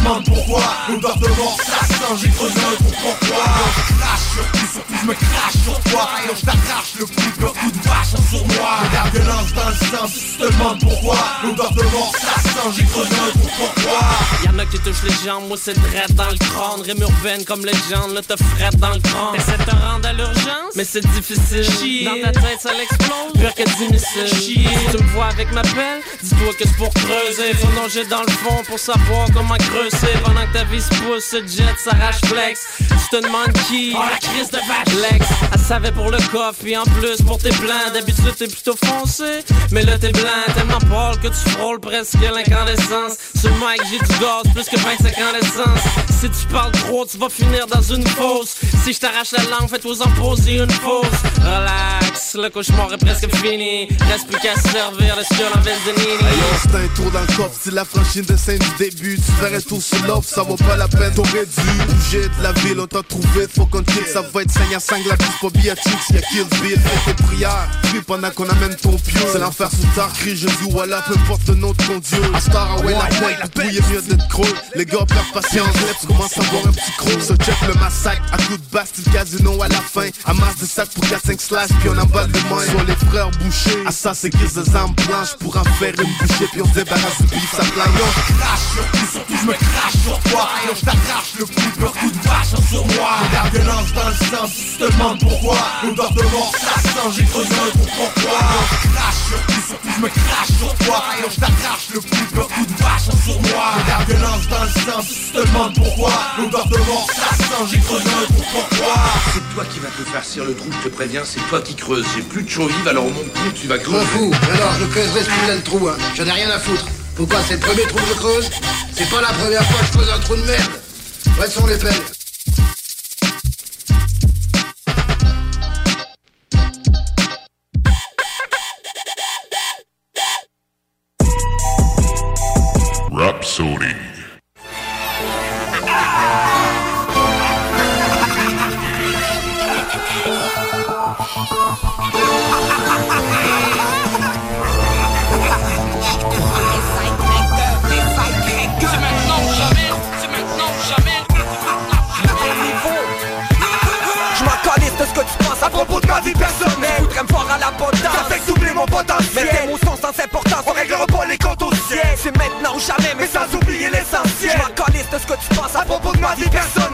demandes pourquoi. L'odeur de mort, sent, j'ai creusé un trou pourquoi. Je crache sur tout, surtout je me crache sur toi. Yo, je t'arrache le plus peur coup de vache sur moi. La violence dans le sang, si tu te demandes pourquoi. L'odeur de mort, sent, j'ai creusé un trou pourquoi. Y'en a qui touchent les jambes, moi c'est drette dans le crâne Rime urbaine comme légende, là te frette dans le crâne T'essaies de te rendre à l'urgence, mais c'est difficile Chier. Dans ta tête ça l'explose, pire que 10 missiles Chier. Tu me vois avec ma pelle, dis-toi que c'est pour creuser Faut nager dans le fond pour savoir comment creuser Pendant que ta vie se pousse, ce jet s'arrache flex. Tu te demandes qui, oh la crise de vache. Lex, elle savait pour le coffre, puis en plus pour tes plans D'habitude t'es plutôt foncé, mais là t'es blanc Tellement pâle que tu frôles presque l'incandescence. Sur le mic j'ai du gaz, plus que 25 ans Si tu parles trop, tu vas finir dans une fosse. Si je t'arrache la langue, fais-toi en poser une fausse. Relax, le cauchemar est presque fini. Reste plus qu'à servir le sur en Nini. Ayons, c'est un tour dans coffre, c'est la franchise de scène du début. Tu ferais tout sur l'offre, ça vaut pas la peine. T'aurais dû bouger de la ville, on t'a trouvé, faut qu'on kick. Ça va être 5 à 5, la piste pas y'a Kill Bill. Fais tes prières, prie pendant qu'on amène ton pieu. C'est l'enfer sous tard, crie, je dis voilà, peu importe le nom de ton dieu. À Star, ah ouais, la pointe, le pouille est mieux d'être creux. Les gars perdent patience, tu commences à avoir un petit croc. Ça check le massacre, à coup de basse, le casino à la fin. Amasse de sacs pour 4-5 slash, puis on emballe le mains. Sur les frères bouchés, à ça c'est grise des armes blanches pour en faire une bouchée, puis on se débarrasse du bif, ça plane. Tout, surtout je me crache sur toi Yo, je t'arrache le plus peur coup de vache sur moi. La violence dans le sang, si tu te demandes pourquoi. L'odeur de mort, ça sent, j'ai creusé un trou pourquoi? Yo, je crache sur tout, surtout je me crache sur toi. Yo, je t'arrache le plus peur coup de vache sur moi. La violence dans le sang, si tu te demandes pourquoi. L'odeur de mort, ça sent, j'ai creusé un trou pourquoi? C'est toi qui vas te farcir le trou, je te préviens, c'est toi qui creuses. J'ai plus de chaud vive, alors mon con, tu vas Je m'en creuser. fous, alors je creuserai ce putain de trou, hein. J'en ai rien à foutre. Pourquoi c'est le premier trou que je creuse C'est pas la première fois que je creuse un trou de merde. Où sont les pelles Rhapsody. Ma vie personnelle. Voudrais me voir à la potence Ça fait doubler mon potentiel Mais mots sont sans importance On réglera pas les comptes au ciel. C'est maintenant ou jamais mais sans oublier l'essentiel. Je de ce que tu penses à propos de ma vie personnelle